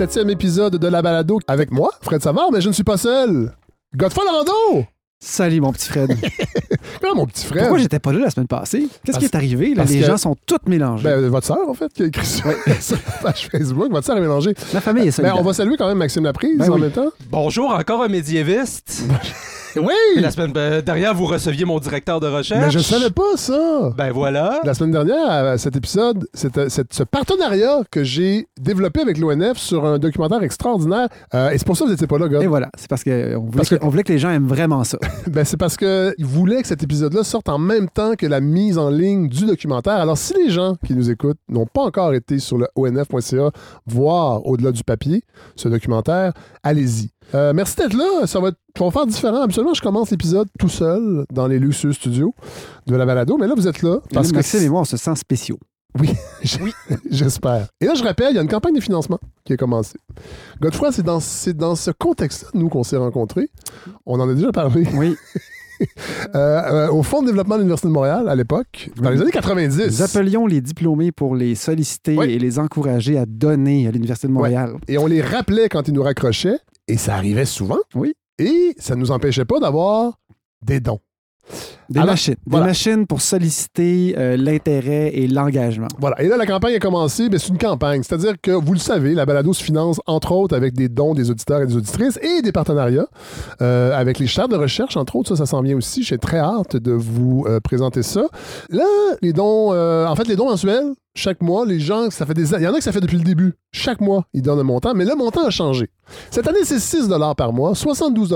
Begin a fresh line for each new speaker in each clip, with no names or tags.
septième épisode de la balado avec moi, Fred Savard, mais je ne suis pas seul. Godfrey Lorando!
Salut, mon petit Fred.
Comment mon petit frère?
Pourquoi j'étais pas là la semaine passée? Qu'est-ce qui est arrivé? Là? Les
que-
gens sont tous mélangés.
Ben, votre sœur, en fait, qui a écrit sur la page Facebook. Votre sœur est mélangée.
La famille est
Ben, on va saluer quand même Maxime Laprise
Ben
en
oui.
même temps.
Bonjour, encore un médiéviste.
Oui!
La semaine euh, dernière, vous receviez mon directeur de recherche.
Mais je savais pas ça!
Ben voilà.
La semaine dernière, à cet épisode, cette- ce partenariat que j'ai développé avec l'ONF sur un documentaire extraordinaire. Euh, et c'est pour ça que vous n'étiez pas là, gars.
Et voilà, c'est parce qu'on voulait, que... voulait que les gens aiment vraiment ça.
Ben, c'est parce qu'ils voulaient que cet épisode-là sorte en même temps que la mise en ligne du documentaire. Alors, si les gens qui nous écoutent n'ont pas encore été sur le onf.ca voir au-delà du papier ce documentaire, allez-y. Euh, merci d'être là. Ça va, être- on va faire différent. Absolument, je commence l'épisode tout seul dans les luxueux studios de la balado. Mais là, vous êtes là parce que
Maxime et moi, on se sent spéciaux.
Oui, j'espère. Et là, je rappelle, il y a une campagne de financement qui a commencé. Godefroy, c'est dans, dans ce contexte-là, nous, qu'on s'est rencontrés. On en a déjà parlé.
Oui.
Euh, euh, au Fonds de développement de l'Université de Montréal, à l'époque, dans les années 90.
Nous appelions les diplômés pour les solliciter
Oui.
et les encourager à donner à l'Université de Montréal.
Et on les rappelait quand ils nous raccrochaient, et ça arrivait souvent.
Oui.
Et ça ne nous empêchait pas d'avoir des dons.
Des
Alors,
machines.
voilà.
Des machines pour solliciter euh, l'intérêt et l'engagement.
Voilà. Et là, la campagne a commencé. mais c'est une campagne. C'est-à-dire que, vous le savez, la balado se finance, entre autres, avec des dons des auditeurs et des auditrices et des partenariats euh, avec les chaires de recherche, entre autres. Ça, ça s'en vient aussi. J'ai très hâte de vous euh, présenter ça. Là, les dons, en fait, les dons mensuels, chaque mois, les gens, ça fait des Il y en a que ça fait depuis le début. Chaque mois, ils donnent un montant, mais le montant a changé. Cette année, c'est 6 par mois, 72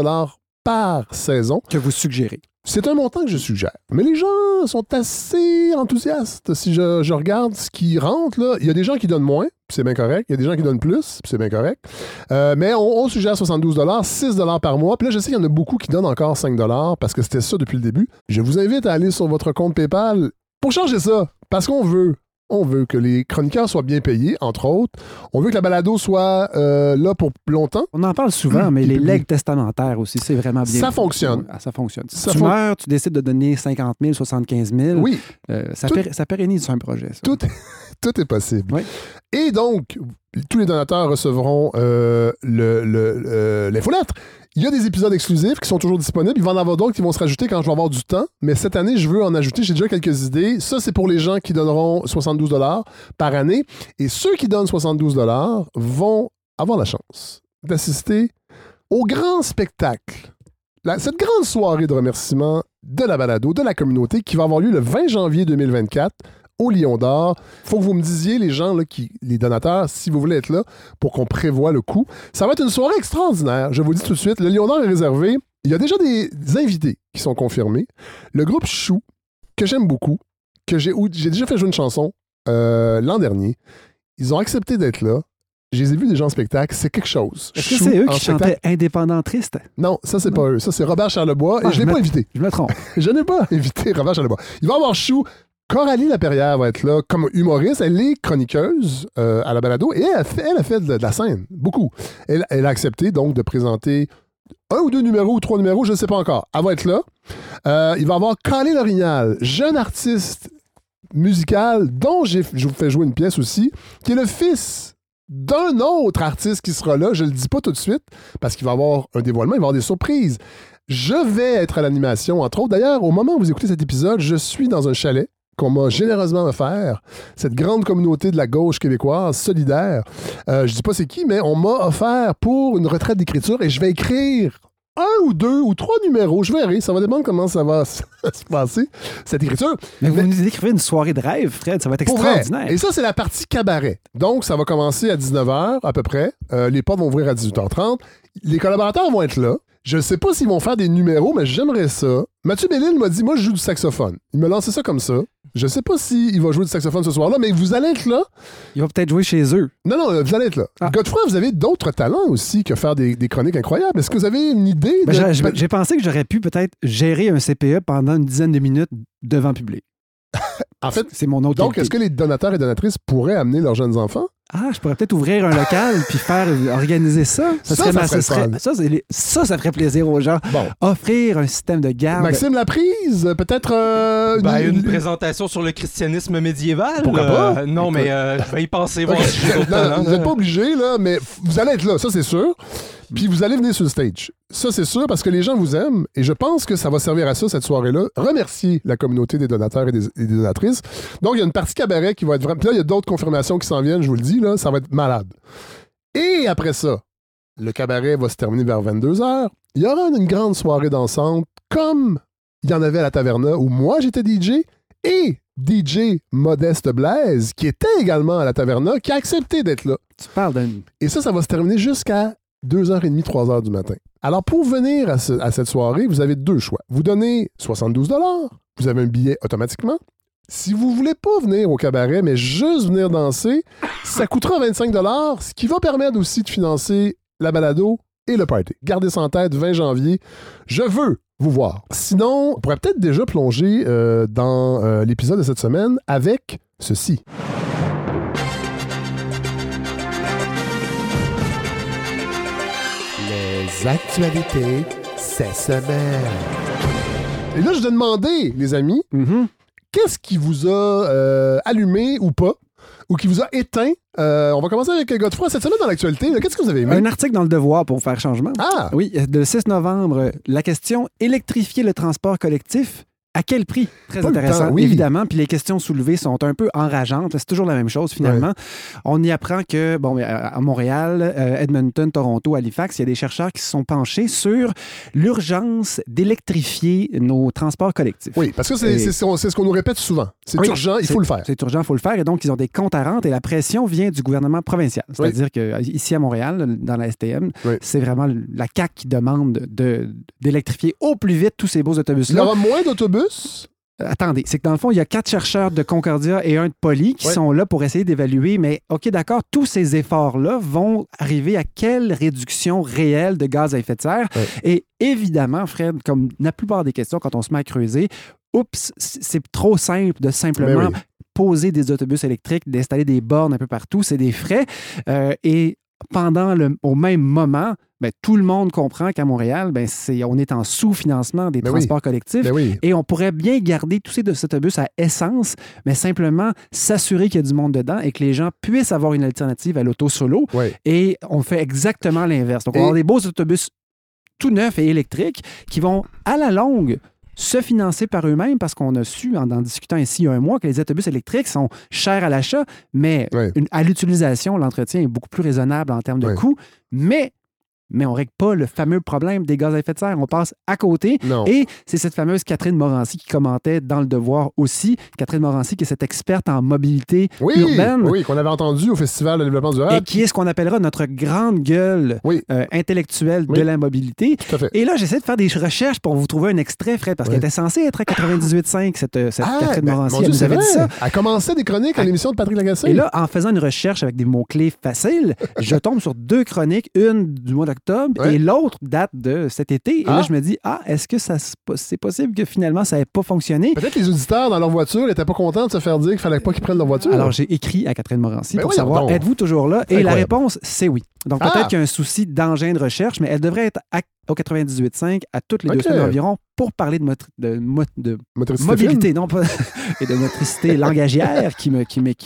par saison.
Que vous suggérez.
C'est un montant que je suggère. Mais les gens sont assez enthousiastes. Si je, regarde ce qui rentre, là, il y a des gens qui donnent moins, puis c'est bien correct. Il y a des gens qui donnent plus, puis c'est bien correct. Euh, mais on, on suggère 72 6 par mois. Puis là, je sais qu'il y en a beaucoup qui donnent encore 5 parce que c'était ça depuis le début. Je vous invite à aller sur votre compte PayPal pour changer ça. Parce qu'on veut. On veut que les chroniqueurs soient bien payés, entre autres. On veut que la balado soit euh, là pour longtemps.
On en parle souvent, mais
Puis
les legs testamentaires aussi, c'est vraiment bien.
Ça fonctionne.
Ah, ça fonctionne. Si
Ça
tu
fon-
meurs, tu décides de donner 50 000, 75 000.
Oui,
euh, ça,
Tout-
pér- ça pérennise un projet. ça.
Tout, tout est possible.
Oui.
Et donc, tous les donateurs recevront euh, le- le- le- l'infolettre. Il y a des épisodes exclusifs qui sont toujours disponibles. Il va en avoir d'autres qui vont se rajouter quand je vais avoir du temps. Mais cette année, je veux en ajouter. J'ai déjà quelques idées. Ça, c'est pour les gens qui donneront 72 par année. Et ceux qui donnent 72 vont avoir la chance d'assister au grand spectacle. Cette grande soirée de remerciement de la balado, de la communauté, qui va avoir lieu le 20 janvier 2024 au Lion d'Or. faut que vous me disiez, les gens, là, qui, les donateurs, si vous voulez être là, pour qu'on prévoie le coup. Ça va être une soirée extraordinaire. Je vous le dis tout de suite. Le Lion d'Or est réservé. Il y a déjà des invités qui sont confirmés. Le groupe Chou, que j'aime beaucoup, que j'ai déjà fait jouer une chanson euh, l'an dernier. Ils ont accepté d'être là. Je les ai vus déjà en spectacle. C'est quelque chose.
Est-ce que c'est eux qui
spectacle.
chantaient Indépendant Triste?
Non, ça, c'est pas eux. Ça, c'est Robert Charlebois.
Ah,
et je l'ai
je
pas invité.
Je me trompe.
Je n'ai pas invité Robert Charlebois. Il va y avoir Chou. Coralie Laperrière va être là comme humoriste. Elle est chroniqueuse euh, à la balado et elle a fait, de, la scène, beaucoup. Elle, a accepté donc de présenter un ou deux numéros ou trois numéros, je ne sais pas encore. Elle va être là. Euh, il va y avoir Calais Lorignal, jeune artiste musical dont je vous fais jouer une pièce aussi, qui est le fils d'un autre artiste qui sera là. Je ne le dis pas tout de suite parce qu'il va y avoir un dévoilement, il va y avoir des surprises. Je vais être à l'animation, entre autres. D'ailleurs, au moment où vous écoutez cet épisode, je suis dans un chalet qu'on m'a généreusement offert, cette grande communauté de la gauche québécoise solidaire. Euh, je dis pas c'est qui, mais on m'a offert pour une retraite d'écriture et je vais écrire un ou deux ou trois numéros. Je verrai, ça va dépendre comment ça va se se passer, cette écriture.
Mais vous nous décrivez une soirée de rêve, Fred. Ça va être extraordinaire.
Et ça, c'est la partie cabaret. Donc, ça va commencer à 19h à peu près. Euh, les portes vont ouvrir à 18h30. Les collaborateurs vont être là. Je ne sais pas s'ils vont faire des numéros, mais j'aimerais ça. Mathieu Bellil m'a dit, moi, je joue du saxophone. Il m'a lancé ça comme ça. Je sais pas s'il va jouer du saxophone ce soir-là, mais vous allez être là.
Ils vont peut-être jouer chez eux.
Non, non, vous allez être là.
Ah.
Godefroy, vous avez d'autres talents aussi que faire des, des chroniques incroyables. Est-ce que vous avez une idée?
Ben,
de-
j'ai- pensé que j'aurais pu peut-être gérer un CPE pendant une dizaine de minutes devant public.
En fait,
C'est mon autre
donc, est-ce que les donateurs et donatrices pourraient amener leurs jeunes enfants?
Ah, je pourrais peut-être ouvrir un local puis faire organiser ça.
Ça, ça
ma-
serait
ça, ça, ça ferait plaisir aux gens.
Bon.
Offrir un système de garde.
Maxime Laprise, peut-être. euh,
Ben,
une-
une présentation sur le christianisme médiéval.
Pourquoi pas?
Euh, non, mais euh, je vais y penser, voir si
Non, vous n'êtes pas obligé, là, mais vous allez être là, ça c'est sûr. Puis vous allez venir sur le stage. Ça c'est sûr parce que les gens vous aiment et je pense que ça va servir à ça cette soirée-là. Remercier la communauté des donateurs et des, et des donatrices. Donc il y a une partie cabaret qui va être vraiment. Puis là, il y a d'autres confirmations qui s'en viennent, je vous le dis, là, ça va être malade. Et après ça, le cabaret va se terminer vers 22h. Il y aura une grande soirée dansante comme il y en avait à la taverna où moi j'étais DJ et DJ Modeste Blaise, qui était également à la taverna, qui a accepté d'être là.
Tu parles d'un.
Et ça, ça va se terminer jusqu'à 2h30, 3h du matin. Alors, pour venir à, ce- à cette soirée, vous avez deux choix. Vous donnez 72 vous avez un billet automatiquement. Si vous voulez pas venir au cabaret, mais juste venir danser, ça coûtera 25 ce qui va permettre aussi de financer la balado et le party. Gardez ça en tête, 20 janvier. Je veux vous voir. Sinon, on pourrait peut-être déjà plonger euh, dans euh, l'épisode de cette semaine avec ceci. Les actualités cette semaine. Et là, je vais demander, les amis,
Mhm.
Qu'est-ce qui vous a euh, allumé ou pas, ou qui vous a éteint? Euh, on va commencer avec Godefroy. Cette semaine dans l'actualité, qu'est-ce que vous avez aimé?
Un article dans le Devoir pour faire changement.
Ah!
Oui, le 6 novembre, la question électrifier le transport collectif. À quel prix? Très
Pas
intéressant,
temps, oui.
évidemment. Puis les questions soulevées sont un peu enrageantes. C'est toujours la même chose, finalement. On y apprend que, bon, à à Montréal, euh, Edmonton, Toronto, Halifax, il y a des chercheurs qui se sont penchés sur l'urgence d'électrifier nos transports collectifs.
Oui, parce que c'est
Et-
ce qu'on nous répète souvent. C'est
Oui,
urgent, il faut le faire.
C'est urgent, il faut le faire. Et donc, ils ont des comptes à rendre et la pression vient du gouvernement provincial. C'est-à-dire qu'ici à Montréal, dans la STM,
Oui.
c'est vraiment la CAQ qui demande de- d'électrifier au plus vite tous ces beaux
Il y
autobus-là.
aura moins d'autobus.
Euh, Attendez, c'est que dans le fond, il y a quatre chercheurs de Concordia et un de Poly qui sont là pour essayer d'évaluer, mais OK, d'accord, tous ces efforts-là vont arriver à quelle réduction réelle de gaz à effet de serre? Et évidemment, Fred, comme la plupart des questions, quand on se met à creuser, oups, c'est trop simple de simplement
Ben oui.
poser des autobus électriques, d'installer des bornes un peu partout, c'est des frais. Euh, et pendant le, au même moment, ben, tout le monde comprend qu'à Montréal, ben, c'est, on est en sous-financement des
Ben oui.
transports collectifs.
Ben oui.
Et on pourrait bien garder tous ces deux autobus à essence, mais simplement s'assurer qu'il y a du monde dedans et que les gens puissent avoir une alternative à l'auto solo.
Oui.
Et on fait exactement l'inverse. Donc, on
Et-
avoir des beaux autobus tout neufs et électriques qui vont, à la longue, se financer par eux-mêmes parce qu'on a su, en, en discutant ici il y a un mois, que les autobus électriques sont chers à l'achat, mais une- à l'utilisation, l'entretien est beaucoup plus raisonnable en termes de
Ouais.
coûts. Mais, mais on ne règle pas le fameux problème des gaz à effet de serre. On passe à côté.
Non.
Et c'est cette fameuse Catherine Morancy qui commentait dans Le Devoir aussi. Catherine Morancy, qui est cette experte en mobilité
oui,
urbaine.
oui, qu'on avait entendu au Festival de développement
Et
durable.
qui est ce qu'on appellera notre grande gueule
Oui.
euh, intellectuelle
Oui.
de la mobilité.
Tout à fait.
Et là, j'essaie de faire des recherches pour vous trouver un extrait, Fred, parce qu'elle était censée être à 98.5, cette, euh, cette Catherine
ben,
Morancy.
mon
Elle
Dieu,
nous
c'est
avait
vrai.
dit ça.
Elle commençait des chroniques à
Ah.
l'émission de Patrick Lagacé.
Et là, en faisant une recherche avec des mots-clés faciles, je tombe sur deux chroniques, une du mois d'octobre
Ouais.
et l'autre date de cet été. Et
Ah.
là, je me dis, ah, est-ce que ça c'est possible que finalement, ça n'ait pas fonctionné?
Peut-être les auditeurs dans leur voiture n'étaient pas contents de se faire dire qu'il fallait pas qu'ils prennent leur voiture.
Alors, j'ai écrit à Catherine Morancy
Ben
pour savoir, êtes-vous toujours là? Et la réponse, c'est oui. Donc,
Ah!
peut-être qu'il y a un souci d'engin de recherche, mais elle devrait être au 98.5 à toutes les deux semaines environ pour parler de, motri- de, mo- de
Motricité
mobilité, non pas et de motricité langagière qui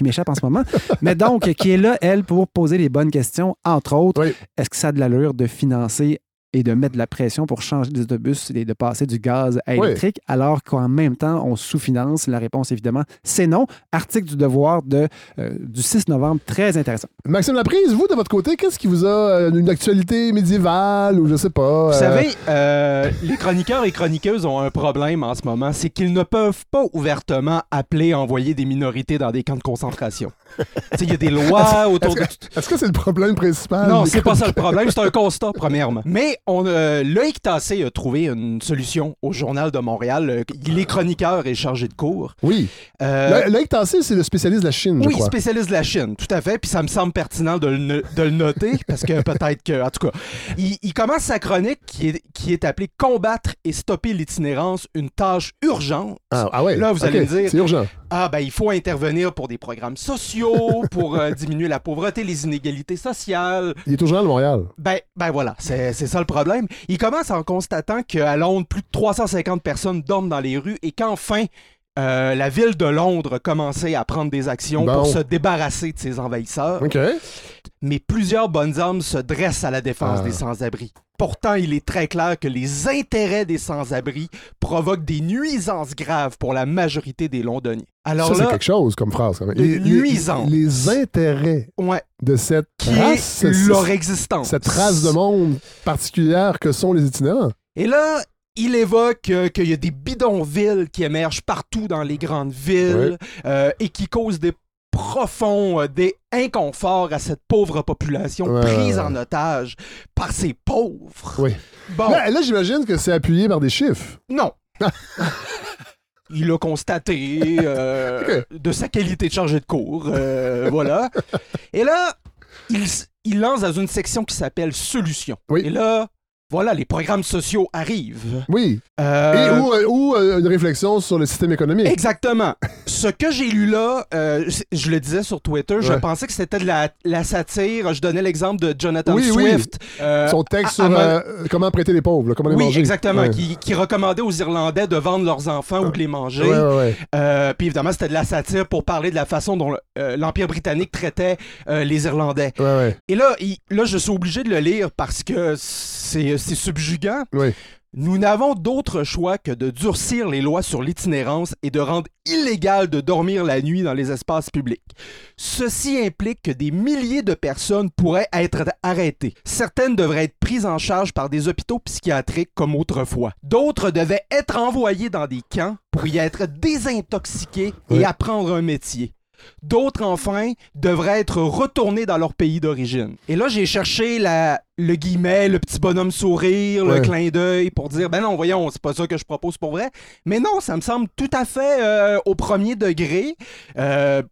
m'échappe en ce moment. Mais donc, qui est là, elle, pour poser les bonnes questions, entre autres,
Oui.
est-ce que ça a de l'allure de financer et de mettre de la pression pour changer des autobus et de passer du gaz à
Oui.
électrique, alors qu'en même temps, on sous-finance? La réponse, évidemment, c'est non. Article du Devoir de, euh, du 6 novembre, très intéressant.
Maxime Laprise, vous, de votre côté, qu'est-ce qui vous a euh, une actualité médiévale ou je sais pas?
Vous
euh,
savez, euh, les chroniqueurs et chroniqueuses ont un problème en ce moment, c'est qu'ils ne peuvent pas ouvertement appeler à envoyer des minorités dans des camps de concentration. Tu sais, Il y a des lois autour de...
Est-ce que c'est le problème principal?
Non, c'est pas ça le problème, c'est un constat, premièrement. Mais on, euh, Loïc Tassé a trouvé une solution au Journal de Montréal. Euh, Il est chroniqueur et chargé de cours.
Oui.
Euh,
Le- Loïc Tassé, c'est le spécialiste de la Chine, je
oui,
crois.
spécialiste de la Chine, tout à fait. Puis ça me semble pertinent de le, no- de le noter, parce que peut-être que, en tout cas, il, il commence sa chronique qui est, qui est appelée Combattre et stopper l'itinérance, une tâche urgente.
Ah, ah ouais.
Là, vous allez me dire-
C'est urgent.
Ah, ben, il faut intervenir pour des programmes sociaux, pour euh, diminuer la pauvreté, les inégalités sociales.
Il est au Journal de Montréal.
Ben, ben voilà, c'est c'est ça le problème. Il commence en constatant qu'à Londres, plus de 350 personnes dorment dans les rues et qu'enfin, euh, la ville de Londres a commencé à prendre des actions
Bon.
pour se débarrasser de ses envahisseurs. Mais plusieurs bonnes âmes se dressent à la défense
Ah.
des sans-abri. Pourtant, il est très clair que les intérêts des sans-abri provoquent des nuisances graves pour la majorité des Londoniens. Alors
ça, c'est quelque chose comme phrase. Quand même. Les, les-
nuisance.
les intérêts
ouais,
de cette
qui
race,
est
ce-
leur existence.
cette race de monde particulière que sont les itinérants.
Et là, il évoque euh, qu'il y a des bidonvilles qui émergent partout dans les grandes villes euh, et qui causent des profonds, euh, des inconforts à cette pauvre population
Ouais,
prise
ouais, ouais.
en otage par ces pauvres.
Oui.
Bon,
Là, là, j'imagine que c'est appuyé par des chiffres.
non. Il a constaté euh, de sa qualité de chargé de cours. euh, voilà. Et là, il, il lance dans une section qui s'appelle Solutions.
Oui.
Et là, voilà, les programmes sociaux arrivent.
Oui.
Euh,
Et ou, euh, ou, euh, une réflexion sur le système économique.
Exactement. Ce que j'ai lu là, euh, je- le disais sur Twitter, je pensais que c'était de la, la satire. Je donnais l'exemple de Jonathan
Oui, oui.
Swift. euh,
Son texte
à-
sur euh, comment prêter les pauvres, là, comment les
oui,
manger.
exactement,
Ouais.
qui, qui recommandait aux Irlandais de vendre leurs enfants ou de les manger.
Ouais.
Euh, Puis évidemment, c'était de la satire pour parler de la façon dont euh, l'Empire britannique traitait euh, les Irlandais. Et là, il- là, je suis obligé de le lire parce que c'est c'est subjugant.
Oui.
Nous n'avons d'autre choix que de durcir les lois sur l'itinérance et de rendre illégal de dormir la nuit dans les espaces publics. Ceci implique que des milliers de personnes pourraient être arrêtées. Certaines devraient être prises en charge par des hôpitaux psychiatriques comme autrefois. D'autres devaient être envoyées dans des camps pour y être désintoxiquées et apprendre un métier. D'autres, enfin, devraient être retournés dans leur pays d'origine. Et là, j'ai cherché la, le guillemet, le petit bonhomme sourire, le clin d'œil pour dire, ben non, voyons, c'est pas ça que je propose pour vrai. Mais non, ça me semble tout à fait euh, au premier degré. Euh,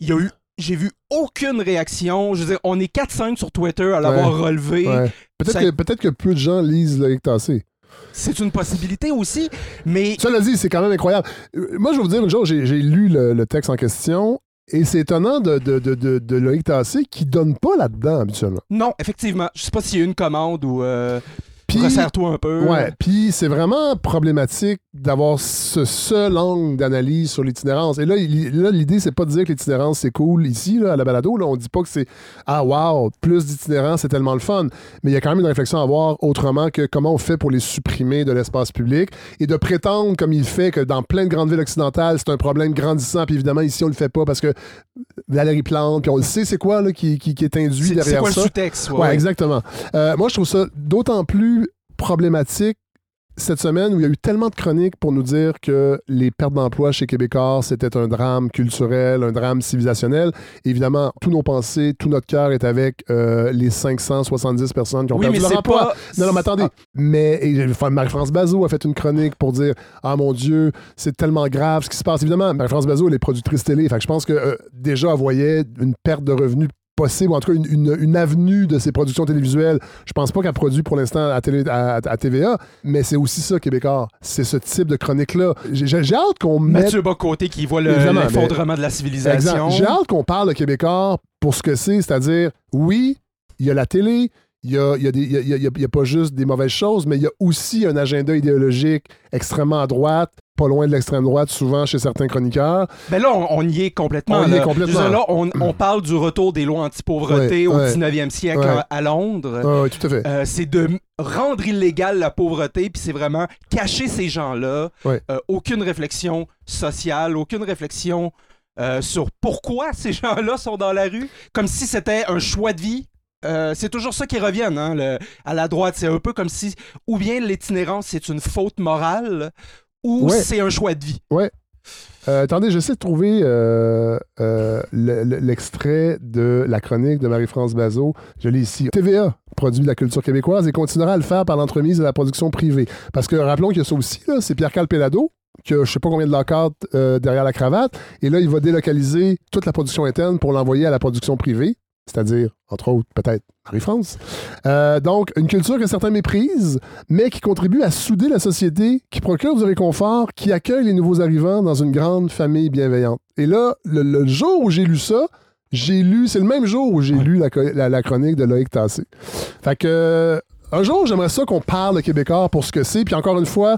Il y a eu, j'ai vu aucune réaction. Je veux dire, on est 4-5 sur Twitter à l'avoir relevé.
Ouais. Peut-être
Ça-
que, peut que peu de gens lisent Loïc Tassé.
C'est une possibilité aussi, mais
Cela dit, c'est quand même incroyable. Euh, Moi, je vais vous dire une chose, j'ai lu le, le texte en question et c'est étonnant de, de, de, de, de Loïc Tassé qui donne pas là-dedans habituellement.
non, effectivement. Je sais pas s'il y a une commande ou euh,
Puis,
resserre-toi un peu.
ouais, puis c'est vraiment problématique d'avoir ce seul angle d'analyse sur l'itinérance. Et là, l'idée, c'est pas de dire que l'itinérance, c'est cool ici, là, à la balado. Là, on dit pas que c'est Ah, wow, plus d'itinérance, c'est tellement le fun. Mais il y a quand même une réflexion à avoir autrement que comment on fait pour les supprimer de l'espace public et de prétendre, comme il fait, que dans plein de grandes villes occidentales, c'est un problème grandissant. Puis évidemment, ici, on le fait pas parce que Valérie Plante, puis on le sait, c'est quoi là, qui, qui, qui est induit
C'est c'est
derrière
quoi
ça.
le sous-texte? Ouais,
ouais. exactement. Euh, moi, je trouve ça d'autant plus problématique cette semaine où il y a eu tellement de chroniques pour nous dire que les pertes d'emploi chez Québécois, c'était un drame culturel, un drame civilisationnel. Évidemment, tous nos pensées, tout notre cœur est avec euh, les 570 personnes qui ont
Oui,
perdu
mais
leur emploi.
pas.
Non, non, mais attendez.
Ah,
Mais enfin, Marie-France Bazot a fait une chronique pour dire Ah mon Dieu, c'est tellement grave ce qui se passe. Évidemment, Marie-France Bazot, elle est productrice télé. Fait que je pense que euh, déjà, elle voyait une perte de revenus possible, ou en tout cas une, une- une avenue de ses productions télévisuelles. Je pense pas qu'elle produit pour l'instant à, télé- à- à TVA, mais c'est aussi ça, Québécois. C'est ce type de chronique-là. J'ai hâte qu'on mette
Mathieu Bocoté qui voit le- l'effondrement de la civilisation.
J'ai hâte qu'on parle de Québécois pour ce que c'est, c'est-à-dire, oui, il y a la télé, il y a, il y, a y a- y a pas juste des mauvaises choses, mais il y a aussi un agenda idéologique extrêmement à droite, pas loin de l'extrême droite, souvent chez certains chroniqueurs.
Ben là, on, on y est complètement.
On y est complètement.
Dire, là, on, on parle du retour des lois anti-pauvreté
Ouais,
au
ouais.
19e siècle
Ouais.
à- Londres.
Oui, tout à fait.
Euh, c'est de rendre illégale la pauvreté, puis c'est vraiment cacher ces gens-là. Euh, aucune réflexion sociale, aucune réflexion euh, sur pourquoi ces gens-là sont dans la rue, comme si c'était un choix de vie. Euh, c'est toujours ça qui revient hein, le- à la droite. C'est un peu comme si, ou bien l'itinérance, c'est une faute morale, ou
Ouais.
c'est un choix de vie.
Euh, attendez, j'essaie de trouver euh, euh, le- le- l'extrait de la chronique de Marie-France Bazot. Je l'ai ici. TVA. produit de la culture québécoise et continuera à le faire par l'entremise de la production privée. Parce que rappelons qu'il y a ça aussi, c'est Pierre Calpelado qui a je sais pas combien de euh, derrière la cravate, et là, il va délocaliser toute la production interne pour l'envoyer à la production privée, c'est-à-dire, entre autres, peut-être Marie-France. Euh, donc, une culture que certains méprisent, mais qui contribue à souder la société, qui procure du réconfort, qui accueille les nouveaux arrivants dans une grande famille bienveillante. Et là, le, le jour où j'ai lu ça, j'ai lu, c'est le même jour où j'ai lu la, co- la- la chronique de Loïc Tassé. Fait que, euh, un jour, j'aimerais ça qu'on parle de Québécois pour ce que c'est. Puis encore une fois,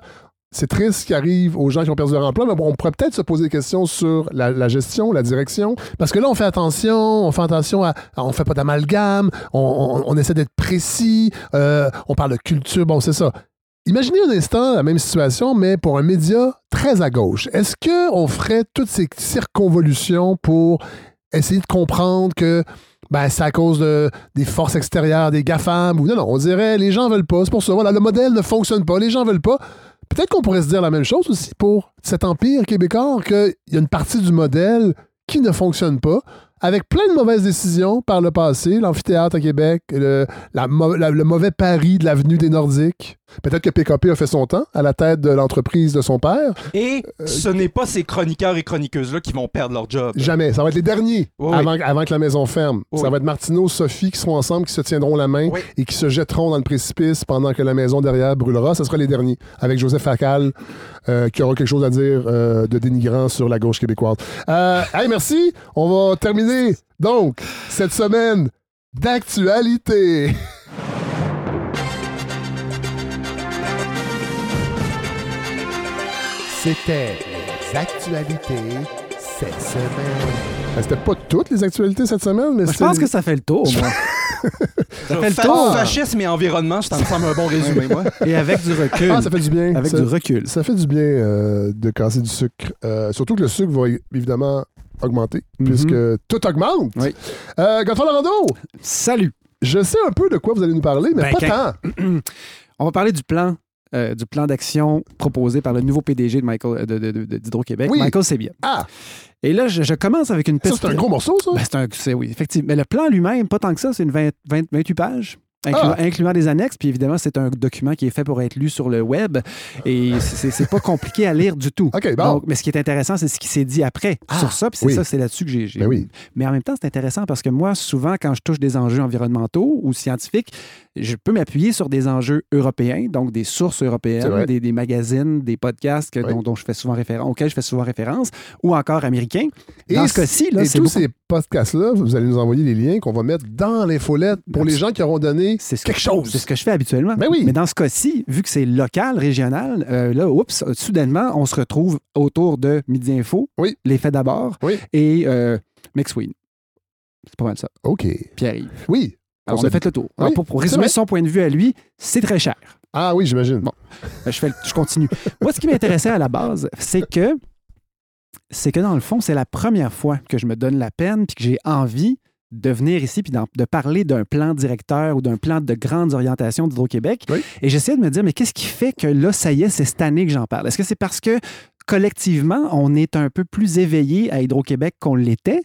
c'est triste ce qui arrive aux gens qui ont perdu leur emploi, mais on pourrait peut-être se poser des questions sur la, gestion, la direction. Parce que là, on fait attention, on fait attention à. on fait pas d'amalgame, on essaie d'être précis, euh, on parle de culture, bon, c'est ça. Imaginez un instant la même situation, mais pour un média très à gauche. Est-ce qu'on ferait toutes ces circonvolutions pour essayer de comprendre que ben, c'est à cause de, des forces extérieures, des GAFAM, ou non, non, on dirait les gens veulent pas, c'est pour ça, voilà, le modèle ne fonctionne pas, les gens veulent pas. Peut-être qu'on pourrait se dire la même chose aussi pour cet empire québécois, qu'il y a une partie du modèle qui ne fonctionne pas, avec plein de mauvaises décisions par le passé, l'amphithéâtre à Québec, le, mauvais pari de l'avenue des Nordiques. Peut-être que PKP a fait son temps à la tête de l'entreprise de son père.
Et
Euh,
ce n'est pas ces chroniqueurs et chroniqueuses-là qui vont perdre leur job.
Jamais. Ça va être les derniers
Oui,
avant, avant que la maison ferme.
Oui.
Ça va être Martineau, Sophie qui seront ensemble, qui se tiendront la main
Oui.
et qui se jetteront dans le précipice pendant que la maison derrière brûlera. Ce sera les derniers. Avec Joseph Facal, euh, qui aura quelque chose à dire euh, de dénigrant sur la gauche québécoise. Hey, merci. On va terminer, donc, cette semaine d'actualité.
C'était les actualités cette semaine.
Ben, C'était pas toutes les actualités cette semaine, mais
Moi, je
c'était-
pense que ça fait le tour, moi. ça fait le tour.
Fascisme et environnement, ça me semble un bon résumé, moi.
Et avec du recul.
Ah, ça fait du bien.
Avec
Ça-
du recul.
Ça fait du bien euh, de casser du sucre. Euh, surtout que le sucre va évidemment augmenter,
Mhm.
puisque tout augmente.
Oui.
Euh, Larando,
Salut.
je sais un peu de quoi vous allez nous parler, mais
Ben,
pas
quand-
tant.
On va parler du plan. Euh, du plan d'action proposé par le nouveau PDG de Michael euh, de, de- de- d'Hydro-Québec,
Oui.
Michael Sebia.
Ah,
Et là, je, je commence avec une
ça,
petite.
c'est un gros morceau, ça?
Ben, c'est un, c'est- oui, effectivement. Mais le plan lui-même, pas tant que ça, c'est une 20 20 28 pages. Incluant,
Ah.
incluant des annexes, puis évidemment, c'est un document qui est fait pour être lu sur le web et c'est c'est pas compliqué à lire du tout.
OK, bon.
Donc, mais ce qui est intéressant, c'est ce qui s'est dit après
Ah,
sur ça, puis c'est
oui.
ça, c'est là-dessus que j'ai. j'ai-
Ben oui.
Mais en même temps, c'est intéressant parce que moi, souvent, quand je touche des enjeux environnementaux ou scientifiques, je peux m'appuyer sur des enjeux européens, donc des sources européennes, des, des magazines, des podcasts que-
Oui.
dont, dont je fais souvent référence, auxquels je fais souvent référence, ou encore américains. Dans
Et
ce cas-ci, là,
Et
c'est
tous
beaucoup-
ces podcasts-là, vous allez nous envoyer les liens qu'on va mettre dans l'infolette pour les gens qui auront donné
ce
quelque
que,
chose.
C'est ce que je fais habituellement.
Ben oui.
Mais dans ce cas-ci, vu que c'est local, régional, euh, là, oups, soudainement, on se retrouve autour de Midi Info,
Oui.
Les Faits d'abord
Oui.
et euh, McSween. C'est pas mal ça.
OK.
Pierre-Yves.
Oui.
Alors,
On
on a fait le tour. Alors, pour, résumer son point de vue à lui, c'est très cher.
Ah oui, j'imagine.
Bon. Euh, Je, fais je continue. Moi, ce qui m'intéressait à la base, c'est que, c'est que dans le fond, c'est la première fois que je me donne la peine puis que j'ai envie de venir ici puis de parler d'un plan directeur ou d'un plan de grandes orientations d'Hydro-Québec.
Oui.
Et j'essayais de me dire, mais qu'est-ce qui fait que là, ça y est, c'est cette année que j'en parle? Est-ce que c'est parce que collectivement, on est un peu plus éveillé à Hydro-Québec qu'on l'était?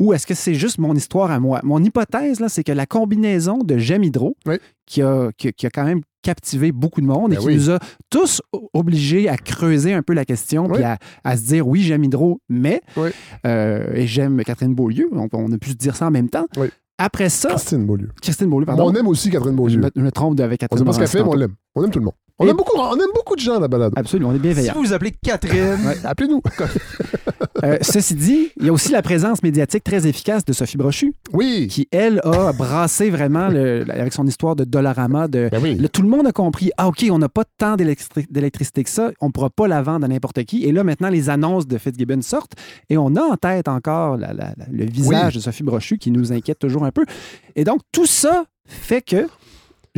Ou est-ce que c'est juste mon histoire à moi? Mon hypothèse, là, c'est que la combinaison de J'aime Hydro,
Oui.
qui, a, qui, qui quand même captivé beaucoup de monde et
Ben
qui
oui.
nous a tous obligés à creuser un peu la question
Oui.
puis à, à se dire oui, j'aime Hydro, mais euh, et j'aime Catherine Beaulieu. On, on a pu se dire ça en même temps. Après ça,
Christine Beaulieu.
Christine Beaulieu, pardon.
on aime aussi Catherine
je,
Beaulieu.
me, je me trompe avec
On
Catherine
sait pas ce qu'elle fait, mais on l'aime. On aime tout le monde. On,
Et-
aime beaucoup, on aime beaucoup de gens à la balade.
Absolument, on est
Si
bienveillant.
vous vous appelez Catherine,
Appelez-nous.
Euh, ceci dit, il y a aussi la présence médiatique très efficace de Sophie Brochu,
Oui.
qui, elle, a brassé vraiment, le- avec son histoire de Dollarama, de,
Ben oui.
Tout le monde a compris, ah, OK, on n'a pas tant d'électri- d'électricité que ça, on ne pourra pas la vendre à n'importe qui. Et là, maintenant, les annonces de Fitzgibbon sortent et on a en tête encore la- la- la- le visage de Sophie Brochu qui nous inquiète toujours un peu. Et donc, tout ça fait que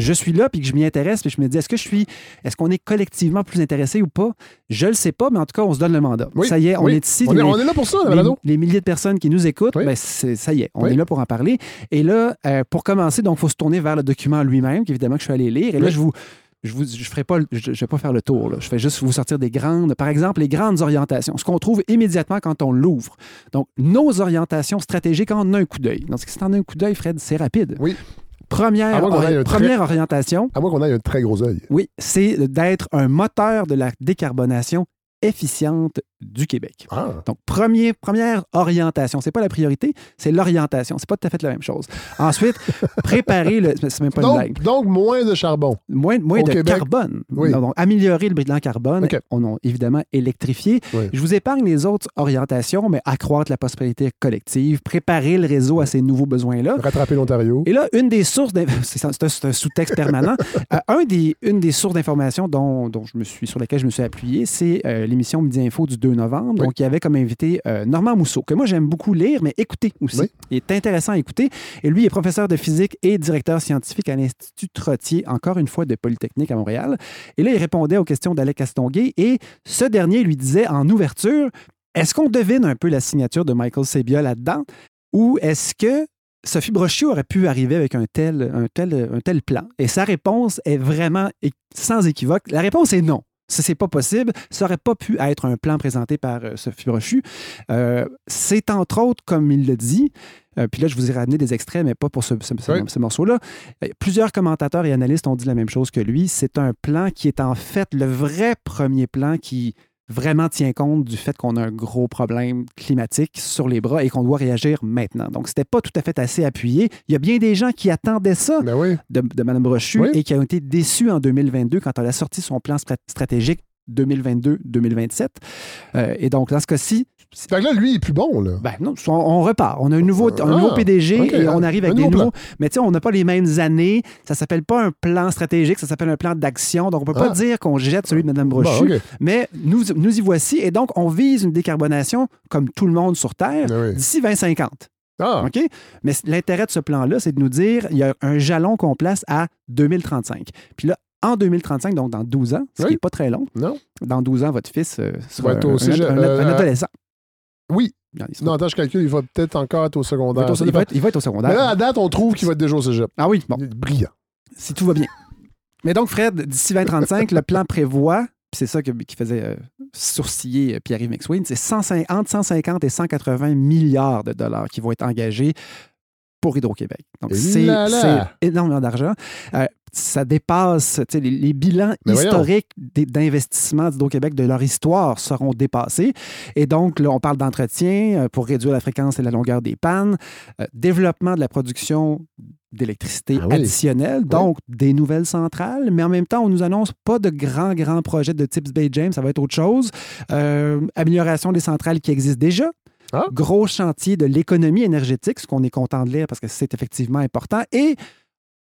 je suis là puis que je m'y intéresse puis je me dis, est-ce que je suis, est-ce qu'on est collectivement plus intéressé ou pas? Je le sais pas, mais en tout cas, on se donne le mandat.
Oui,
Ça y est, on
oui.
est ici.
On est,
les-
on est là pour ça,
les, les milliers de personnes qui nous écoutent,
Oui.
ben, c'est- ça y est, on est là pour en parler. Et là, euh, pour commencer, donc, il faut se tourner vers le document lui-même, qu'évidemment que je suis allé lire. Et là, je vous. Je ne je ferai pas, je, je vais pas faire le tour. Là. Je vais juste vous sortir des grandes, par exemple, les grandes orientations, ce qu'on trouve immédiatement quand on l'ouvre. Donc, nos orientations stratégiques en un coup d'œil. Donc, si en un coup d'œil, Fred, c'est rapide.
Oui.
Première,
très-
première orientation,
À moins qu'on ait un très gros œil.
oui, c'est d'être un moteur de la décarbonation efficiente du Québec.
Ah.
Donc, premier, première orientation. C'est pas la priorité, c'est l'orientation. C'est pas tout à fait la même chose. Ensuite, préparer le. C'est même pas une blague.
Donc, donc, moins de charbon.
Moins, moins de
Québec,
carbone.
oui.
Donc, améliorer le bilan carbone. On a évidemment électrifié.
Oui.
Je vous épargne les autres orientations, mais accroître la prospérité collective, préparer le réseau à ces nouveaux besoins-là.
Rattraper l'Ontario.
Et là, une des sources, c'est un, sous-texte permanent. Euh, un des, une des sources d'information dont, dont je me suis, sur laquelle je me suis appuyé, c'est euh, l'émission Midi Info du 2 novembre.
Oui.
Donc, il y avait comme invité euh, Normand Mousseau, que moi j'aime beaucoup lire, mais écouter aussi.
Oui.
Il est intéressant à écouter. Et lui est professeur de physique et directeur scientifique à l'Institut Trottier, encore une fois de Polytechnique à Montréal. Et là, il répondait aux questions d'Alec Castonguay et ce dernier lui disait en ouverture est-ce qu'on devine un peu la signature de Michael Sebia là-dedans? Ou est-ce que Sophie Brochu aurait pu arriver avec un tel, un tel, un tel plan? Et sa réponse est vraiment sans équivoque. La réponse est non. Ça, c'est pas possible. Ça aurait pas pu être un plan présenté par euh, Sophie Brochu. Euh, c'est entre autres, comme il le dit, euh, puis là, je vous ai ramené des extraits, mais pas pour ce, ce- ce-
Oui.
ce morceau-là. Euh, Plusieurs commentateurs et analystes ont dit la même chose que lui. C'est un plan qui est en fait le vrai premier plan qui vraiment tient compte du fait qu'on a un gros problème climatique sur les bras et qu'on doit réagir maintenant. Donc, c'était pas tout à fait assez appuyé. Il y a bien des gens qui attendaient ça
Ben oui.
de, de Mme Brochu
Oui.
et qui ont été déçus en 2022 quand elle a sorti son plan strat- stratégique 2022-2027. Euh, et donc, dans ce cas-ci,
Fait que là, lui, il est plus bon, là.
ben non, on, on repart. On a un nouveau, un
Ah,
nouveau PDG et on arrive avec des
nouveau
nouveaux. Mais tu sais, on n'a pas les mêmes années. Ça s'appelle pas un plan stratégique, ça s'appelle un plan d'action. Donc, on peut pas
Ah.
dire qu'on jette celui de Mme Brochu.
Bon.
Mais nous, nous y voici. Et donc, on vise une décarbonation comme tout le monde sur Terre
oui.
d'ici 2050.
Ah,
OK? Mais l'intérêt de ce plan-là, c'est de nous dire il y a un jalon qu'on place à 2035. Puis là, en 2035, donc dans 12 ans, ce qui n'est pas très long,
non?
dans 12 ans, votre fils euh, sera un, un-
cégep,
un-
euh,
un adolescent.
Oui. Non, attends, je calcule, il va peut-être encore être au
il va
secondaire.
être au-
Ça
il va être- il va être au secondaire.
Mais là, à date, on trouve qu'il va être déjà au cégep.
ah oui, bon,
Il est brillant.
si tout va bien. Mais donc, Fred, d'ici 2035, le plan prévoit, puis c'est ça que- qui faisait euh, sourciller euh, Pierre-Yves McSween, c'est 150 entre 150 et 180 milliards de dollars qui vont être engagés pour Hydro-Québec. Donc, c'est énormément d'argent. Euh, ça dépasse, les, les bilans
Mais
historiques d'investissement d'Hydro-Québec de leur histoire seront dépassés. Et donc, là, on parle d'entretien euh, pour réduire la fréquence et la longueur des pannes, euh, développement de la production d'électricité
Ah oui.
additionnelle, donc des nouvelles centrales, mais en même temps, on nous annonce pas de grands, grands projets de type Bay James, ça va être autre chose. Euh, amélioration des centrales qui existent déjà.
Ah.
Gros chantier de l'économie énergétique, ce qu'on est content de lire parce que c'est effectivement important. Et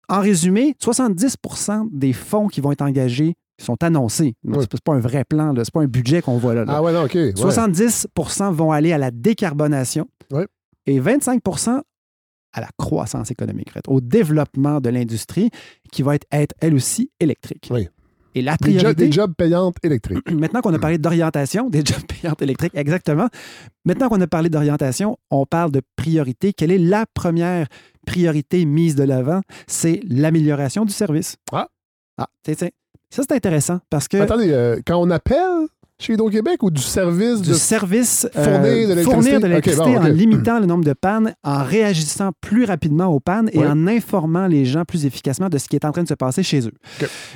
en résumé, 70% des fonds qui vont être engagés sont annoncés.
Oui.
C'est pas- un vrai plan, là. c'est pas un budget qu'on voit là. là.
Ah ouais, non, OK. ouais.
70% vont aller à la décarbonation
Ouais.
et 25% à la croissance économique, au développement de l'industrie qui va être, être, elle aussi électrique.
Oui.
Et la
Des, jobs,
priorité,
des jobs payantes électriques.
maintenant qu'on a parlé d'orientation, des jobs payantes électriques, exactement. Maintenant qu'on a parlé d'orientation, on parle de priorité. Quelle est la première priorité mise de l'avant? C'est l'amélioration du service.
Ah.
Ah, tiens, tiens. Ça, c'est intéressant parce que
Attendez, euh, quand on appelle chez Hydro-Québec ou du service
du
de.
service euh,
Fournir de l'électricité? bon,
en limitant le nombre de pannes, en réagissant plus rapidement aux pannes et en informant les gens plus efficacement de ce qui est en train de se passer chez eux.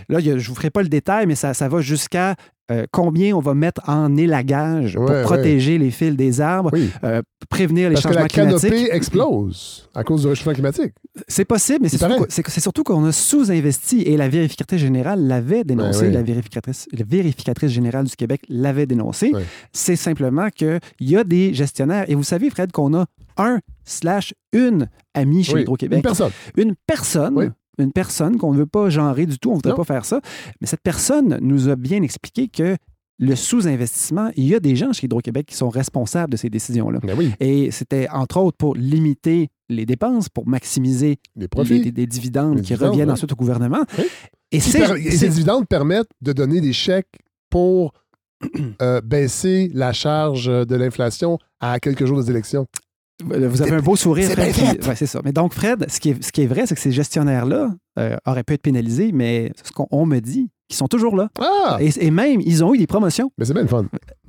Là, je ne vous ferai pas le détail, mais ça, ça va jusqu'à euh, combien on va mettre en élagage pour
ouais.
protéger les fils des arbres,
Oui,
euh, prévenir les
parce que
changements
la
climatiques?
canopée explose à cause du réchauffement climatique.
C'est possible, mais c'est surtout, qu'on a sous-investi et la vérificatrice générale l'avait dénoncé.
Oui.
La, vérificatrice, la vérificatrice générale du Québec l'avait dénoncé. C'est simplement qu'il y a des gestionnaires. Et vous savez, Fred, qu'on a un slash une amie chez Hydro-Québec.
Une personne.
Une personne. Une personne qu'on ne veut pas genrer du tout, on ne voudrait
Non.
pas faire ça. Mais cette personne nous a bien expliqué que le sous-investissement, il y a des gens chez Hydro-Québec qui sont responsables de ces décisions-là.
Ben oui,
Et c'était entre autres pour limiter les dépenses, pour maximiser
les
les-
profits.
des, des dividendes
Les
qui
dividendes,
reviennent ensuite au gouvernement.
Oui.
Et
per- ces dividendes permettent de donner des chèques pour euh, baisser la charge de l'inflation à quelques jours des élections.
Vous avez un beau sourire,
c'est
Fred. ouais, c'est ça. Mais donc, Fred, ce qui est, ce qui est vrai, c'est que ces gestionnaires-là euh, auraient pu être pénalisés, mais ce qu'on on me dit, qu'ils sont toujours là.
Ah!
Et, et même, ils ont eu des promotions.
Mais c'est bien le fun.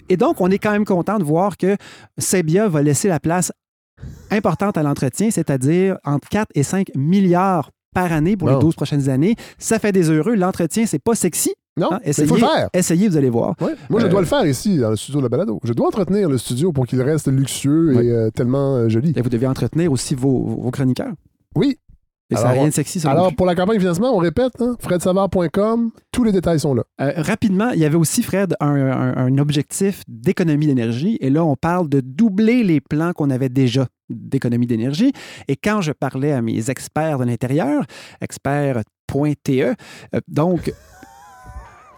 Et donc, on est quand même content de voir que Sebia va laisser la place importante à l'entretien, c'est-à-dire entre 4 et 5 milliards par année pour les
Non.
12 prochaines années. Ça fait des heureux. L'entretien, c'est pas sexy.
Non,
hein.
mais il faut le faire.
essayez, vous allez voir.
Ouais. Moi, je
Euh,
dois le faire ici, dans le studio de la balado. Je dois entretenir le studio pour qu'il reste luxueux
Ouais.
et euh, tellement euh, joli.
Et vous devez entretenir aussi vos, vos chroniqueurs.
Oui.
Et ça n'a rien de sexy, ça
Alors, pour la campagne de financement, on répète, hein, fredsavard.com, tous les détails sont là.
Rapidement, il y avait aussi, Fred, un, un- un objectif d'économie d'énergie. Et là, on parle de doubler les plans qu'on avait déjà d'économie d'énergie. Et quand je parlais à mes experts de l'intérieur, experts.te, donc,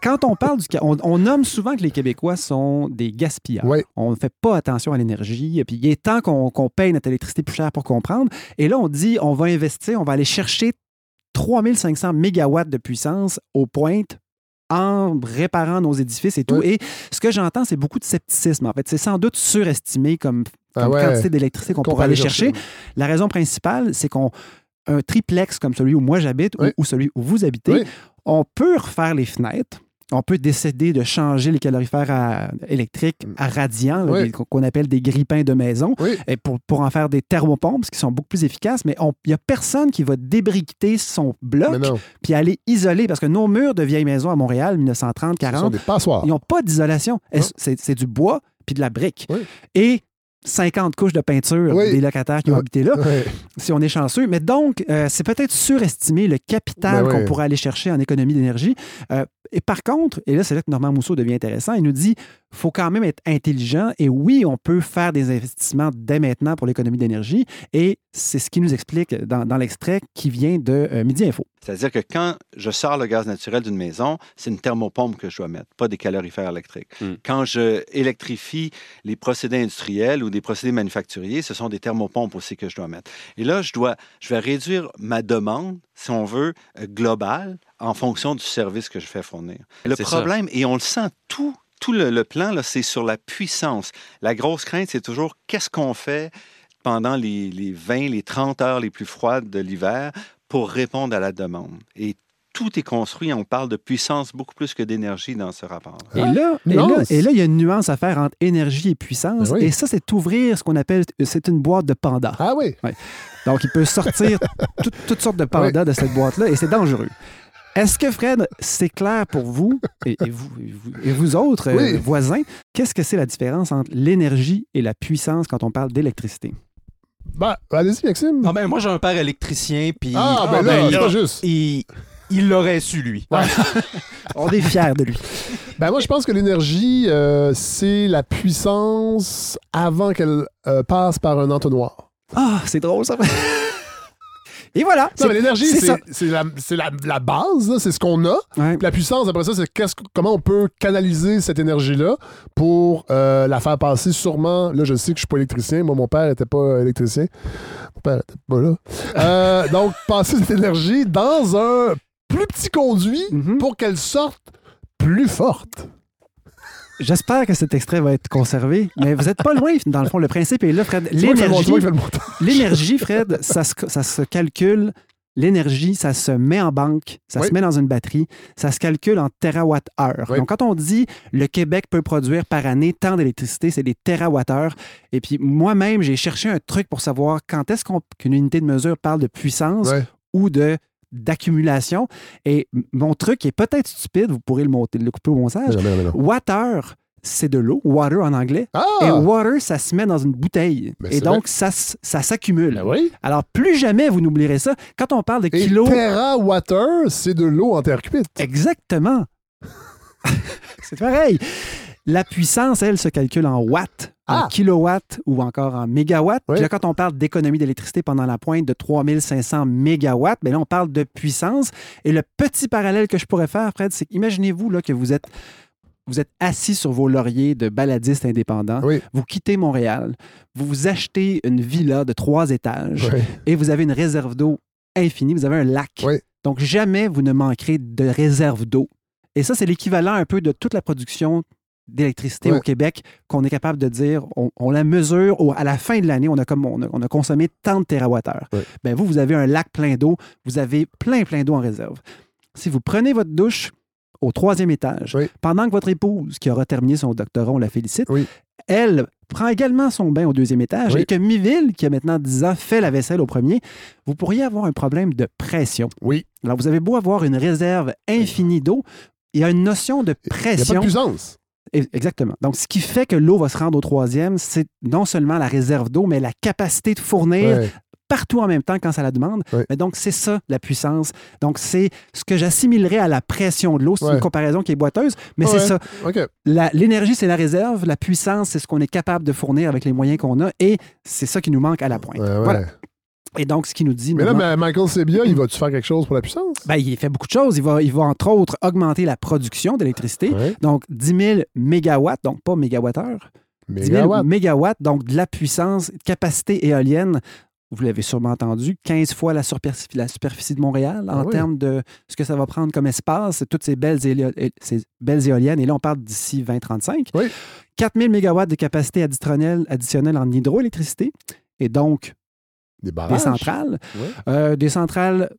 quand on parle du... On, on nomme souvent que les Québécois sont des gaspilleurs.
Ouais.
On ne fait pas attention à l'énergie. Puis il est temps qu'on paye notre électricité plus cher pour comprendre. Et là, on dit, on va investir, on va aller chercher 3500 mégawatts de puissance aux pointes en réparant nos édifices et tout. Et ce que j'entends, c'est beaucoup de scepticisme. En fait, c'est sans doute surestimé comme,
Ah ouais.
quantité d'électricité qu'on pourrait aller chercher. La raison principale, c'est qu'on un triplex comme celui où moi j'habite ou- celui où vous habitez,
Oui.
on peut refaire les fenêtres. On peut décider de changer les calorifères à- électriques à radiant,
Oui.
qu'on appelle des grippins de maison,
Oui.
et pour, pour en faire des thermopompes, qui sont beaucoup plus efficaces. Mais il n'y a personne qui va débriqueter son bloc puis aller isoler, parce que nos murs de vieilles maisons à Montréal, 1930,
ce sont
40,
des passoires.
ils n'ont pas d'isolation. C'est du bois puis de la brique.
Oui.
Et 50 couches de peinture
Oui.
des locataires qui ont
Ouais.
habité là, si on est chanceux. Mais donc, euh, c'est peut-être surestimé le capital
Ben
qu'on pourrait aller chercher en économie d'énergie. Euh, et par contre, et là, c'est là que Normand Mousseau devient intéressant, il nous dit faut quand même être intelligent et oui, on peut faire des investissements dès maintenant pour l'économie d'énergie. Et c'est ce qu'il nous explique dans, dans l'extrait qui vient de euh, Midi Info.
C'est-à-dire que quand je sors le gaz naturel d'une maison, c'est une thermopompe que je dois mettre, pas des calorifères électriques.
Mm.
Quand je électrifie les procédés industriels ou des procédés manufacturiers, ce sont des thermopompes aussi que je dois mettre. Et là, je, dois, je vais réduire ma demande, si on veut, euh, globale en fonction du service que je fais fournir. Le
ça.
problème, et on le sent tout, tout le, le plan, là, c'est sur la puissance. La grosse crainte, c'est toujours qu'est-ce qu'on fait pendant les, les 20, les 30 heures les plus froides de l'hiver pour répondre à la demande. Et tout est construit, on parle de puissance beaucoup plus que d'énergie dans ce rapport.
Et là, et là, et là, il y a une nuance à faire entre énergie et puissance.
Oui.
Et ça, c'est ouvrir ce qu'on appelle, c'est une boîte de panda.
Ah oui.
Donc, il peut sortir tout- toutes sortes de pandas de cette boîte-là et c'est dangereux. Est-ce que, Fred, c'est clair pour vous et, et vous, et vous, et vous autres euh, voisins, qu'est-ce que c'est la différence entre l'énergie et la puissance quand on parle d'électricité?
Ben, allez-y, Maxime.
Non, ben, moi, j'ai un père électricien, puis.
ah, ben
Ah,
là,
ben,
c'est pas juste.
il, il l'aurait su, lui.
On est fiers de lui.
Ben moi, je pense que l'énergie, euh, c'est la puissance avant qu'elle euh, passe par un entonnoir.
Ah, c'est drôle, ça. Et voilà.
Non,
c'est-
mais l'énergie,
c'est
la, la, la base, c'est ce qu'on a.
Ouais.
La puissance, après ça, c'est comment on peut canaliser cette énergie-là pour euh, la faire passer sûrement. Là, je sais que je suis pas électricien. Moi, mon père était pas électricien. Mon père était pas là. Euh, donc, passer cette énergie dans un plus petit conduit
Mhm.
pour qu'elle sorte plus forte.
J'espère que cet extrait va être conservé, mais vous n'êtes pas loin, dans le fond. Le principe est là, Fred. L'énergie, Fred, ça se, ça se calcule. L'énergie, ça se met en banque, ça
Oui.
se met dans une batterie, ça se calcule en terawatts-heure.
Oui.
Donc, quand on dit le Québec peut produire par année tant d'électricité, c'est des terawatts-heure. Et puis, moi-même, j'ai cherché un truc pour savoir quand est-ce qu'on- qu'une unité de mesure parle de puissance ou de d'accumulation. Et mon truc est peut-être stupide, vous pourrez le, monter, le couper au montage. Water, c'est de l'eau, water en anglais.
Ah!
Et water, ça se met dans une bouteille.
Ben,
et donc, ça, ça s'accumule.
Ben oui.
Alors, plus jamais vous n'oublierez ça. Quand on parle de
Et
kilos.
terawatt-heure, c'est de l'eau en terre cuite.
Exactement. c'est pareil. La puissance, elle, se calcule en watts, en
Ah!
kilowatts ou encore en mégawatts.
Oui.
Puis là, quand on parle d'économie d'électricité pendant la pointe de 3500 mégawatts, bien là, on parle de puissance. Et le petit parallèle que je pourrais faire, Fred, c'est imaginez-vous là, que vous êtes, vous êtes assis sur vos lauriers de baladistes indépendants.
Oui.
Vous quittez Montréal, vous vous achetez une villa de trois étages et vous avez une réserve d'eau infinie, vous avez un lac.
Oui.
Donc, jamais vous ne manquerez de réserve d'eau. Et ça, c'est l'équivalent un peu de toute la production d'électricité
Ouais.
au Québec qu'on est capable de dire, on, on la mesure, au- à la fin de l'année, on, a comme- on, a, on a consommé tant de térawattheures.
Ouais.
Ben vous, vous avez un lac plein d'eau, vous avez plein, plein d'eau en réserve. Si vous prenez votre douche au troisième étage,
Oui.
pendant que votre épouse, qui aura terminé son doctorat, on la félicite,
Oui.
elle prend également son bain au deuxième étage
Oui.
et que Miville, qui a maintenant 10 ans, fait la vaisselle au premier, vous pourriez avoir un problème de pression.
Oui.
Alors, vous avez beau avoir une réserve infinie d'eau, il y a une notion de
Il n'y a pas
pression.
de puissance.
Exactement. Donc, ce qui fait que l'eau va se rendre au troisième, c'est non seulement la réserve d'eau, mais la capacité de fournir
Ouais.
partout en même temps quand ça la demande.
Ouais.
Mais donc, c'est ça, la puissance. Donc, c'est ce que j'assimilerais à la pression de l'eau. C'est
Ouais.
une comparaison qui est boiteuse, mais c'est ça. L'énergie, c'est la réserve. La puissance, c'est ce qu'on est capable de fournir avec les moyens qu'on a. Et c'est ça qui nous manque à la pointe. Voilà. Et donc, ce qui nous dit...
Mais là,
maintenant-
Ma- Michael Sebia, il va-tu faire quelque chose pour la puissance?
ben, il fait beaucoup de choses. Il va, il va, entre autres, augmenter la production d'électricité.
Ouais.
Donc, 10 000 mégawatts, donc pas mégawattheures. 10 000
Mégawatts.
mégawatts, donc de la puissance, capacité éolienne. Vous l'avez sûrement entendu, 15 fois la superficie, la superficie de Montréal en
Ah oui.
termes de ce que ça va prendre comme espace, toutes ces belles, ces belles éoliennes. Et là, on parle d'ici 2035.
Oui.
4000 mégawatts de capacité additionnelle, additionnelle en hydroélectricité. Et donc,
Des
des centrales. Euh, des centrales,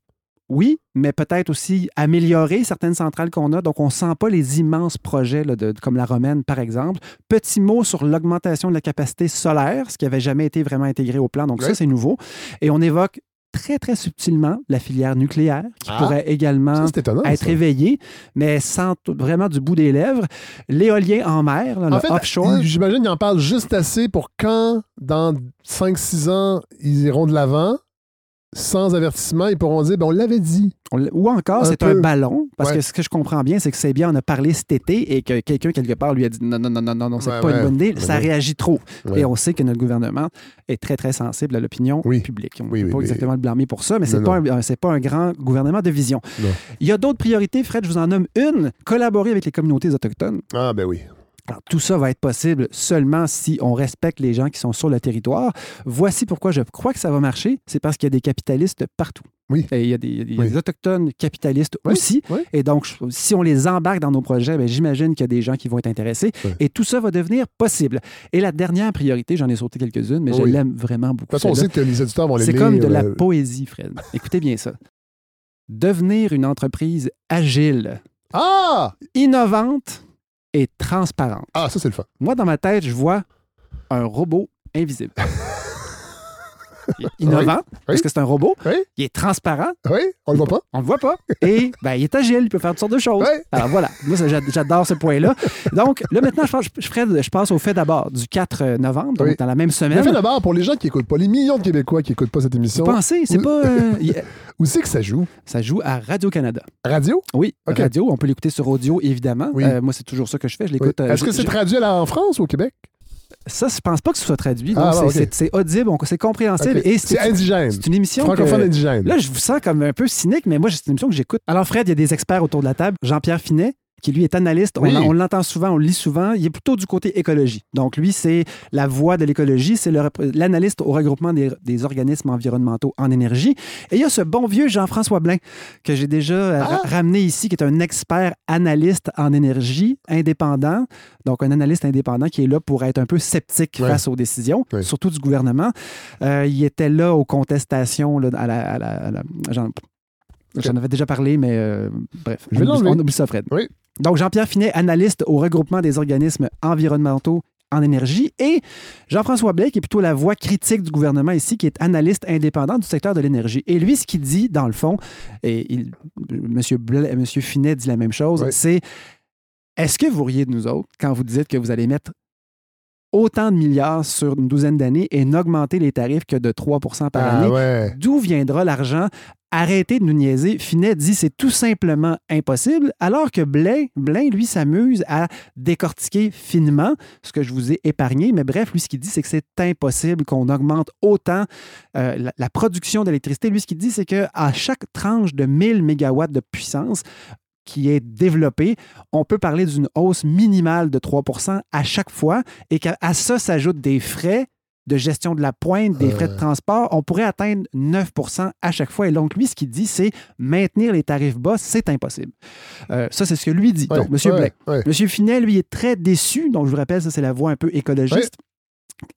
oui, mais peut-être aussi améliorer certaines centrales qu'on a. Donc, on ne sent pas les immenses projets là, de- comme la Romaine, par exemple. Petit mot sur l'augmentation de la capacité solaire, ce qui n'avait jamais été vraiment intégré au plan. Donc, ça, c'est nouveau. Et on évoque très, très subtilement la filière nucléaire, qui
Ah.
pourrait également
Ça, c'est étonnant.
être
ça.
éveillée, mais sans vraiment du bout des lèvres. L'éolien en mer, là,
En
le
fait,
offshore.
j'imagine qu'ils en parlent juste assez pour quand, dans 5-6 ans, ils iront de l'avant, sans avertissement, ils pourront dire ben, on l'avait dit.
Ou encore, c'est un ballon, parce que ce que je comprends bien, c'est que c'est bien, on a parlé cet été et que quelqu'un, quelque part, lui a dit non, non, non, non, non, non c'est pas une bonne idée. Ça réagit trop. Et on sait que notre gouvernement est très, très sensible à l'opinion publique. On ne peut pas exactement le blâmer pour ça, mais c'est
Non,
pas, un- c'est pas un grand gouvernement de vision. Il y a d'autres priorités, Fred, je vous en nomme une collaborer avec les communautés autochtones.
Ah, ben oui.
Alors, tout ça va être possible seulement si on respecte les gens qui sont sur le territoire. Voici pourquoi je crois que ça va marcher. C'est parce qu'il y a des capitalistes partout.
Oui.
Et il y a des, il y a des
Oui.
autochtones capitalistes
Oui,
aussi.
oui.
Et donc, si on les embarque dans nos projets, ben, j'imagine qu'il y a des gens qui vont être intéressés. Et tout ça va devenir possible. Et la dernière priorité, j'en ai sauté quelques-unes, mais je l'aime vraiment beaucoup.
De toute façon, on sait que les éditeurs vont les
C'est comme de la
euh,
poésie, Fred. Écoutez bien ça. Devenir une entreprise agile,
Ah!
innovante et transparente.
Ah, ça, c'est le fun.
Moi, dans ma tête, je vois un robot invisible. Il est innovant, parce que c'est un robot.
Oui.
Il est transparent,
Oui, on le voit pas.
on le voit pas. Et ben, il est agile, il peut faire toutes sortes de choses.
Oui.
Alors voilà, moi, j'adore ce point-là. Donc, là, maintenant, je, pense- je, je passe au fait d'abord du 4 novembre, donc dans la même semaine.
fait d'abord, pour les gens qui écoutent pas, les millions de Québécois qui écoutent pas cette émission,
Vous pensez, c'est pas. euh,
où c'est que ça joue?
ça joue à Radio-Canada.
Radio?
Oui, radio, on peut l'écouter sur audio, évidemment. Euh, moi, c'est toujours ça que je fais. Je l'écoute. euh,
Est-ce que c'est traduit là en France ou au Québec?
Ça, je pense pas que ce soit traduit.
Ah,
c'est- audible, c'est compréhensible. Et
C'est indigène.
c'est une émission.
Francophone
que-
indigène.
Là, je vous sens comme un peu cynique, mais moi, c'est une émission que j'écoute. Alors, Fred, il y a des experts autour de la table. Jean-Pierre Finet, qui lui est analyste. On
Oui.
l'en- On, l'entend souvent, on le lit souvent. Il est plutôt du côté écologie. Donc, lui, c'est la voix de l'écologie. C'est l'analyste au regroupement des, des organismes environnementaux en énergie. Et il y a ce bon vieux Jean-François Blain, que j'ai déjà euh,
Ah!
ramené ici, qui est un expert analyste en énergie, indépendant. Donc, un analyste indépendant qui est là pour être un peu sceptique face aux décisions, surtout du gouvernement. Euh, il était là aux contestations là, à la. à la- à la- j'en, j'en avais déjà parlé, mais euh, bref.
Je vais
on, oublie, on oublie ça, Fred.
Oui.
Donc, Jean-Pierre Finet, analyste au regroupement des organismes environnementaux en énergie, et Jean-François Blais, qui est plutôt la voix critique du gouvernement ici, qui est analyste indépendant du secteur de l'énergie. Et lui, ce qu'il dit, dans le fond, et il, Monsieur, Blais- Monsieur Finet dit la même chose,
Oui.
c'est est-ce que vous riez de nous autres quand vous dites que vous allez mettre autant de milliards sur une douzaine d'années et n'augmenter les tarifs que de 3% par
Ah
année?
ouais.
D'où viendra l'argent? Arrêtez de nous niaiser. Finet dit c'est tout simplement impossible, alors que Blain, Blain lui, s'amuse à décortiquer finement ce que je vous ai épargné. Mais bref, lui, ce qu'il dit, c'est que c'est impossible qu'on augmente autant euh, la, la production d'électricité. Lui, ce qu'il dit, c'est qu'à chaque tranche de 1000 mégawatts de puissance, qui est développée, on peut parler d'une hausse minimale de 3 à chaque fois et qu'à à ça s'ajoutent des frais de gestion de la pointe, des frais de
Euh.
transport, on pourrait atteindre 9 à chaque fois. Et donc, lui, ce qu'il dit, c'est maintenir les tarifs bas, c'est impossible. Euh, ça, c'est ce que lui dit.
Ouais,
donc, M.
ouais.
M. Finet, lui, est très déçu. Donc, je vous rappelle, ça, c'est la voix un peu écologiste.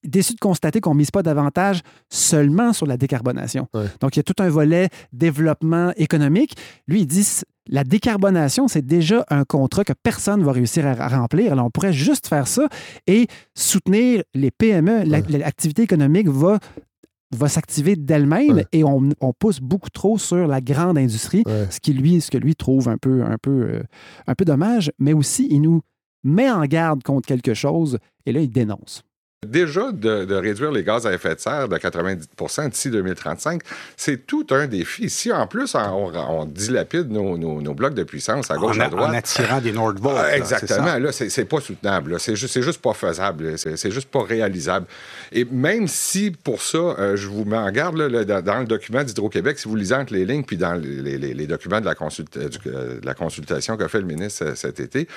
Déçu de constater qu'on ne mise pas davantage seulement sur la décarbonation.
Ouais.
Donc, il y a tout un volet développement économique. Lui, il dit la décarbonation, c'est déjà un contrat que personne ne va réussir à, remplir. Alors, on pourrait juste faire ça et soutenir les PME. L'activité économique va va s'activer d'elle-même
Ouais.
et on, on pousse beaucoup trop sur la grande industrie,
Ouais.
ce qui lui, ce que lui trouve un peu, un peu, euh, un peu dommage, mais aussi il nous met en garde contre quelque chose et là il dénonce.
Déjà, de, de réduire les gaz à effet de serre de 90 d'ici 2035, c'est tout un défi. Si en plus on, on dilapide nos, nos- nos blocs de puissance à gauche,
en,
à droite.
en attirant des Nordvolt.
Ah, exactement. Là, c'est pas soutenable. C'est juste, juste pas faisable. C'est juste pas réalisable. Et même si pour ça, euh, je vous mets en garde, là, dans, le document d'Hydro-Québec, si vous lisez entre les lignes, puis dans les, les- les documents de la, consulta- du- euh, de la consultation qu'a fait le ministre euh, cet été,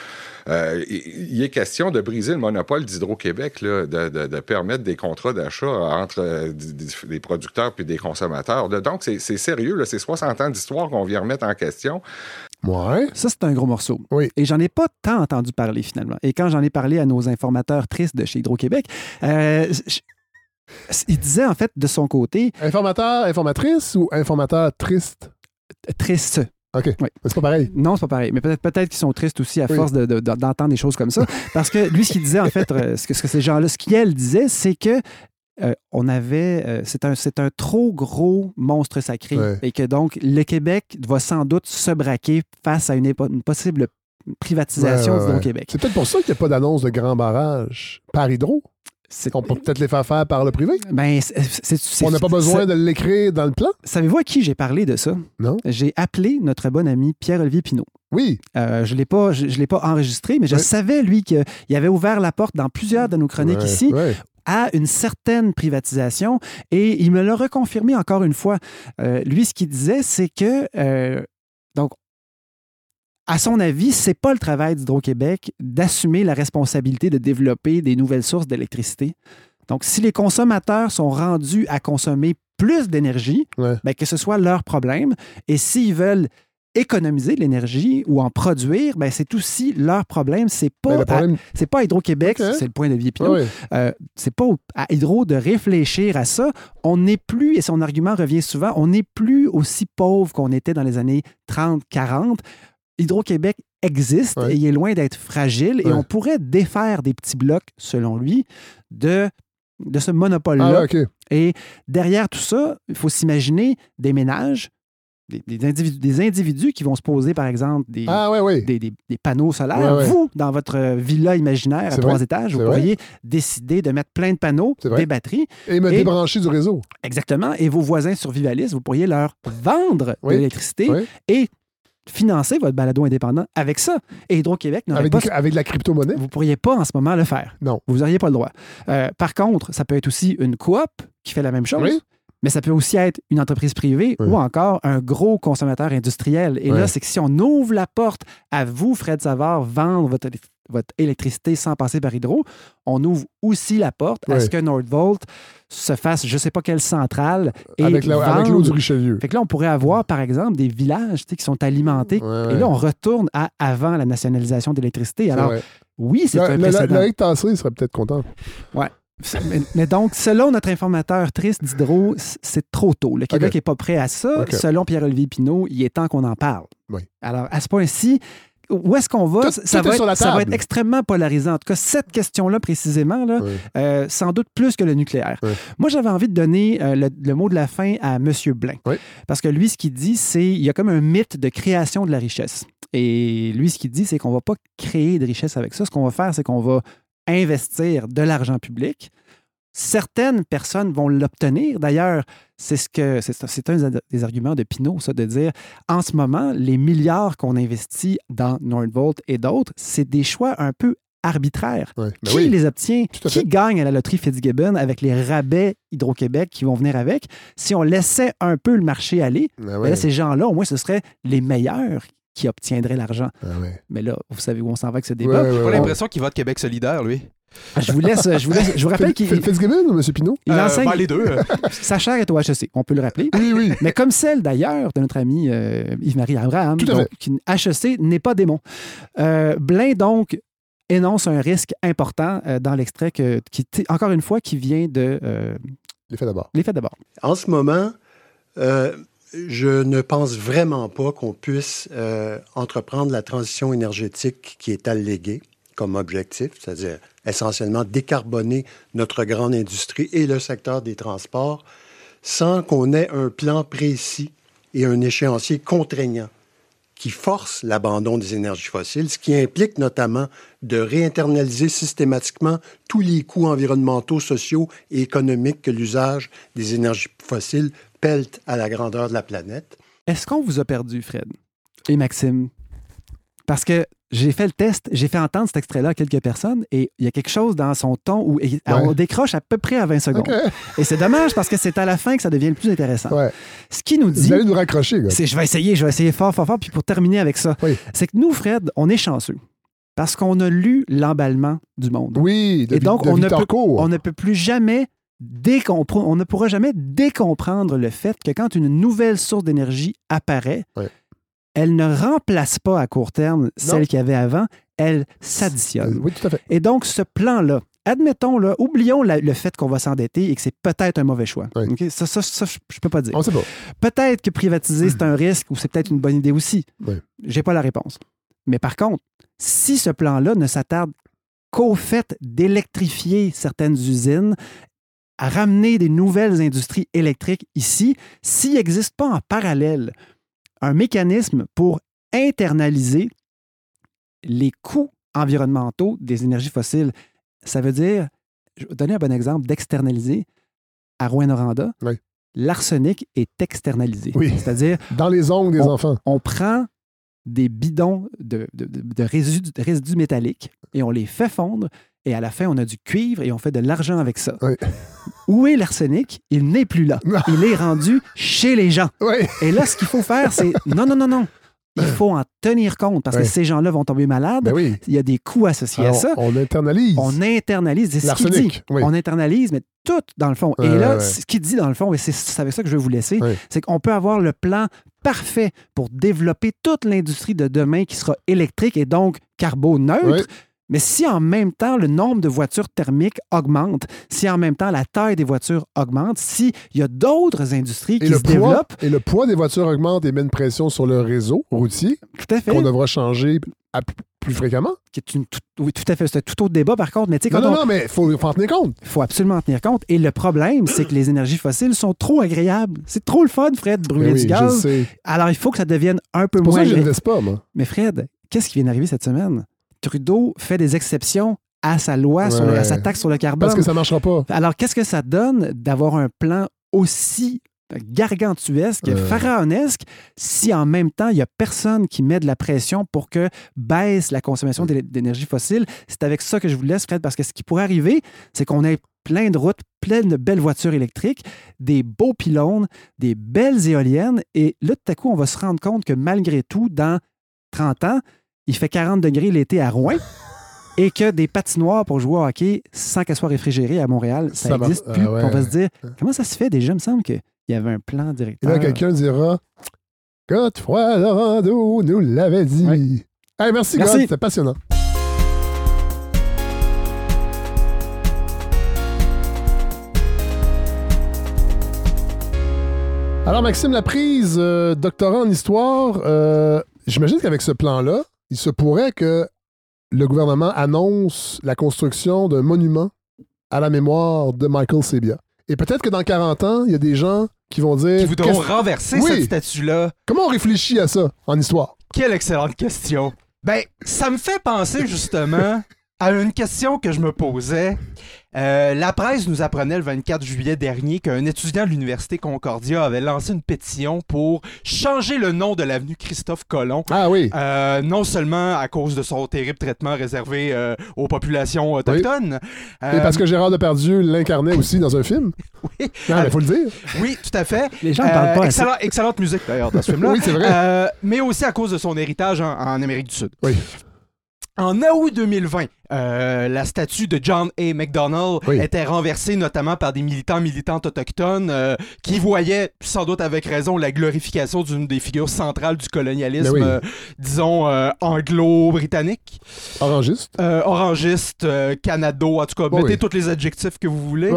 euh, il il est question de briser le monopole d'Hydro-Québec, de, de- de permettre des contrats d'achat entre euh, des producteurs puis des consommateurs. Donc, c'est c'est sérieux. C'est 60 ans d'histoire qu'on vient remettre en question.
Ouais.
Ça, c'est un gros morceau.
Oui.
Et j'en ai pas tant entendu parler finalement. Et quand j'en ai parlé à nos informateurs tristes de chez Hydro-Québec, euh, il disait en fait de son côté,
Informateur, informatrice ou informateur triste?
triste.
OK.
Oui.
C'est pas pareil.
Non, c'est pas pareil. Mais peut-être peut-être qu'ils sont tristes aussi à
Oui.
force de- de- d'entendre des choses comme ça. Parce que lui, ce qu'il disait, en fait, euh, ce que, ce que ces gens-là, ce qu'elle disait, c'est que euh, on avait. euh, c'est un, un trop gros monstre sacré.
Ouais.
Et que donc, le Québec va sans doute se braquer face à une, possible privatisation
Ouais, ouais,
d'Hydro-Québec.
C'est peut-être pour ça qu'il n'y a pas d'annonce de grand barrage par hydro?
C'est-
On peut peut-être les faire faire par le privé.
Ben, c'est-
On n'a pas besoin de l'écrire dans le plan.
Savez-vous à qui j'ai parlé de ça?
Non.
J'ai appelé notre bon ami Pierre-Olivier Pinault.
Oui.
Euh, je ne l'ai pas, je, je l'ai pas enregistré, mais je savais, lui, qu'il avait ouvert la porte dans plusieurs de nos chroniques ici à une certaine privatisation et il me l'a reconfirmé encore une fois. Euh, lui, ce qu'il disait, c'est que, euh, à son avis, c'est pas le travail d'Hydro-Québec d'assumer la responsabilité de développer des nouvelles sources d'électricité. Donc, si les consommateurs sont rendus à consommer plus d'énergie,
Ouais.
ben, que ce soit leur problème. Et s'ils veulent économiser de l'énergie ou en produire, ben, c'est aussi leur problème. C'est pas,
le
à-
problème.
c'est pas à Hydro-Québec, c'est le point de vie Pinot.
Ouais, ouais.
Euh, c'est pas à Hydro de réfléchir à ça. On n'est plus, et son argument revient souvent, on n'est plus aussi pauvre qu'on était dans les années 30, 40. Hydro-Québec existe
Ouais.
et il est loin d'être fragile et on pourrait défaire des petits blocs, selon lui, de, de ce monopole-là.
Ah.
Et derrière tout ça, il faut s'imaginer des ménages, des, des individus, des individus qui vont se poser, par exemple, des,
Ah, ouais, ouais.
des, des- des panneaux solaires. Vous, dans votre villa imaginaire à trois
vrai.
étages, vous
vrai.
pourriez décider de mettre plein de panneaux, des batteries.
Et me
Et-
débrancher du réseau.
Exactement. Et vos voisins sur Vivalis, vous pourriez leur vendre
Oui.
de l'électricité
Oui.
et financer votre balado indépendant avec ça. Et Hydro-Québec n'aurait pas
des- avec de la crypto-monnaie?
vous ne pourriez pas en ce moment le faire.
Non.
Vous n'auriez pas le droit. Euh, par contre, ça peut être aussi une coop qui fait la même chose.
Oui.
Mais ça peut aussi être une entreprise privée
Oui.
ou encore un gros consommateur industriel. Et
Oui.
là, c'est que si on ouvre la porte à vous, Fred Savard, vendre votre, votre électricité sans passer par hydro, on ouvre aussi la porte à ce que Nordvolt se fasse je ne sais pas quelle centrale et
Avec l'eau du Richelieu.
Fait que là, on pourrait avoir, par exemple, des villages qui sont alimentés.
Ouais,
Et
ouais.
là, on retourne à avant la nationalisation d'électricité. Alors,
vrai.
oui, c'est un précédent.
Loïc Tassé serait peut-être content.
Mais, mais donc, selon notre informateur triste d'Hydro, c'est trop tôt. Le Québec n'est pas prêt à ça. Selon Pierre-Olivier Pinault, il est temps qu'on en parle.
Oui.
Alors, à ce point-ci, où est-ce qu'on va?
Tout-
ça,
tout
va être, ça va
table.
être extrêmement polarisant. En tout cas, cette question-là, précisément, là,
Oui.
euh, sans doute plus que le nucléaire.
Oui.
Moi, j'avais envie de donner euh, le, le mot de la fin à M. Blain.
Oui.
Parce que lui, ce qu'il dit, c'est il y a comme un mythe de création de la richesse. Et lui, ce qu'il dit, c'est qu'on ne va pas créer de richesse avec ça. Ce qu'on va faire, c'est qu'on va investir de l'argent public. Certaines personnes vont l'obtenir. D'ailleurs, c'est ce que c'est c'est un des arguments de Pinot, ça, de dire en ce moment, les milliards qu'on investit dans Nordvolt et d'autres, c'est des choix un peu arbitraires.
Ouais. Ben
Qui
oui.
les obtient? Qui
fait.
gagne à la loterie Fitzgibbon avec les rabais Hydro-Québec qui vont venir avec? Si on laissait un peu le marché aller, ben
ouais.
là, ces gens-là, au moins, ce seraient les meilleurs qui obtiendraient l'argent.
Ah ouais.
Mais là, vous savez où on s'en va avec ce débat.
ouais,
J'ai pas
ouais.
l'impression qu'il vote Québec solidaire, lui.
Je vous laisse, je vous, laisse- je vous rappelle qu'il
Fitz- Fitzgibbon ou M. Pinot?
il
Euh,
enseigne.
ben, les deux. euh.
Sa chaire est au HEC, on peut le rappeler.
Oui, oui.
Mais comme celle d'ailleurs de notre ami euh, Yves-Marie Abraham,
Tout à
donc, qui HEC n'est pas démon. Euh, Blain, donc, énonce un risque important euh, dans l'extrait que- qui, encore une fois, qui vient de euh,
Les faits d'abord.
l'effet d'abord.
En ce moment, euh,
je ne pense vraiment pas qu'on puisse euh, entreprendre la transition énergétique qui est alléguée comme objectif, c'est-à-dire essentiellement décarboner notre grande industrie et le secteur des transports, sans qu'on ait un plan précis et un échéancier contraignant qui force l'abandon des énergies fossiles, ce qui implique notamment de réinternaliser systématiquement tous les coûts environnementaux, sociaux et économiques que l'usage des énergies fossiles pèle à la grandeur de la planète.
Est-ce qu'on vous a perdu, Fred et Maxime? Parce que j'ai fait le test, j'ai fait entendre cet extrait-là à quelques personnes et il y a quelque chose dans son ton où on décroche à peu près à 20 secondes. Et c'est dommage parce que c'est à la fin que ça devient le plus intéressant.
Ouais.
Ce qui nous dit,
Vous allez nous raccrocher, gars.
c'est je vais essayer, je vais essayer fort, fort, fort. Puis pour terminer avec ça,
Oui.
c'est que nous, Fred, on est chanceux parce qu'on a lu l'emballement du monde.
Oui, de,
Et donc,
de
on ne, peut, on ne peut plus jamais on ne pourra jamais décomprendre le fait que quand une nouvelle source d'énergie apparaît. Elle ne remplace pas à court terme celle qu'il y avait avant, elle s'additionne.
Oui, tout à fait.
Et donc, ce plan-là, admettons, là, oublions la- le fait qu'on va s'endetter et que c'est peut-être un mauvais choix.
Oui.
Ça, ça, ça, je ne peux pas dire.
On sait pas.
Peut-être que privatiser, c'est un risque ou c'est peut-être une bonne idée aussi.
Oui.
J'ai pas la réponse. Mais par contre, si ce plan-là ne s'attarde qu'au fait d'électrifier certaines usines, à ramener des nouvelles industries électriques ici, s'il n'existe pas en parallèle un mécanisme pour internaliser les coûts environnementaux des énergies fossiles, ça veut dire, je vais donner un bon exemple d'externaliser à Rouen-Noranda,
Oui.
l'arsenic est externalisé.
Oui.
C'est-à-dire,
Dans les ongles des enfants.
on prend des bidons de, de- de- de résidus, de résidus métalliques et on les fait fondre et à la fin, on a du cuivre et on fait de l'argent avec ça.
Oui.
Où est l'arsenic? Il n'est plus là. Il est rendu chez les gens.
Oui.
Et là, ce qu'il faut faire, c'est non, non, non, non. Il faut en tenir compte parce que ces gens-là vont tomber malades.
Ben oui.
Il y a des coûts associés à ça.
on internalise.
On internalise, c'est ce qu'il dit.
L'arsenic, oui.
On internalise, mais tout dans le fond. et là,
ouais.
ce qu'il dit dans le fond, et c'est avec ça que je vais vous laisser, c'est qu'on peut avoir le plan parfait pour développer toute l'industrie de demain qui sera électrique et donc carboneutre.
Ouais.
Mais si en même temps le nombre de voitures thermiques augmente, si en même temps la taille des voitures augmente, s'il y a d'autres industries
Et
qui se
poids,
développent,
et le poids des voitures augmente et met une pression sur le réseau routier
tout à fait,
qu'on devra changer à plus fréquemment.
qui est une tout- oui, tout à fait, c'est un tout autre débat par contre, mais tu sais,
Non, non,
on-
non, mais il faut, faut en tenir compte.
Il faut absolument en tenir compte. Et le problème, c'est que les énergies fossiles sont trop agréables. C'est trop le fun, Fred, de brûler
Ben oui,
du
je
gaz.
sais.
Alors, il faut que ça devienne un peu
C'est pour
moins
ça que je n'investis pas, moi.
Mais Fred, qu'est-ce qui vient d'arriver cette semaine? Trudeau fait des exceptions à sa loi, sur le- à sa taxe sur le carbone.
Parce que ça ne marchera pas.
Alors, qu'est-ce que ça donne d'avoir un plan aussi gargantuesque,
Euh.
pharaonesque, si en même temps, il n'y a personne qui met de la pression pour que baisse la consommation d'é- d'énergie fossile? C'est avec ça que je vous laisse, Fred, parce que ce qui pourrait arriver, c'est qu'on ait plein de routes, plein de belles voitures électriques, des beaux pylônes, des belles éoliennes, et là, tout à coup, on va se rendre compte que malgré tout, dans 30 ans, il fait 40 degrés l'été à Rouen. Et que des patinoires pour jouer au hockey sans qu'elles soient réfrigérées à Montréal, ça n'existe plus.
ah ouais.
On va se dire, comment ça se fait déjà? Il me semble qu'il y avait un plan
Et
directeur.
là, quelqu'un dira Godefroy Laurando nous l'avait dit.
Ouais.
Hey, merci,
Merci.
God, c'était passionnant. Alors, Maxime Laprise, euh, doctorant en histoire, euh, j'imagine qu'avec ce plan-là, il se pourrait que le gouvernement annonce la construction d'un monument à la mémoire de Michael Sebia. Et peut-être que dans 40 ans, il y a des gens qui vont dire
Qui voudront renverser
Oui.
cette statue-là.
Comment on réfléchit à ça en histoire?
Quelle excellente question. Ben, ça me fait penser justement à une question que je me posais. Euh, la presse nous apprenait le 24 juillet dernier qu'un étudiant de l'Université Concordia avait lancé une pétition pour changer le nom de l'avenue Christophe Colomb.
Ah oui.
Euh, non seulement à cause de son terrible traitement réservé euh, aux populations autochtones.
Et
euh,
parce que Gérard Depardieu l'incarnait aussi dans un film.
Oui.
Non, mais faut le dire.
Oui, tout à fait.
Les gens ne parlent pas assez.
excellent- excellente musique d'ailleurs dans ce film-là.
Oui, c'est vrai.
Euh, mais aussi à cause de son héritage en, en Amérique du Sud.
Oui.
En août 2020, euh, la statue de John A. MacDonald
Oui.
était renversée notamment par des militants militantes autochtones euh, qui voyaient, sans doute avec raison, la glorification d'une des figures centrales du colonialisme,
oui.
euh, disons, anglo-britannique.
Orangiste.
Orangiste, canado, en tout cas, mettez
oui.
tous les adjectifs que vous voulez.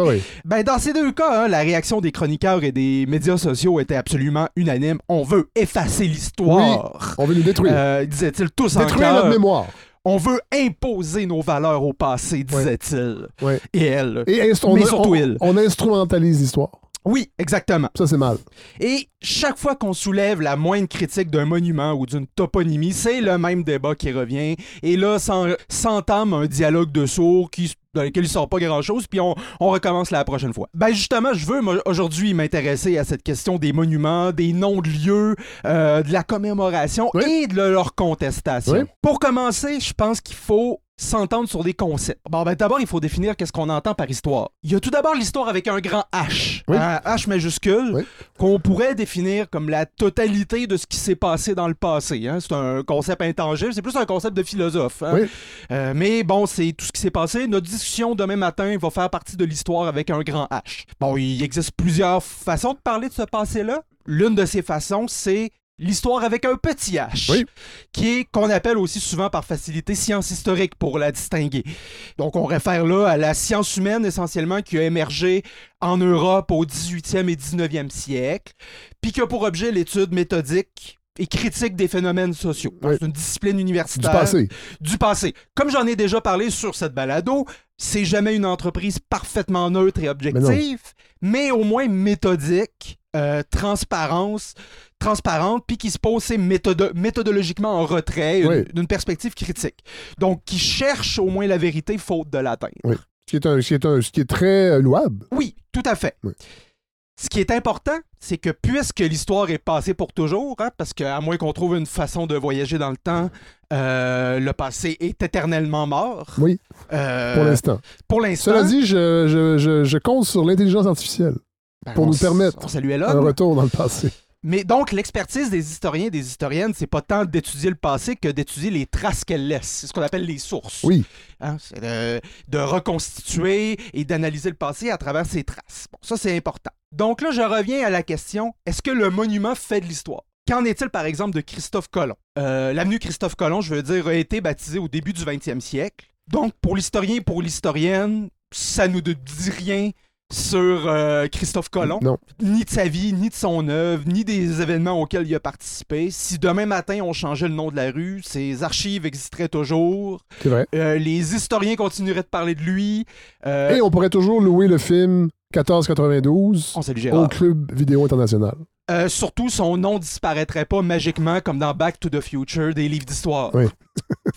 Ben, dans ces deux cas, hein, la réaction des chroniqueurs et des médias sociaux était absolument unanime. On veut effacer l'histoire.
On veut nous détruire.
Disaient-ils tous en
détruire notre mémoire.
On veut imposer nos valeurs au passé, disait-il. Et elle.
Et inst- on, on-
surtout il.
on instrumentalise l'histoire?
Oui, exactement.
Ça, c'est mal.
Et chaque fois qu'on soulève la moindre critique d'un monument ou d'une toponymie, c'est le même débat qui revient. Et là, s'en- s'entame un dialogue de sourds qui, dans lequel il sort pas grand-chose, puis on, on recommence la prochaine fois. Ben justement, je veux aujourd'hui m'intéresser à cette question des monuments, des noms de lieux, euh, de la commémoration
Oui.
et de leur contestation.
Oui.
Pour commencer, je pense qu'il faut s'entendre sur des concepts. Bon, ben d'abord, il faut définir qu'est-ce qu'on entend par histoire. Il y a tout d'abord l'histoire avec un grand H,
Oui.
un H majuscule,
Oui.
qu'on pourrait définir comme la totalité de ce qui s'est passé dans le passé. hein. C'est un concept intangible, c'est plus un concept de philosophe. hein.
Oui.
Euh, mais bon, c'est tout ce qui s'est passé. Notre discussion demain matin va faire partie de l'histoire avec un grand H. Bon, il existe plusieurs façons de parler de ce passé-là. L'une de ces façons, c'est l'histoire avec un petit H,
Oui.
qui est qu'on appelle aussi souvent par facilité science historique pour la distinguer. Donc on réfère là à la science humaine essentiellement qui a émergé en Europe au 18e et 19e siècle, puis qui a pour objet l'étude méthodique et critique des phénomènes sociaux.
Oui.
C'est une discipline
Du
universitaire
passé.
du passé. Comme j'en ai déjà parlé sur cette balado, c'est jamais une entreprise parfaitement neutre et objective, mais, au moins méthodique, euh, transparence, transparente, puis qui se pose méthodo- méthodologiquement en retrait, une-
Oui.
d'une perspective critique. Donc, qui cherche au moins la vérité faute de l'atteindre.
Ce qui est, un, ce qui est, un- ce qui est très euh, louable.
Oui, tout à fait.
Oui.
Ce qui est important, c'est que puisque l'histoire est passée pour toujours, hein, parce qu'à moins qu'on trouve une façon de voyager dans le temps, euh, le passé est éternellement mort.
Oui,
Euh,
pour l'instant.
Pour l'instant.
Cela dit, je, je, je, je compte sur l'intelligence artificielle
ben,
pour nous permettre
On
un retour dans le passé.
Mais donc, l'expertise des historiens et des historiennes, c'est pas tant d'étudier le passé que d'étudier les traces qu'elles laissent. C'est ce qu'on appelle les sources.
Oui.
Hein, c'est de, de reconstituer et d'analyser le passé à travers ces traces. Bon, ça, c'est important. Donc là, je reviens à la question est-ce que le monument fait de l'histoire? Qu'en est-il, par exemple, de Christophe Colomb? Euh, L'avenue Christophe Colomb, je veux dire, a été baptisée au début du 20e siècle. Donc, pour l'historien et pour l'historienne, ça nous dit rien sur euh, Christophe Colomb
Non.
ni de sa vie, ni de son œuvre, ni des événements auxquels il a participé. Si demain matin on changeait le nom de la rue, ses archives existeraient toujours.
C'est vrai.
Euh, les historiens continueraient de parler de lui. Euh,
Et on pourrait toujours louer le film 1492
on salue
au. Club Vidéo International.
Euh, surtout, son nom disparaîtrait pas magiquement comme dans Back to the Future des livres d'histoire.
Oui.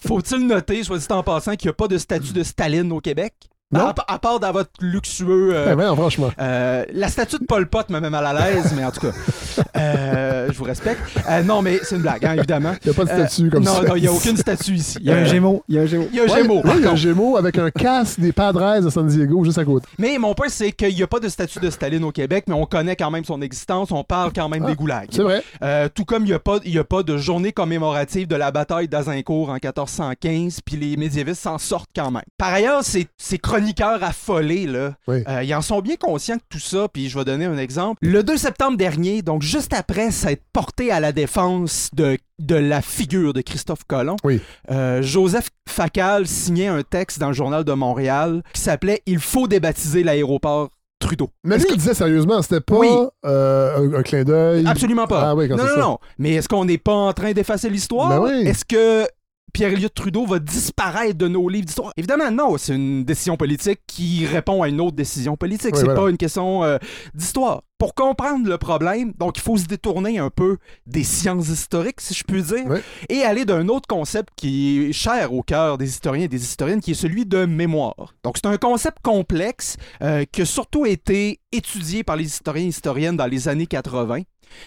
Faut-il noter, soit dit en passant, qu'il n'y a pas de statue de Staline au Québec?
Non?
À, à part dans votre luxueux. euh,
Eh ben, franchement.
Euh, la statue de Pol Pot me met mal à l'aise, mais en tout cas, euh, je vous respecte. Euh, non, mais c'est une blague, hein, évidemment.
Il n'y a pas de
Euh,
statue comme
non,
ça.
non, il n'y a aucune statue ici.
Il y a un
Euh,
gémeau. Il y a un gémeau.
Il y a un
Ouais,
gémeau.
Oui,
par
il y a un
contre.
gémeau avec un casque des Padres de San Diego juste à côté.
Mais mon point, c'est qu'il n'y a pas de statue de Staline au Québec, mais on connaît quand même son existence, on parle quand même
Ah,
des goulags.
C'est vrai.
Euh, tout comme il n'y a, pas- il y a pas de journée commémorative de la bataille d'Azincourt en 1415, puis les médiévistes s'en sortent quand même. Par ailleurs, ces, ces chroniqueurs affolés, là,
Oui.
euh, ils en sont bien conscients de tout ça, puis je vais donner un exemple. Le 2 septembre dernier, donc juste après s'être porté à la défense de, de la figure de Christophe Colomb,
Oui.
euh, Joseph Facal signait un texte dans le Journal de Montréal qui s'appelait Il faut débaptiser l'aéroport Trudeau.
Mais
Est-ce
lui, il disait sérieusement, c'était pas
Oui.
euh, un, un clin d'œil.
Absolument pas.
Ah oui,
non, non,
ça.
non. Mais est-ce qu'on n'est pas en train d'effacer l'histoire?
Ben oui.
Est-ce que Pierre-Éliott Trudeau va disparaître de nos livres d'histoire? Évidemment, non. C'est une décision politique qui répond à une autre décision politique.
Oui,
c'est
voilà.
pas une question euh, d'histoire. Pour comprendre le problème, donc il faut se détourner un peu des sciences historiques, si je puis dire,
Oui.
et aller d'un autre concept qui est cher au cœur des historiens et des historiennes, qui est celui de mémoire. Donc c'est un concept complexe euh, qui a surtout été étudié par les historiens et historiennes dans les années 80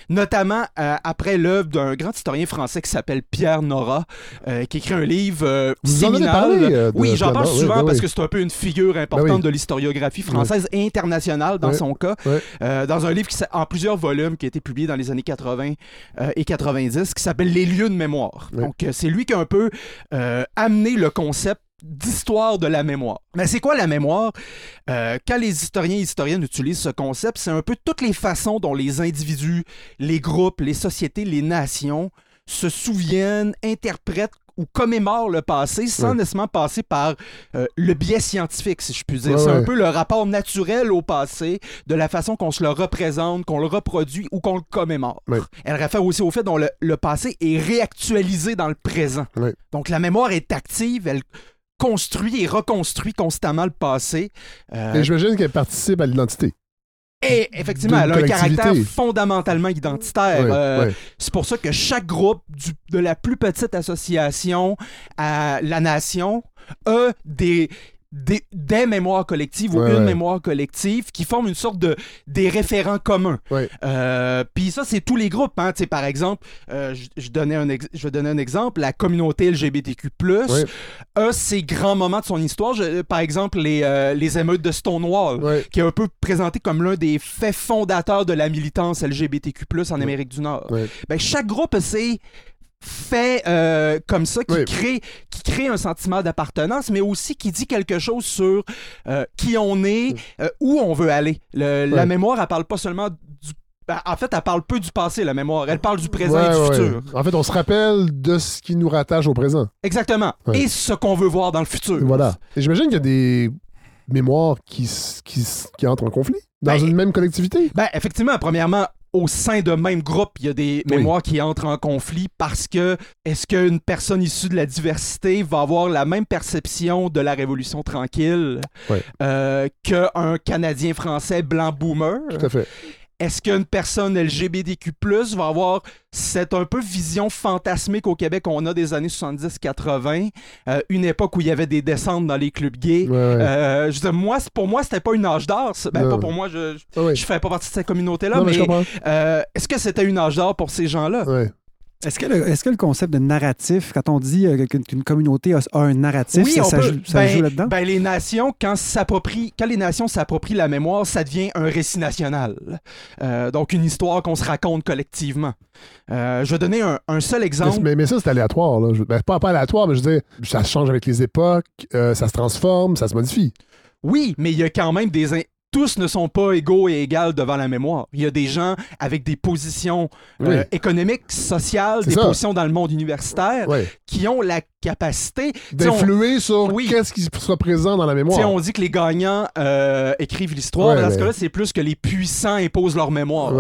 notamment euh, après l'œuvre d'un grand historien français qui s'appelle Pierre Nora, euh, qui écrit un livre euh, séminal.
euh,
oui, j'en parle souvent
oui, oui,
parce que c'est un peu une figure importante
Ben oui.
de l'historiographie française et internationale dans son cas, dans un livre qui, en plusieurs volumes qui a été publié dans les années 80 euh, et 90, qui s'appelle Les lieux de mémoire. Donc, c'est lui qui a un peu amené le concept d'histoire de la mémoire. Mais c'est quoi la mémoire? Euh, quand les historiens et historiennes utilisent ce concept, c'est un peu toutes les façons dont les individus, les groupes, les sociétés, les nations se souviennent, interprètent ou commémorent le passé sans
Ouais.
nécessairement passer par euh, le biais scientifique, si je puis dire.
Ouais,
c'est un peu le rapport naturel au passé, de la façon qu'on se le représente, qu'on le reproduit ou qu'on le commémore. Elle réfère aussi au fait dont le, le passé est réactualisé dans le présent. Donc la mémoire est active, elle construit et reconstruit constamment le passé. Euh,
Et j'imagine qu'elle participe à l'identité.
et effectivement, elle a un caractère fondamentalement identitaire. Euh. C'est pour ça que chaque groupe, du- de la plus petite association à la nation, a des, des, des mémoires collectives ou
Ouais,
une
ouais.
mémoire collective qui forment une sorte de des référents communs.
Ouais.
Euh, Puis ça, c'est tous les groupes. Hein. Par exemple, euh, je, je donnais un ex- je vais donner un exemple, la communauté LGBTQ+, a ses grands moments de son histoire. Je- par exemple, les, euh, les émeutes de Stonewall qui est un peu présenté comme l'un des faits fondateurs de la militance LGBTQ+, en Amérique du Nord. Ben, chaque groupe a ses faits euh, comme ça qui,
Oui.
crée, qui crée un sentiment d'appartenance, mais aussi qui dit quelque chose sur euh, qui on est, euh, où on veut aller. Le- La mémoire, elle parle pas seulement du... ben, En fait, elle parle peu du passé, la mémoire. Elle parle du présent
Ouais,
et du
ouais.
futur.
En fait, on se rappelle de ce qui nous rattache au présent.
Exactement.
Ouais.
Et ce qu'on veut voir dans le futur.
Voilà. Et j'imagine qu'il y a des mémoires qui, qui, qui entrent en conflit dans
Ben,
une même collectivité.
Ben, effectivement, premièrement, au sein de même groupe, il y a des
Oui.
mémoires qui entrent en conflit parce que est-ce qu'une personne issue de la diversité va avoir la même perception de la Révolution tranquille euh, qu'un Canadien français blanc boomer?
Tout à fait.
Est-ce qu'une personne LGBTQ+, va avoir cette un peu vision fantasmée qu'au Québec on a des années 70-80, euh, une époque où il y avait des descentes dans les clubs gays?
Ouais, ouais.
Euh, je veux dire, moi, pour moi, c'était pas une âge d'or. Ben, pas pour moi, je, je- je fais pas partie de cette communauté-là,
mais
euh, est-ce que c'était une âge d'or pour ces gens-là?
Est-ce que, le, est-ce que le concept de narratif, quand on dit euh, qu'une, communauté a, a un narratif, ça,
on
ça
peut.
joue, ça
Ben-
joue là-dedans?
Ben, les nations, quand, s'approprient- quand les nations s'approprient la mémoire, ça devient un récit national. Euh, donc, une histoire qu'on se raconte collectivement. Euh, je vais donner un, un seul exemple.
mais- mais ça, c'est aléatoire. Là. Je- ben, pas, pas aléatoire, mais je veux dire, ça change avec les époques, euh, ça se transforme, ça se modifie.
Oui, mais il y a quand même des... Tous ne sont pas égaux et égales devant la mémoire. Il y a des gens avec des positions euh,
Oui.
économiques, sociales, des
ça.
positions dans le monde universitaire qui ont la capacité... On-
D'influer sur
Oui.
qu'est-ce qui sera présent dans la mémoire.
on dit que les gagnants euh, écrivent l'histoire, dans ce cas-là, c'est plus que les puissants imposent leur mémoire.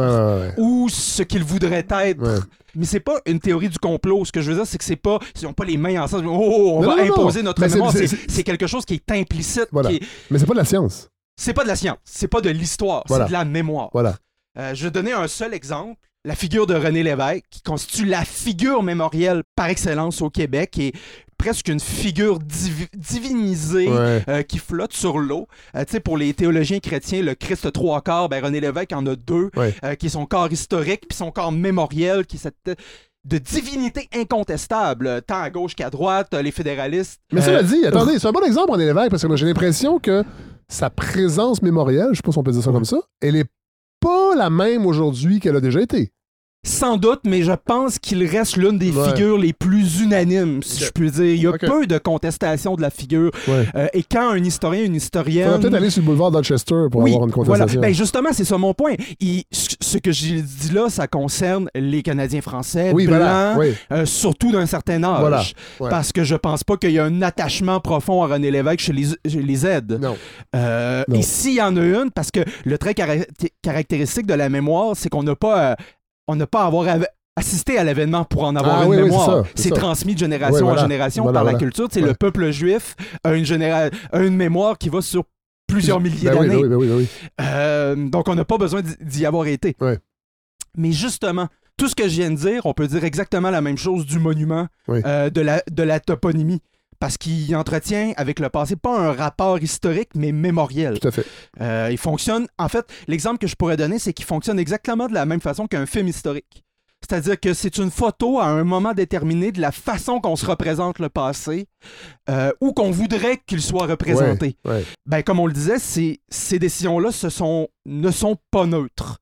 Ou ce qu'ils voudraient être. Mais c'est pas une théorie du complot. Ce que je veux dire, c'est que c'est pas. Ils n'ont pas les mains ensemble. Oh, on
Non,
va
non, non.
imposer notre
Mais
mémoire.
c'est
quelque chose qui est implicite.
Voilà.
qui est-
Mais c'est pas de la science.
C'est pas de la science. C'est pas de l'histoire.
Voilà.
C'est de la mémoire.
Voilà.
Euh, je vais donner un seul exemple. La figure de René Lévesque, qui constitue la figure mémorielle par excellence au Québec, et presque une figure divi- divinisée
Ouais.
euh, qui flotte sur l'eau. Euh, tu sais, pour les théologiens chrétiens, le Christ trois quarts, ben René Lévesque en a deux,
Ouais.
euh, qui est son corps historique, puis son corps mémoriel, qui est cette de divinité incontestable, tant à gauche qu'à droite, les fédéralistes.
Mais ça
Euh,
l'a dit, attendez, c'est un bon exemple, René Lévesque, parce que moi, j'ai l'impression que sa présence mémorielle, je sais pas si on peut dire ça comme ça, elle est pas la même aujourd'hui qu'elle a déjà été.
Sans doute, mais je pense qu'il reste l'une des
Ouais.
figures les plus unanimes, si je puis dire. Il y a peu de contestation de la figure.
Ouais.
Euh, et quand un historien, une
On
historienne...
va peut-être aller sur le boulevard Dorchester pour
Oui,
avoir une
voilà.
contestation.
Ben justement, c'est ça mon point. Il- ce que j'ai dit là, ça concerne les Canadiens français,
oui,
blancs,
voilà. Oui,
euh, surtout d'un certain âge.
Voilà, ouais.
Parce que je pense pas qu'il y a un attachement profond à René Lévesque chez les, chez les aides.
non.
Euh,
Non.
et s'il y en a une, parce que le trait cara- caractéristique de la mémoire, c'est qu'on n'a pas, on n'a pas à avoir av- assisté à l'événement pour en avoir
Ah
une
oui,
mémoire.
c'est
transmis de génération
voilà.
en génération
Voilà,
par la culture. C'est
Ouais.
le peuple juif a une, généra- a une mémoire qui va sur plusieurs milliers
Ben oui,
d'années.
ben oui, ben oui, ben oui.
Euh, donc, on n'a pas besoin d'y- avoir été.
Ouais.
Mais justement, tout ce que je viens de dire, on peut dire exactement la même chose du monument, euh, de, la, de la toponymie. Parce qu'il entretient avec le passé pas un rapport historique, mais mémoriel.
Tout à fait.
Euh, il fonctionne, en fait, l'exemple que je pourrais donner, c'est qu'il fonctionne exactement de la même façon qu'un film historique. C'est-à-dire que c'est une photo à un moment déterminé de la façon qu'on se représente le passé euh, ou qu'on voudrait qu'il soit représenté.
Ouais, ouais.
Ben, comme on le disait, ces, ces décisions-là sont, ne sont pas neutres.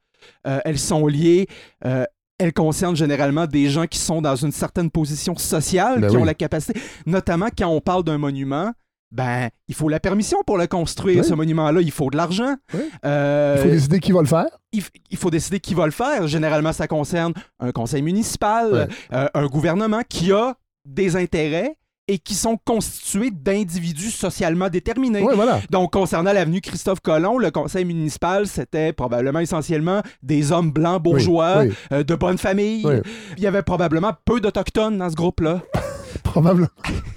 Euh, elles sont liées. euh, elles concernent généralement des gens qui sont dans une certaine position sociale,
Ben
qui ont la capacité, notamment quand on parle d'un monument, ben, il faut la permission pour le construire,
Oui.
ce monument-là. Il faut de l'argent.
Oui.
Euh,
Il faut décider qui va le faire.
il, faut décider qui va le faire. Généralement, ça concerne un conseil municipal, euh, un gouvernement qui a des intérêts et qui sont constitués d'individus socialement déterminés.
Voilà.
Donc, concernant l'avenue Christophe Colomb, le conseil municipal, c'était probablement essentiellement des hommes blancs bourgeois,
Oui, oui.
euh, de bonne famille.
Oui.
Il y avait probablement peu d'Autochtones dans ce groupe-là.
Probablement.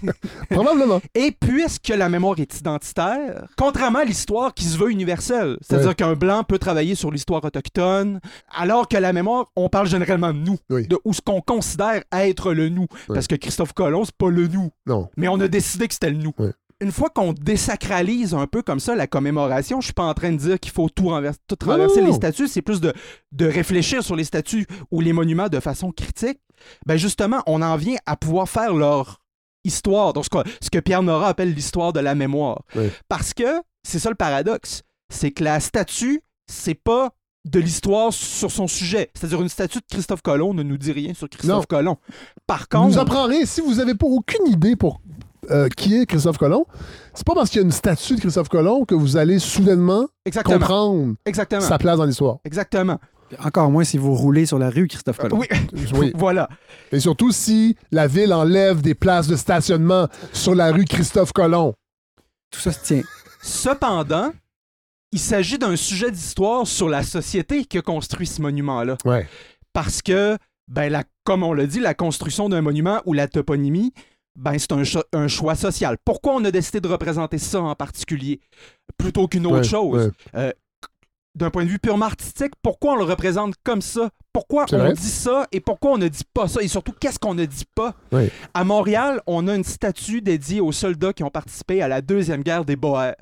Probablement.
Et puisque la mémoire est identitaire, contrairement à l'histoire qui se veut universelle, c'est-à-dire qu'un blanc peut travailler sur l'histoire autochtone, alors que la mémoire, on parle généralement de nous,
Oui.
de où ce qu'on considère être le nous. Parce que Christophe Colomb, c'est pas le nous,
Non.
mais on a décidé que c'était le nous. Une fois qu'on désacralise un peu comme ça la commémoration, je suis pas en train de dire qu'il faut tout, renverser, tout les statues, c'est plus de, de réfléchir sur les statues ou les monuments de façon critique. Ben justement, on en vient à pouvoir faire leur histoire, donc ce que, ce que Pierre Nora appelle l'histoire de la mémoire.
Oui.
Parce que c'est ça le paradoxe, c'est que la statue, c'est pas de l'histoire sur son sujet. C'est-à-dire une statue de Christophe Colomb ne nous dit rien sur Christophe
Non.
Colomb. Par
Vous
contre,
nous apprendrez, si vous n'avez pas aucune idée pour euh, qui est Christophe Colomb, c'est pas parce qu'il y a une statue de Christophe Colomb que vous allez soudainement
exactement,
comprendre
exactement,
sa place dans l'histoire.
exactement.
Encore moins si vous roulez sur la rue Christophe Colomb.
Oui,
Oui.
voilà.
Et surtout si la ville enlève des places de stationnement sur la rue Christophe Colomb.
Tout ça se tient.
Cependant, il s'agit d'un sujet d'histoire sur la société qui a construit ce monument-là.
Ouais.
Parce que, ben, la, comme on l'a dit, la construction d'un monument ou la toponymie, ben, c'est un, cho- un choix social. Pourquoi on a décidé de représenter ça en particulier plutôt qu'une autre
Ouais,
chose?
ouais.
Euh, D'un point de vue purement artistique, pourquoi on le représente comme ça? Pourquoi on dit ça et pourquoi on ne dit pas ça? Et surtout, qu'est-ce qu'on ne dit pas?
Oui.
À Montréal, on a une statue dédiée aux soldats qui ont participé à la Deuxième Guerre des Boers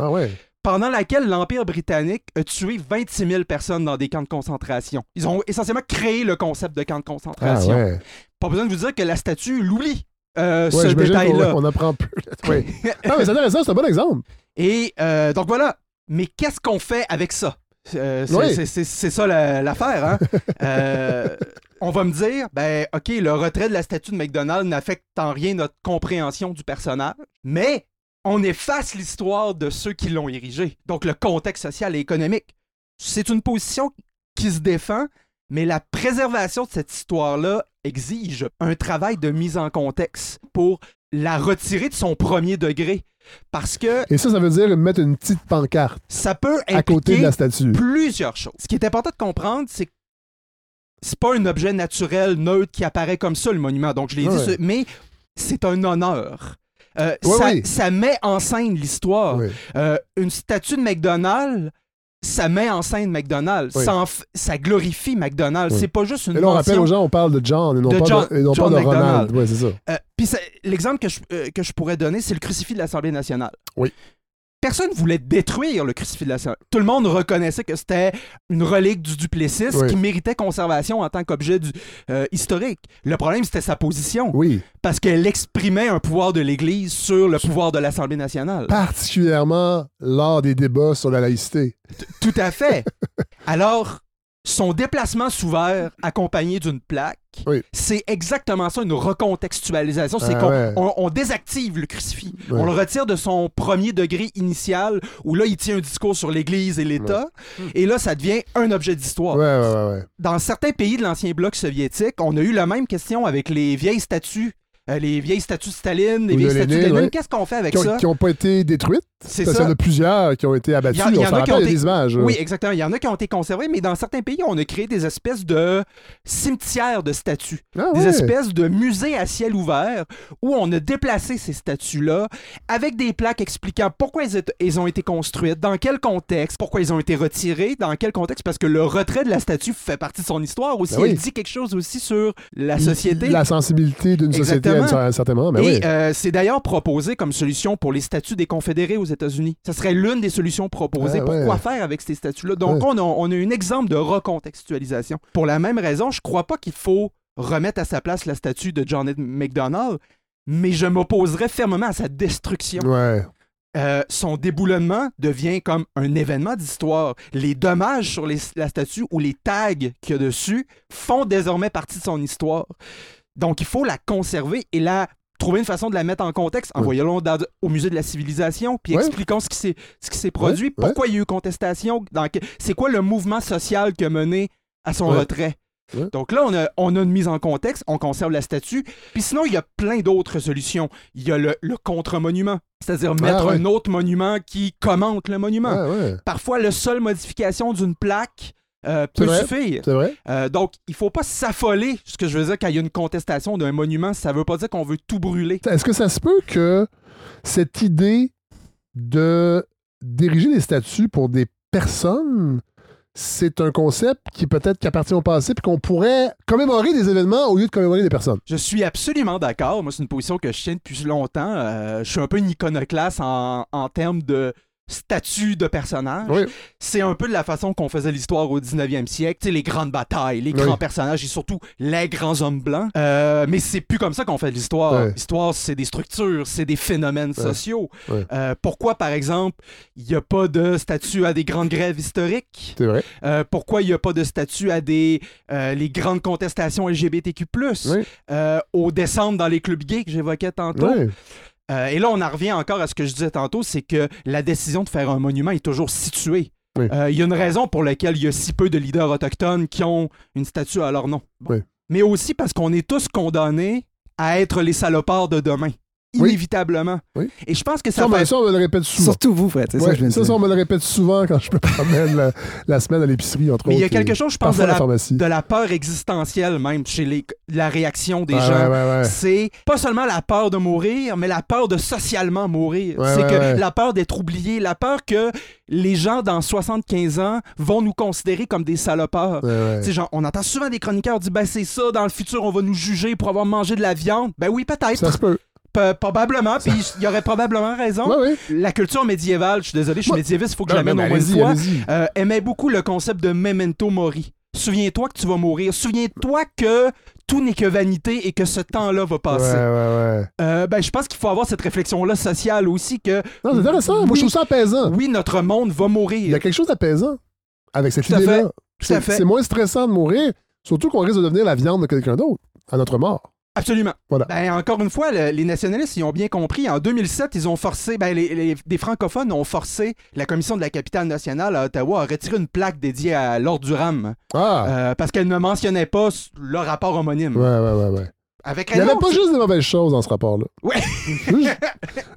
Ah ouais.
pendant laquelle l'Empire britannique a tué 26 000 personnes dans des camps de concentration. Ils ont essentiellement créé le concept de camp de
Ah
concentration.
ouais.
Pas besoin de vous dire que la statue l'oublie, euh,
Ouais,
ce détail-là.
on apprend plus. Ouais. Ah, mais c'est intéressant, c'est un bon exemple.
Et euh, donc voilà. Mais qu'est-ce qu'on fait avec ça? Euh, c'est
Oui.
ça la- l'affaire. Hein? On va me dire, ben, OK, le retrait de la statue de McDonald's n'affecte en rien notre compréhension du personnage, mais on efface l'histoire de ceux qui l'ont érigé. Donc le contexte social et économique. C'est une position qui se défend, mais la préservation de cette histoire-là exige un travail de mise en contexte pour la retirer de son premier degré. Parce que
Et ça, ça veut dire mettre une petite pancarte
ça peut
à côté de la statue.
plusieurs choses. Ce qui est important de comprendre, c'est que c'est pas un objet naturel, neutre, qui apparaît comme ça, le monument. Donc, je l'ai
Ouais.
dit, mais c'est un honneur. Euh,
Ouais,
ça, met en scène l'histoire. Euh, une statue de McDonald's, ça met en scène McDonald's.
Oui.
Ça, en f- ça glorifie McDonald's.
Oui.
C'est pas juste une
Et là, on rappelle aux gens, on parle de John et non
De
pas
John-
de, et non
John
pas de Ronald. Ouais, c'est ça.
Euh, Puis l'exemple que je, euh, que je pourrais donner, c'est le crucifix de l'Assemblée nationale.
Oui.
Personne voulait détruire le crucifix de l'Assemblée. Tout le monde reconnaissait que c'était une relique du Duplessis
Oui.
qui méritait conservation en tant qu'objet euh, historique. Le problème, c'était sa position,
Oui.
parce qu'elle exprimait un pouvoir de l'Église sur le pouvoir de l'Assemblée nationale.
Particulièrement lors des débats sur la laïcité.
Tout à fait. Alors, son déplacement sous verre accompagné d'une plaque,
Oui.
c'est exactement ça, une recontextualisation. C'est
Ah
qu'on
ouais.
on- on désactive le crucifix.
Ouais.
On le retire de son premier degré initial, où là, il tient un discours sur l'Église et l'État. Et là, ça devient un objet d'histoire. Dans certains pays de l'ancien bloc soviétique, on a eu la même question avec les vieilles statues. Euh, les vieilles statues de Staline, les
Ou de
vieilles statues de
Lénine, ouais.
Qu'est-ce qu'on fait avec
Qui
ça?
n'ont pas été détruites.
C'est
Parce qu'il y
ça.
en a plusieurs qui ont été abattus.
Il y en- il a qui ont
il des images.
Oui, exactement. Il y en a qui ont été conservés, mais dans certains pays, on a créé des espèces de cimetières de statues.
Ah
Des espèces de musées à ciel ouvert où on a déplacé ces statues-là avec des plaques expliquant pourquoi elles, ont été construites, dans quel contexte, pourquoi elles ont été retirées, dans quel contexte, parce que le retrait de la statue fait partie de son histoire aussi.
Ben oui.
Elle dit quelque chose aussi sur la société.
La sensibilité d'une société, à un certain moment. Ben
Et
oui.
euh, c'est d'ailleurs proposé comme solution pour les statues des confédérés aux États-Unis. Ça serait l'une des solutions proposées.
Ah, ouais.
Pourquoi faire avec ces statues-là? Donc,
Ouais.
on, a, on a un exemple de recontextualisation. Pour la même raison, je crois pas qu'il faut remettre à sa place la statue de John McDonald, mais je m'opposerais fermement à sa destruction.
Ouais.
Euh, son déboulonnement devient comme un événement d'histoire. Les dommages sur les- la statue ou les tags qu'il y a dessus font désormais partie de son histoire. Donc, il faut la conserver et la trouver une façon de la mettre en contexte. Envoyons-la dans- au musée de la civilisation, puis expliquons ce qui s'est ce qui s'est produit, pourquoi il y a eu contestation, dans c'est quoi le mouvement social qui a mené à son retrait. Donc là, on a, on a une mise en contexte, on conserve la statue. Puis sinon, il y a plein d'autres solutions. Il y a le, le contre-monument, c'est-à-dire mettre
ouais.
un autre monument qui commente le monument.
Ah.
Parfois, la seule modification d'une plaque euh, peut
vrai?
suffire.
C'est vrai?
Euh, donc, il faut pas s'affoler. Ce que je veux dire, quand il y a une contestation d'un monument, ça veut pas dire qu'on veut tout brûler.
Est-ce que ça se peut que cette idée de diriger les statuts pour des personnes, c'est un concept qui peut-être qui appartient au passé puis qu'on pourrait commémorer des événements au lieu de commémorer des personnes?
Je suis absolument d'accord. Moi, c'est une position que je tiens depuis longtemps. Euh, je suis un peu une iconoclaste en, en termes de statut de personnage.
Oui.
C'est un peu de la façon qu'on faisait l'histoire au 19e siècle. Tu sais, les grandes batailles, les
Oui.
grands personnages et surtout les grands hommes blancs. Euh, mais c'est plus comme ça qu'on fait l'histoire. L'histoire, c'est des structures, c'est des phénomènes sociaux. Euh, pourquoi, par exemple, il n'y a pas de statut à des grandes grèves historiques?
C'est vrai.
Euh, pourquoi il n'y a pas de statut à des les grandes contestations LGBTQ+, aux descentes dans les clubs gays que j'évoquais tantôt. Euh, et là, on en revient encore à ce que je disais tantôt, c'est que la décision de faire un monument est toujours située.
Oui.
Euh, Il y a une raison pour laquelle il y a si peu de leaders autochtones qui ont une statue à leur nom. Bon.
Oui.
Mais aussi parce qu'on est tous condamnés à être les salopards de demain. Inévitablement.
Oui.
Et je pense que ça
Ça, on me-
fait...
ça, on me le répète souvent.
Surtout vous, Fred, ça
Ouais,
je
ça, ça, on me le répète souvent quand je me promène la, la semaine à l'épicerie, entre
Mais il y a
autres,
quelque chose, je pense, de
la
la,
pharmacie.
de la peur existentielle même chez les, la réaction des gens.
ouais, ouais, ouais.
C'est pas seulement la peur de mourir, mais la peur de socialement mourir. C'est que la peur d'être oublié, la peur que les gens dans 75 ans vont nous considérer comme des salopards. Genre, on entend souvent des chroniqueurs dire ben c'est ça, dans le futur on va nous juger pour avoir mangé de la viande. Ben oui,
Ça
peut-être,
se peut.
Pe- probablement, puis il y aurait probablement raison.
Ouais, ouais.
La culture médiévale, je suis désolé, je suis
Ouais.
médiéviste, il faut que
Non,
je l'amène au moins une fois euh, aimait beaucoup le concept de memento mori. Souviens-toi que tu vas mourir. Souviens-toi que tout n'est que vanité et que ce temps-là va passer. Euh, ben, je pense qu'il faut avoir cette réflexion-là sociale aussi que
Non, c'est intéressant. Moi, je trouve ça apaisant.
oui, notre monde va
Il y
mourir.
a quelque chose d'apaisant avec cette
Tout
idée-là.
fait. Tout à
C'est
fait.
c'est moins stressant de mourir, surtout qu'on risque de devenir la viande de quelqu'un d'autre à notre mort.
Absolument.
Voilà.
Ben, encore une fois, le- les nationalistes, ils ont bien compris. En 2007, ils ont forcé, ben, les, les- des francophones ont forcé la commission de la capitale nationale à Ottawa à retirer une plaque dédiée à Lord Durham
Ah!
euh, parce qu'elle ne mentionnait pas le rapport homonyme.
Ouais, ouais, ouais, ouais.
Avec
Il n'y avait pas juste des mauvaises choses dans ce rapport-là.
Ouais.
Juste-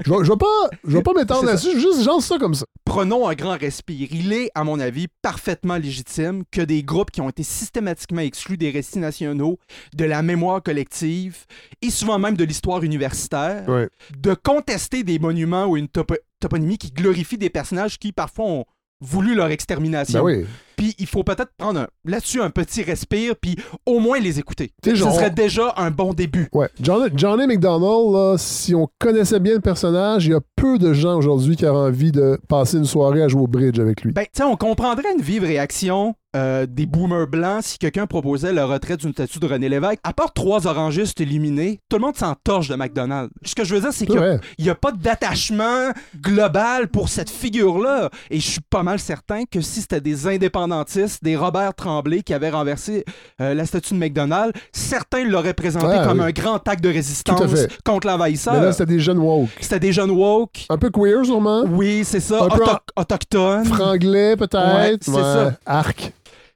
je vais je vais pas, je vais pas m'étendre là-dessus, juste genre ça comme ça.
prenons un grand respire. Il est, à mon avis, parfaitement légitime que des groupes qui ont été systématiquement exclus des récits nationaux, de la mémoire collective et souvent même de l'histoire universitaire,
Ouais.
de contester des monuments ou une topo- toponymie qui glorifie des personnages qui parfois ont voulu leur extermination.
Ben oui.
Puis il faut peut-être prendre un- là-dessus un petit respire, puis au moins les écouter. Ce
genre-
serait déjà un bon début.
Ouais. John, Johnny McDonald, là, si on connaissait bien le personnage, il y a peu de gens aujourd'hui qui auraient envie de passer une soirée à jouer au bridge avec lui.
Ben, on comprendrait une vive réaction euh, des boomers blancs si quelqu'un proposait le retrait d'une statue de René Lévesque. À part trois orangistes éliminés, tout le monde s'en torche de McDonald's. Ce que je veux dire, c'est qu'il n'y a, pas d'attachement global pour cette figure-là. Et je suis pas mal certain que si c'était des indépendantistes, des Robert Tremblay qui avaient renversé euh, la statue de McDonald's, certains l'auraient présenté comme
oui.
un grand acte de résistance contre
Mais
l'envahisseur.
là, c'était des jeunes woke.
C'était des jeunes woke.
Un peu queer, sûrement.
Oui, c'est ça.
Un peu
Auto- autochtones.
Franglais, peut-être.
Ouais, c'est ça.
Arc.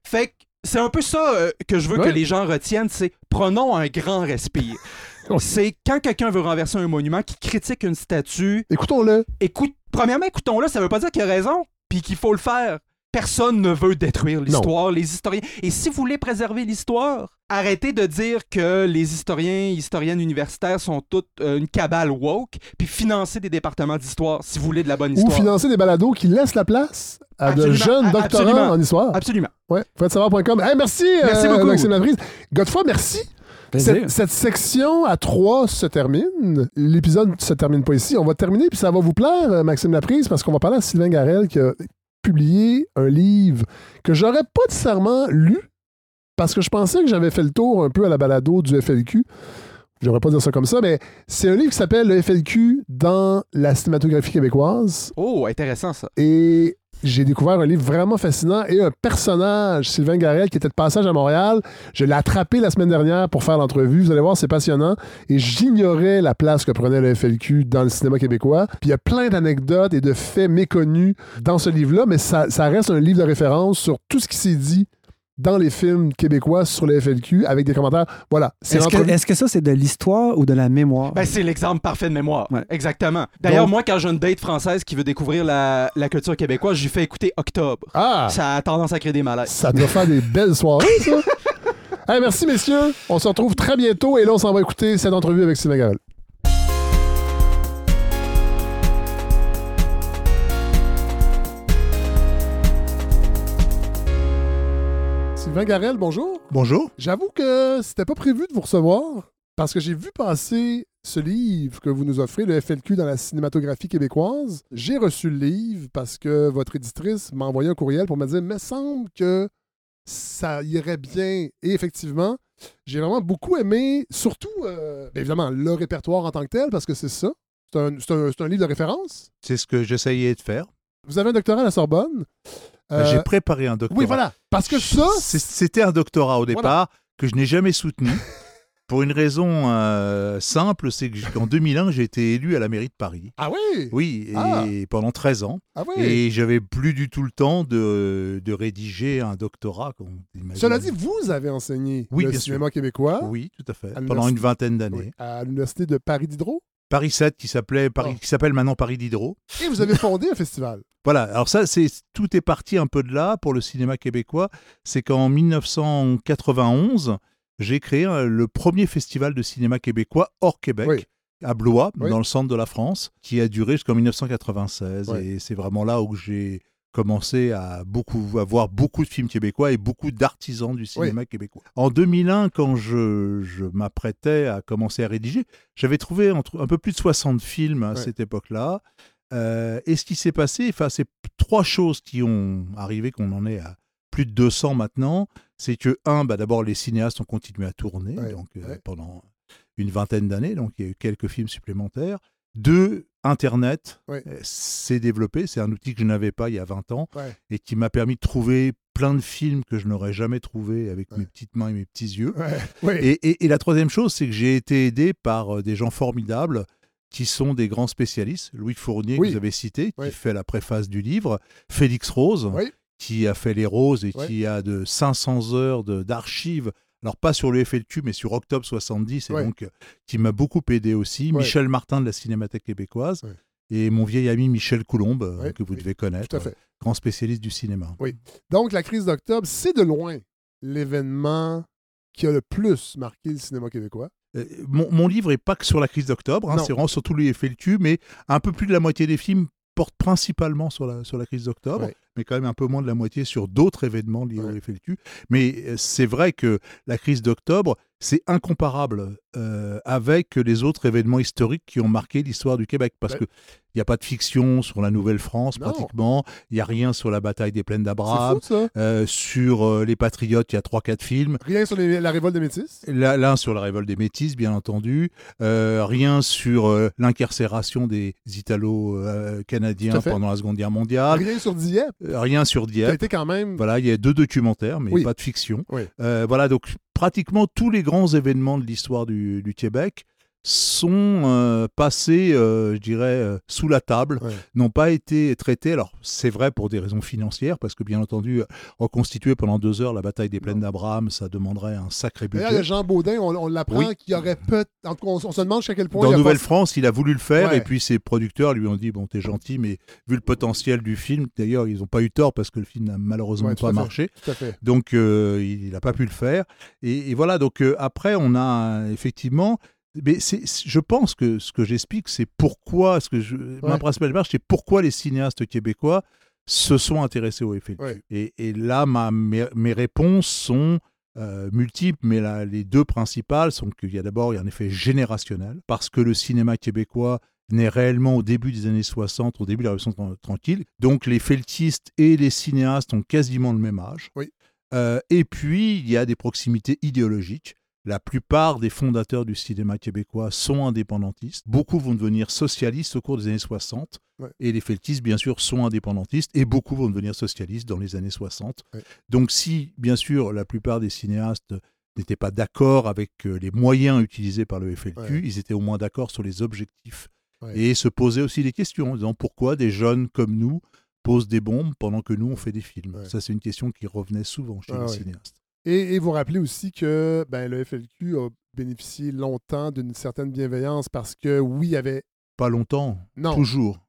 Fait que C'est un peu ça euh, que je veux
Ouais.
que les gens retiennent, c'est prenons un grand respire. C'est quand quelqu'un veut renverser un monument, qui critique une statue,
Écoutons-le.
écoute, premièrement, écoutons-le, ça veut pas dire qu'il a raison, puis qu'il faut le faire. Personne ne veut détruire l'histoire, les historiens. Et si vous voulez préserver l'histoire, arrêtez de dire que les historiens, historiennes universitaires sont toutes euh, une cabale woke, puis financez des départements d'histoire si vous voulez de la bonne
Ou
histoire.
financer des balados qui laissent la place à de jeunes doctorants
absolument.
en histoire.
Absolument.
Ouais, faites-savoir.com. Hey, merci,
Merci
euh,
beaucoup.
Maxime Laprise. Godefroy, merci. Cette, cette section à trois se termine. L'épisode se termine pas ici. On va terminer, puis ça va vous plaire, euh, Maxime Laprise, parce qu'on va parler à Sylvain Garel qui a publié un livre que j'aurais pas nécessairement lu, parce que je pensais que j'avais fait le tour un peu à la balado du FLQ. J'aimerais pas dire ça comme ça, mais c'est un livre qui s'appelle Le FLQ dans la cinématographie québécoise.
Oh, intéressant ça.
Et j'ai découvert un livre vraiment fascinant et un personnage, Sylvain Garel, qui était de passage à Montréal. Je l'ai attrapé la semaine dernière pour faire l'entrevue. Vous allez voir, c'est passionnant. Et j'ignorais la place que prenait le FLQ dans le cinéma québécois. Puis il y a plein d'anecdotes et de faits méconnus dans ce livre-là, mais ça, ça reste un livre de référence sur tout ce qui s'est dit dans les films québécois sur le FLQ avec des commentaires. Voilà, c'est
Est-ce que,
l'entrevue.
est-ce que ça, c'est de l'histoire ou de la mémoire?
Ben, c'est l'exemple parfait de mémoire.
Ouais.
Exactement. D'ailleurs,
Donc-
moi, quand j'ai une date française qui veut découvrir la, la culture québécoise, je lui fais écouter Octobre.
Ah!
Ça a tendance à créer des malaises.
Ça doit faire des belles soirées, ça. Hey, merci, messieurs. On se retrouve très bientôt et là, on s'en va écouter cette entrevue avec Sylvain Sylvain Garel, bonjour.
Bonjour.
J'avoue que c'était pas prévu de vous recevoir parce que j'ai vu passer ce livre que vous nous offrez, le FLQ dans la cinématographie québécoise. J'ai reçu le livre parce que votre éditrice m'a envoyé un courriel pour me dire Me semble que ça irait bien. Et effectivement, j'ai vraiment beaucoup aimé, surtout, euh, bien évidemment, le répertoire en tant que tel, parce que c'est ça. C'est un, un livre de référence.
C'est ce que j'essayais de faire.
Vous avez un doctorat à la Sorbonne. Euh,
J'ai préparé un doctorat.
oui, voilà. Parce que ça,
C'était un doctorat au
Voilà.
départ que je n'ai jamais soutenu. Pour une raison euh, simple, c'est qu'en 2001, j'ai été élu à la mairie de Paris.
Ah oui!
Oui, et
Ah.
pendant 13 ans.
Ah oui!
Et j'avais plus du tout le temps de, de rédiger un doctorat.
Cela dit, vous avez enseigné
Oui,
le
bien
cinéma québécois
Oui, tout à fait.
À
Pendant une vingtaine d'années.
oui, à l'Université de Paris Diderot.
Paris 7, qui s'appelait Paris,
Oh.
qui s'appelle maintenant Paris Diderot.
Et vous avez fondé un festival.
Voilà, alors ça, c'est tout est parti un peu de là pour le cinéma québécois. C'est qu'en 1991, j'ai créé euh, le premier festival de cinéma québécois hors Québec.
Oui.
À Blois,
Oui.
dans le centre de la France, qui a duré jusqu'en 1996.
Oui.
Et c'est vraiment là où j'ai commencé à beaucoup à voir beaucoup de films québécois et beaucoup d'artisans du cinéma québécois. En 2001, quand je, je m'apprêtais à commencer à rédiger, j'avais trouvé entre, un peu plus de 60 films à cette époque-là. Euh, et ce qui s'est passé, enfin, c'est trois choses qui ont arrivé, qu'on en est à plus de 200 maintenant. C'est que, un, bah, d'abord, les cinéastes ont continué à tourner donc, euh, pendant une vingtaine d'années, donc il y a eu quelques films supplémentaires. Deux, Internet euh, s'est développé. C'est un outil que je n'avais pas il y a 20 ans
Ouais.
et qui m'a permis de trouver plein de films que je n'aurais jamais trouvé avec
Ouais.
mes petites mains et mes petits yeux.
Ouais.
Et, et- et la troisième chose, c'est que j'ai été aidé par euh, des gens formidables qui sont des grands spécialistes. Louis Fournier,
Oui.
que vous avez cité, qui fait la préface du livre. Félix Rose, qui a fait Les Roses et qui a de 500 heures d'archives. Alors, pas sur le FLQ, mais sur Octobre 70, et
Oui.
donc euh, qui m'a beaucoup aidé aussi.
Oui.
Michel Martin de la Cinémathèque québécoise.
Oui.
Et mon vieil ami Michel Coulombe, euh,
Oui,
que vous
oui,
devez connaître,
Tout à fait.
grand spécialiste du cinéma.
Donc, la crise d'octobre, c'est de loin l'événement qui a le plus marqué le cinéma québécois.
Euh, mon, mon livre est pas que sur la crise d'octobre, hein, c'est vraiment sur tous les FLQ, mais un peu plus de la moitié des films portent principalement sur la, sur la crise d'octobre,
Ouais.
Mais quand même un peu moins de la moitié sur d'autres événements liés
Ouais.
au FLQ. Mais euh, c'est vrai que la crise d'octobre, c'est incomparable euh, avec les autres événements historiques qui ont marqué l'histoire du Québec, parce
Ben-
que il n'y a pas de fiction sur la Nouvelle-France pratiquement, il n'y a rien sur la bataille des plaines d'Abraham,
ça.
euh, sur euh, les Patriotes, il y a 3-4 films.
Rien sur les- la révolte des Métis.
Là- L'un sur la révolte des Métis, bien entendu. Rien sur l'incarcération des Italo-Canadiens pendant la Seconde Guerre mondiale.
Rien sur Dieppe.
Rien sur
Qui a
Dieppe.
été quand même.
Voilà, il y a deux documentaires, mais
Oui.
pas de fiction.
Oui.
Voilà, donc pratiquement tous les grands événements de l'histoire du, Québec sont euh, passés, euh, je dirais, euh, sous la table,
Ouais.
n'ont pas été traités. Alors, c'est vrai pour des raisons financières, parce que bien entendu, reconstituer pendant deux heures la bataille des plaines d'Abraham, ça demanderait un sacré
D'ailleurs,
budget.
Jean Baudin, on, on l'apprend,
Oui.
qui aurait peut En tout cas, on, on se demande jusqu'à quel point.
Dans Nouvelle-France, il a voulu le faire,
Ouais.
et puis ses producteurs lui ont dit Bon, t'es gentil, mais vu le potentiel du film, d'ailleurs, ils n'ont pas eu tort parce que le film n'a malheureusement
Ouais,
pas
fait.
marché.
Tout à fait.
Donc, il n'a pas pu le faire. Et, et voilà, donc après, on a effectivement. Mais je pense que ce que j'explique, c'est pourquoi, ce que je, ma principale démarche, c'est pourquoi les cinéastes québécois se sont intéressés au FLQ.
Ouais.
Et, et là, ma, mes, mes réponses sont euh, multiples, mais là, les deux principales sont qu'il y a d'abord un effet générationnel, parce que le cinéma québécois naît réellement au début des années 60, au début de la Révolution tran- tranquille. Donc les feltistes et les cinéastes ont quasiment le même âge.
Oui.
Euh, et puis, il y a des proximités idéologiques. La plupart des fondateurs du cinéma québécois sont indépendantistes. Beaucoup vont devenir socialistes au cours des années 60.
Ouais.
Et les feltistes, bien sûr, sont indépendantistes. Et beaucoup vont devenir socialistes dans les années 60.
Ouais.
Donc si, bien sûr, la plupart des cinéastes n'étaient pas d'accord avec euh, les moyens utilisés par le FLQ,
Ouais.
ils étaient au moins d'accord sur les objectifs. Et se posaient aussi des questions en disant pourquoi des jeunes comme nous posent des bombes pendant que nous, on fait des films. Ça, c'est une question qui revenait souvent chez
Ah
les cinéastes.
Et, et vous rappelez aussi que ben, le FLQ a bénéficié longtemps d'une certaine bienveillance parce que, oui, il y avait.
Pas longtemps,
Non.
toujours.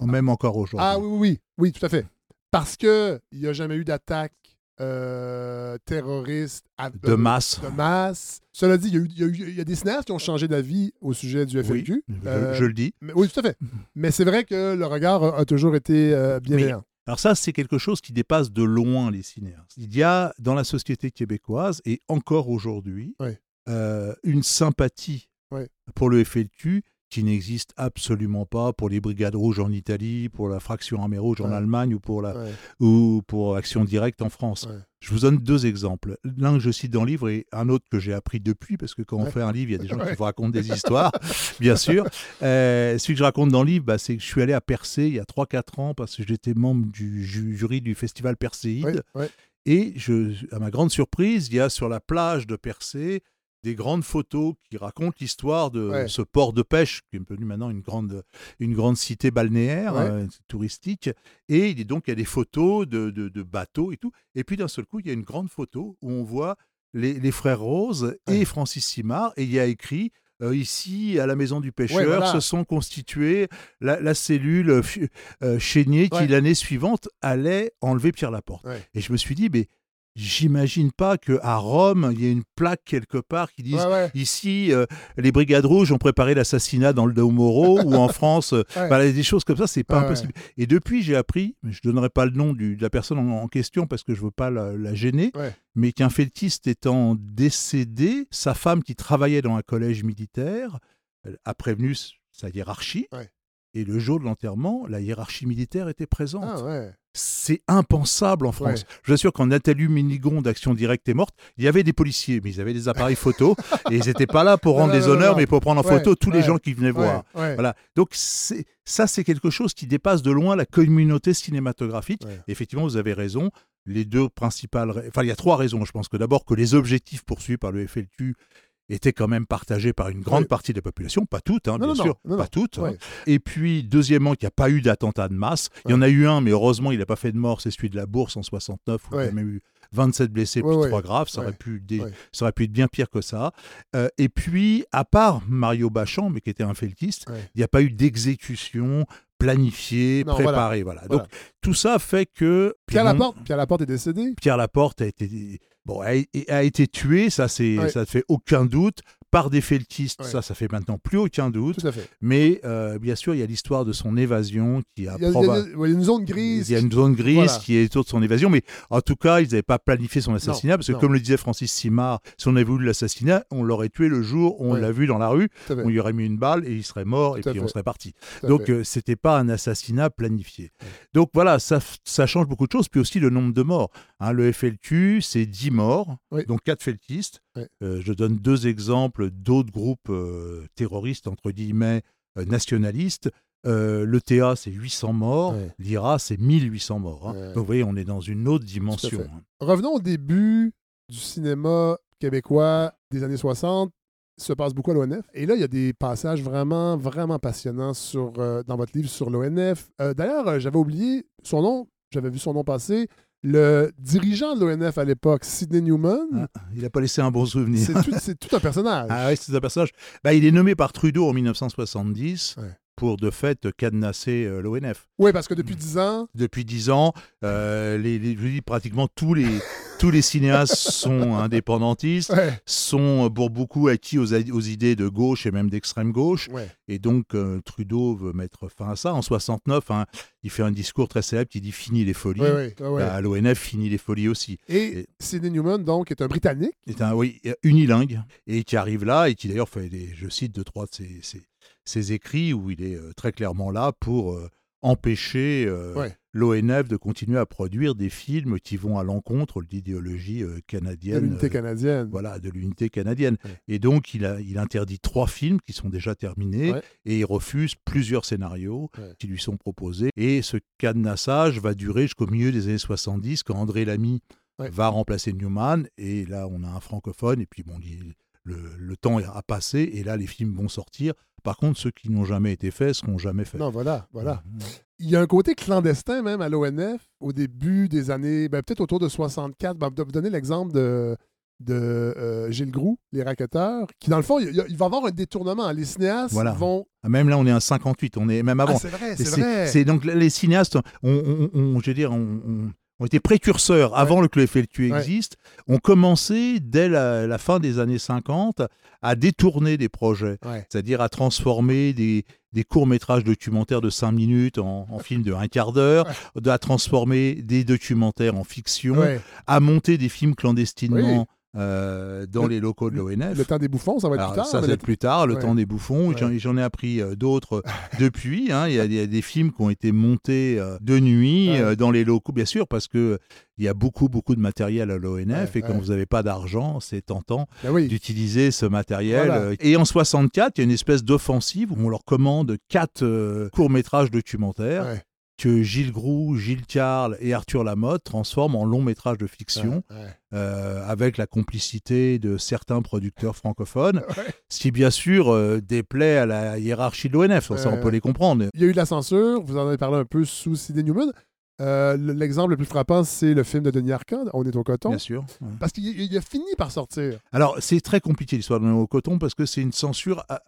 Même encore aujourd'hui.
Ah oui, oui, oui, oui, tout à fait. Parce que il n'y a jamais eu d'attaque euh, terroriste à-
De masse.
de masse. Cela dit, il y, a eu- il y y a des cinéastes qui ont changé d'avis au sujet du FLQ.
je,
Euh,
je le dis.
mais- oui, tout à fait. Mais c'est vrai que le regard a, a toujours été euh, bienveillant.
Alors ça, c'est quelque chose qui dépasse de loin les cinéastes. Il y a dans la société québécoise, et encore aujourd'hui,
Ouais.
euh, une sympathie
Ouais.
pour le FLQ qui n'existe absolument pas pour les Brigades Rouges en Italie, pour la Fraction Armée Rouge en. Allemagne ou pour, la,
Ouais.
ou pour Action Directe en France.
Ouais.
Je vous donne deux exemples. L'un que je cite dans le livre et un autre que j'ai appris depuis, parce que quand on fait un livre, il y a des gens qui vous racontent des histoires, bien sûr. Euh, celui que je raconte dans le livre, bah, c'est que je suis allé à Percé il y a 3-4 ans parce que j'étais membre du ju- jury du festival Perséide. Et je, à ma grande surprise, il y a sur la plage de Percé des grandes photos qui racontent l'histoire de
Ouais.
ce port de pêche qui est devenu maintenant une grande, une grande cité balnéaire
Ouais.
euh, touristique. Et il y a donc il y a des photos de, de- de bateaux et tout. Et puis d'un seul coup, il y a une grande photo où on voit les, les frères Rose et
Ouais.
Francis Simard. Et il y a écrit euh, ici, à la maison du pêcheur,
Ouais, voilà.
se sont constitués la, la cellule euh, euh, Chénier qui,
Ouais.
l'année suivante, allait enlever Pierre Laporte.
Ouais.
Et je me suis dit, mais j'imagine pas qu'à Rome, il y ait une plaque quelque part qui dise
Ouais, ouais.
ici, euh, les brigades rouges ont préparé l'assassinat dans le Moro ou en France. euh,
Ouais.
voilà, des choses comme ça, c'est pas impossible. Et depuis, j'ai appris, je donnerai pas le nom du- de la personne en, en question parce que je veux pas la, la gêner, mais qu'un feltiste étant décédé, sa femme qui travaillait dans un collège militaire elle a prévenu sa hiérarchie. Et le jour de l'enterrement, la hiérarchie militaire était présente.
Ah ouais.
C'est impensable en France.
Ouais.
Je vous assure, quand Nathalie Minigon d'Action Directe est morte, il y avait des policiers, mais ils avaient des appareils photo et ils n'étaient pas là pour rendre
non, non,
honneurs,
non.
mais pour prendre en
Ouais,
photo tous les gens qui venaient voir. Voilà. Donc ça, c'est quelque chose qui dépasse de loin la communauté cinématographique. Effectivement, vous avez raison. Les deux principales, enfin il y a trois raisons. Je pense que d'abord que les objectifs poursuivis par le FLQ étaient quand même partagés par une grande partie de la population, pas toutes, hein,
Non,
bien
non,
sûr,
non,
pas toutes. hein. Et puis deuxièmement, qu'il n'y a pas eu d'attentat de masse. Il y en a eu un, mais heureusement, il n'a pas fait de mort. C'est celui de la Bourse en 69 où il y a même eu 27 blessés,
Ouais,
plus
ouais.
trois graves. Ça,
Ouais.
aurait pu dé-
Ouais.
ça aurait pu être bien pire que ça. Euh, et puis, à part Mario Bachand, mais qui était un feltiste,
Ouais.
il n'y a pas eu d'exécution planifiée,
Non,
préparée. Voilà.
Voilà.
Donc, tout ça fait que.
Pierre Laporte, Pierre Laporte est décédé.
Pierre Laporte a été, bon, a, a été tué, ça, c'est,
Ouais.
ça ne fait aucun doute. Par des feltistes,
Ouais.
ça, ça fait maintenant plus aucun doute.
Tout à fait.
Mais euh, bien sûr, il y a l'histoire de son évasion qui a
Il y a, il y a-
proba-
il y a une zone grise.
il y a une zone grise
Voilà.
qui est autour de son évasion, mais en tout cas, ils n'avaient pas planifié son assassinat, parce que
non.
comme le disait Francis Simard, si on avait voulu l'assassinat, on l'aurait tué le jour où on
Ouais.
l'a vu dans la rue, on lui aurait mis une balle et il serait mort, et
Tout
puis on serait parti. Donc, euh, c'était pas un assassinat planifié. Donc voilà, ça, change beaucoup de choses, puis aussi le nombre de morts. Hein, le FLQ, c'est 10 morts, donc 4 feltistes. Euh, je donne deux exemples d'autres groupes euh, terroristes, entre guillemets, euh, nationalistes. Euh, le TA, c'est 800 morts.
Ouais.
L'IRA, c'est 1800 morts. hein.
Ouais.
Donc, vous voyez, on est dans une autre dimension. hein.
Revenons au début du cinéma québécois des années 60. se passe beaucoup à l'ONF. Et là, il y a des passages vraiment, vraiment passionnants sur, euh, dans votre livre sur l'ONF. Euh, D'ailleurs, euh, j'avais oublié son nom, j'avais vu son nom passer. Le dirigeant de l'ONF à l'époque, Sidney Newman,
Ah, il n'a pas laissé un bon souvenir.
c'est tout, un personnage.
Ah ouais, c'est un personnage. Bah, il est nommé par Trudeau en 1970
Ouais.
pour de fait cadenasser euh, l'ONF.
Oui, parce que depuis 10 ans,
Depuis dix ans, euh, les, pratiquement tous les, tous les cinéastes sont indépendantistes,
ouais,
sont euh, pour beaucoup acquis aux, aux idées de gauche et même d'extrême gauche.
ouais,
Et donc, euh, Trudeau veut mettre fin à ça. En 69, hein, il fait un discours très célèbre qui dit Fini les folies.
ouais.
Bah, l'ONF finit les folies aussi.
Et
et-
Sidney Newman, donc, est un Britannique.
C'est un oui, unilingue et qui arrive là et qui d'ailleurs fait des, je cite deux trois de ses, ses- ses écrits où il est euh, très clairement là pour euh, empêcher
Ouais.
l'ONF de continuer à produire des films qui vont à l'encontre de l'idéologie euh,
de
canadienne.
l'unité
euh,
canadienne.
voilà, de l'unité canadienne.
Ouais.
Et donc, il, a, il interdit trois films qui sont déjà terminés
Ouais.
et il refuse plusieurs scénarios
Ouais.
qui lui sont proposés. Et ce cadenassage va durer jusqu'au milieu des années 70 quand André Lamy va remplacer Newman. Et là, on a un francophone. Et puis, bon, il- le, le temps a passé et là, les films vont sortir. Par contre, ceux qui n'ont jamais été faits seront jamais faits.
Non, voilà, voilà.
Mhm.
Il y a un côté clandestin même à l'ONF au début des années, ben, peut-être autour de 64. Ben, vous donnez l'exemple de, de euh, Gilles Groux, les racketeurs, qui dans le fond, il, va y avoir un détournement. Les cinéastes
Voilà.
vont.
Ah, Même là, on est à 58. On est même
Ah,
avant.
c'est vrai, c'est vrai.
C'est donc les cinéastes, ont- je veux dire, ont, ont- été précurseurs avant le que le FLQ
Ouais.
existe, ont commencé dès la, la fin des années 50 à détourner des projets,
Ouais.
c'est-à-dire à transformer des, des courts-métrages documentaires de 5 minutes en, en films de un quart d'heure, à transformer des documentaires en fiction,
Ouais.
à monter des films clandestinement euh, dans
Le-
les locaux de l'ONF.
Le temps des bouffons, ça va être
Alors,
plus tard.
ça, c'est
le-
plus tard, le
Ouais.
temps des bouffons.
Ouais.
J'en- ai appris euh, d'autres depuis. hein. Il, y a, il y a des films qui ont été montés euh, de nuit
Ouais.
dans les locaux, bien sûr, parce que il y a beaucoup, beaucoup de matériel à l'ONF et quand vous n'avez pas d'argent, c'est tentant
Ben oui.
d'utiliser ce matériel.
Voilà.
Et en 64, il y a une espèce d'offensive où on leur commande quatre courts-métrages documentaires. Que Gilles Groux, Gilles Carle et Arthur Lamotte transforment en longs-métrages de fiction
Ouais, ouais.
euh, avec la complicité de certains producteurs francophones,
Ouais.
ce qui bien sûr euh, déplaît à la hiérarchie de l'ONF, ça on peut les comprendre.
Il y a eu de la censure, vous en avez parlé un peu sous Sidney Newman. Euh, le- L'exemple le plus frappant, c'est le film de Denis Arcand, On est au coton.
Bien sûr. ouais.
Parce qu'il il a fini par sortir.
Alors c'est très compliqué l'histoire de au coton parce que c'est une censure à-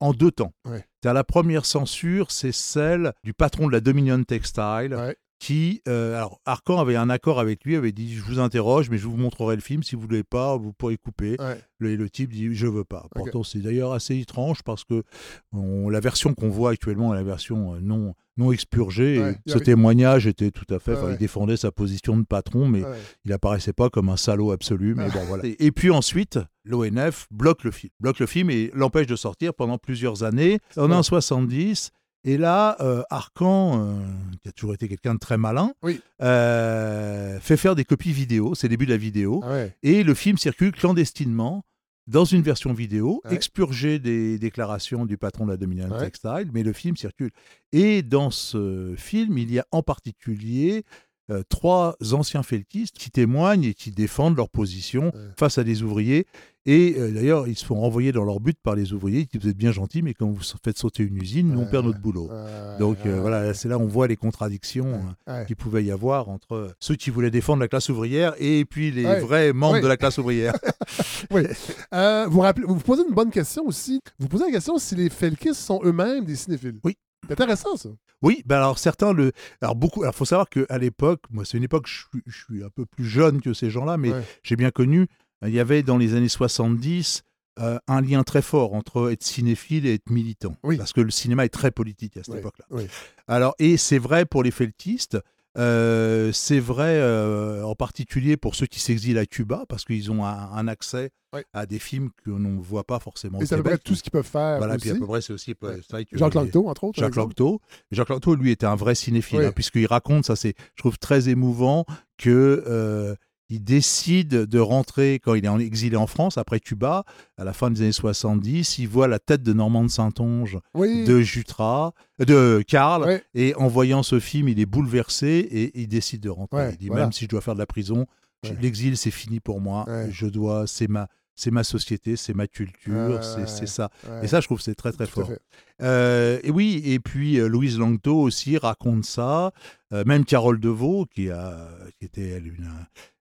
en deux temps.
Ouais.
La première censure, c'est celle du patron de la Dominion Textile,
Ouais.
Qui, euh, alors Arcan avait un accord avec lui, avait dit je vous interroge, mais je vous montrerai le film. Si vous voulez pas, vous pourrez couper.
Ouais.
Le, le type dit je veux pas.
Ok.
Pourtant, c'est d'ailleurs assez étrange parce que on- la version qu'on voit actuellement est la version euh, non, non expurgée.
Ouais.
Et ce
avait-
témoignage était tout à fait.
Ouais.
Il défendait sa position de patron, mais il apparaissait pas comme un salaud absolu. Mais bon, voilà. Et, et puis ensuite, l'ONF bloque le film. Bloque le film et l'empêche de sortir pendant plusieurs années. En 70. Et là, euh, Arcan, euh, qui a toujours été quelqu'un de très malin,
Oui.
euh, fait faire des copies vidéo. C'est le début de la vidéo.
Ah ouais.
Et le film circule clandestinement dans une version vidéo,
Ouais.
expurgée des déclarations du patron de la
Ouais.
Textile, mais le film circule. Et dans ce film, il y a en particulier euh, trois anciens feltistes qui témoignent et qui défendent leur position
Ouais.
face à des ouvriers. Et euh, d'ailleurs, ils se font renvoyer dans leur but par les ouvriers qui disent Vous êtes bien gentils, mais quand vous faites sauter une usine, nous, on perd notre boulot. Donc euh, voilà, c'est là où on voit les contradictions euh, qu'il pouvait y avoir entre ceux qui voulaient défendre la classe ouvrière et puis les vrais membres de la classe ouvrière.
Oui. Vous, rappelez, vous posez une bonne question aussi. Vous posez la question si les Felkis sont eux-mêmes des cinéphiles.
Oui.
C'est intéressant, ça.
Oui, ben alors certains le. Alors beaucoup. Alors faut savoir qu'à l'époque, moi c'est une époque, je suis, je suis un peu plus jeune que ces gens-là, mais
Ouais.
j'ai bien connu. Il y avait dans les années 70 euh, un lien très fort entre être cinéphile et être militant,
Oui.
parce que le cinéma est très politique à cette époque-là. Alors et c'est vrai pour les feltistes. Euh, c'est vrai euh, en particulier pour ceux qui s'exilent à Cuba parce qu'ils ont un, un accès
Oui.
à des films que l'on ne voit pas forcément
Et c'est à peu près tout ce qu'ils peuvent faire.
Voilà,
aussi.
puis à peu près c'est aussi
Ouais. Jacques entre autres.
Jacques. Lanctot. Jacques Lanctot, lui, était un vrai cinéphile,
Oui.
hein, puisqu'il raconte, ça c'est, je trouve très émouvant, que euh, il décide de rentrer, quand il est en exilé en France, après Cuba, à la fin des années 70, il voit la tête de Normand de Saintonge,
Oui.
de Jutras, de Karl, et en voyant ce film, il est bouleversé et il décide de rentrer.
Ouais,
il dit,
voilà.
même si je dois faire de la prison,
Ouais.
l'exil c'est fini pour moi,
Ouais.
je dois, c'est ma... c'est ma société, c'est ma culture, c'est ça. Et ça, je trouve c'est très très
Tout
fort. Euh, et oui, et puis euh, Louise Langto aussi raconte ça. Euh, même Carole Deveau, qui, a, qui était elle, une,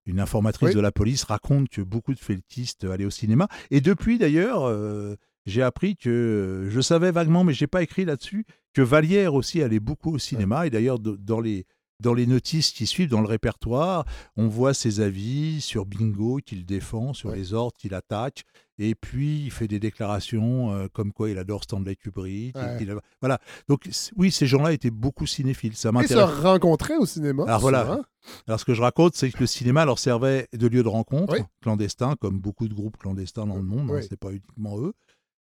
une informatrice
Oui.
de la police, raconte que beaucoup de feltistes allaient au cinéma. Et depuis d'ailleurs, euh, j'ai appris que, euh, je savais vaguement, mais j'ai pas écrit là-dessus, que Vallière aussi allait beaucoup au cinéma. Et d'ailleurs, dans les, dans les notices qui suivent, dans le répertoire, on voit ses avis sur Bingo qu'il défend, sur
Ouais.
les ordres qu'il attaque. Et puis, il fait des déclarations euh, comme quoi il adore Stanley Kubrick.
Ouais.
Voilà. Donc, oui, ces gens-là étaient beaucoup cinéphiles. Ça
Et se rencontrer au cinéma.
Alors voilà. Alors, ce que je raconte, c'est que le cinéma leur servait de lieu de rencontre
Oui.
clandestin, comme beaucoup de groupes clandestins dans le monde.
Oui.
Hein, c'est pas uniquement eux.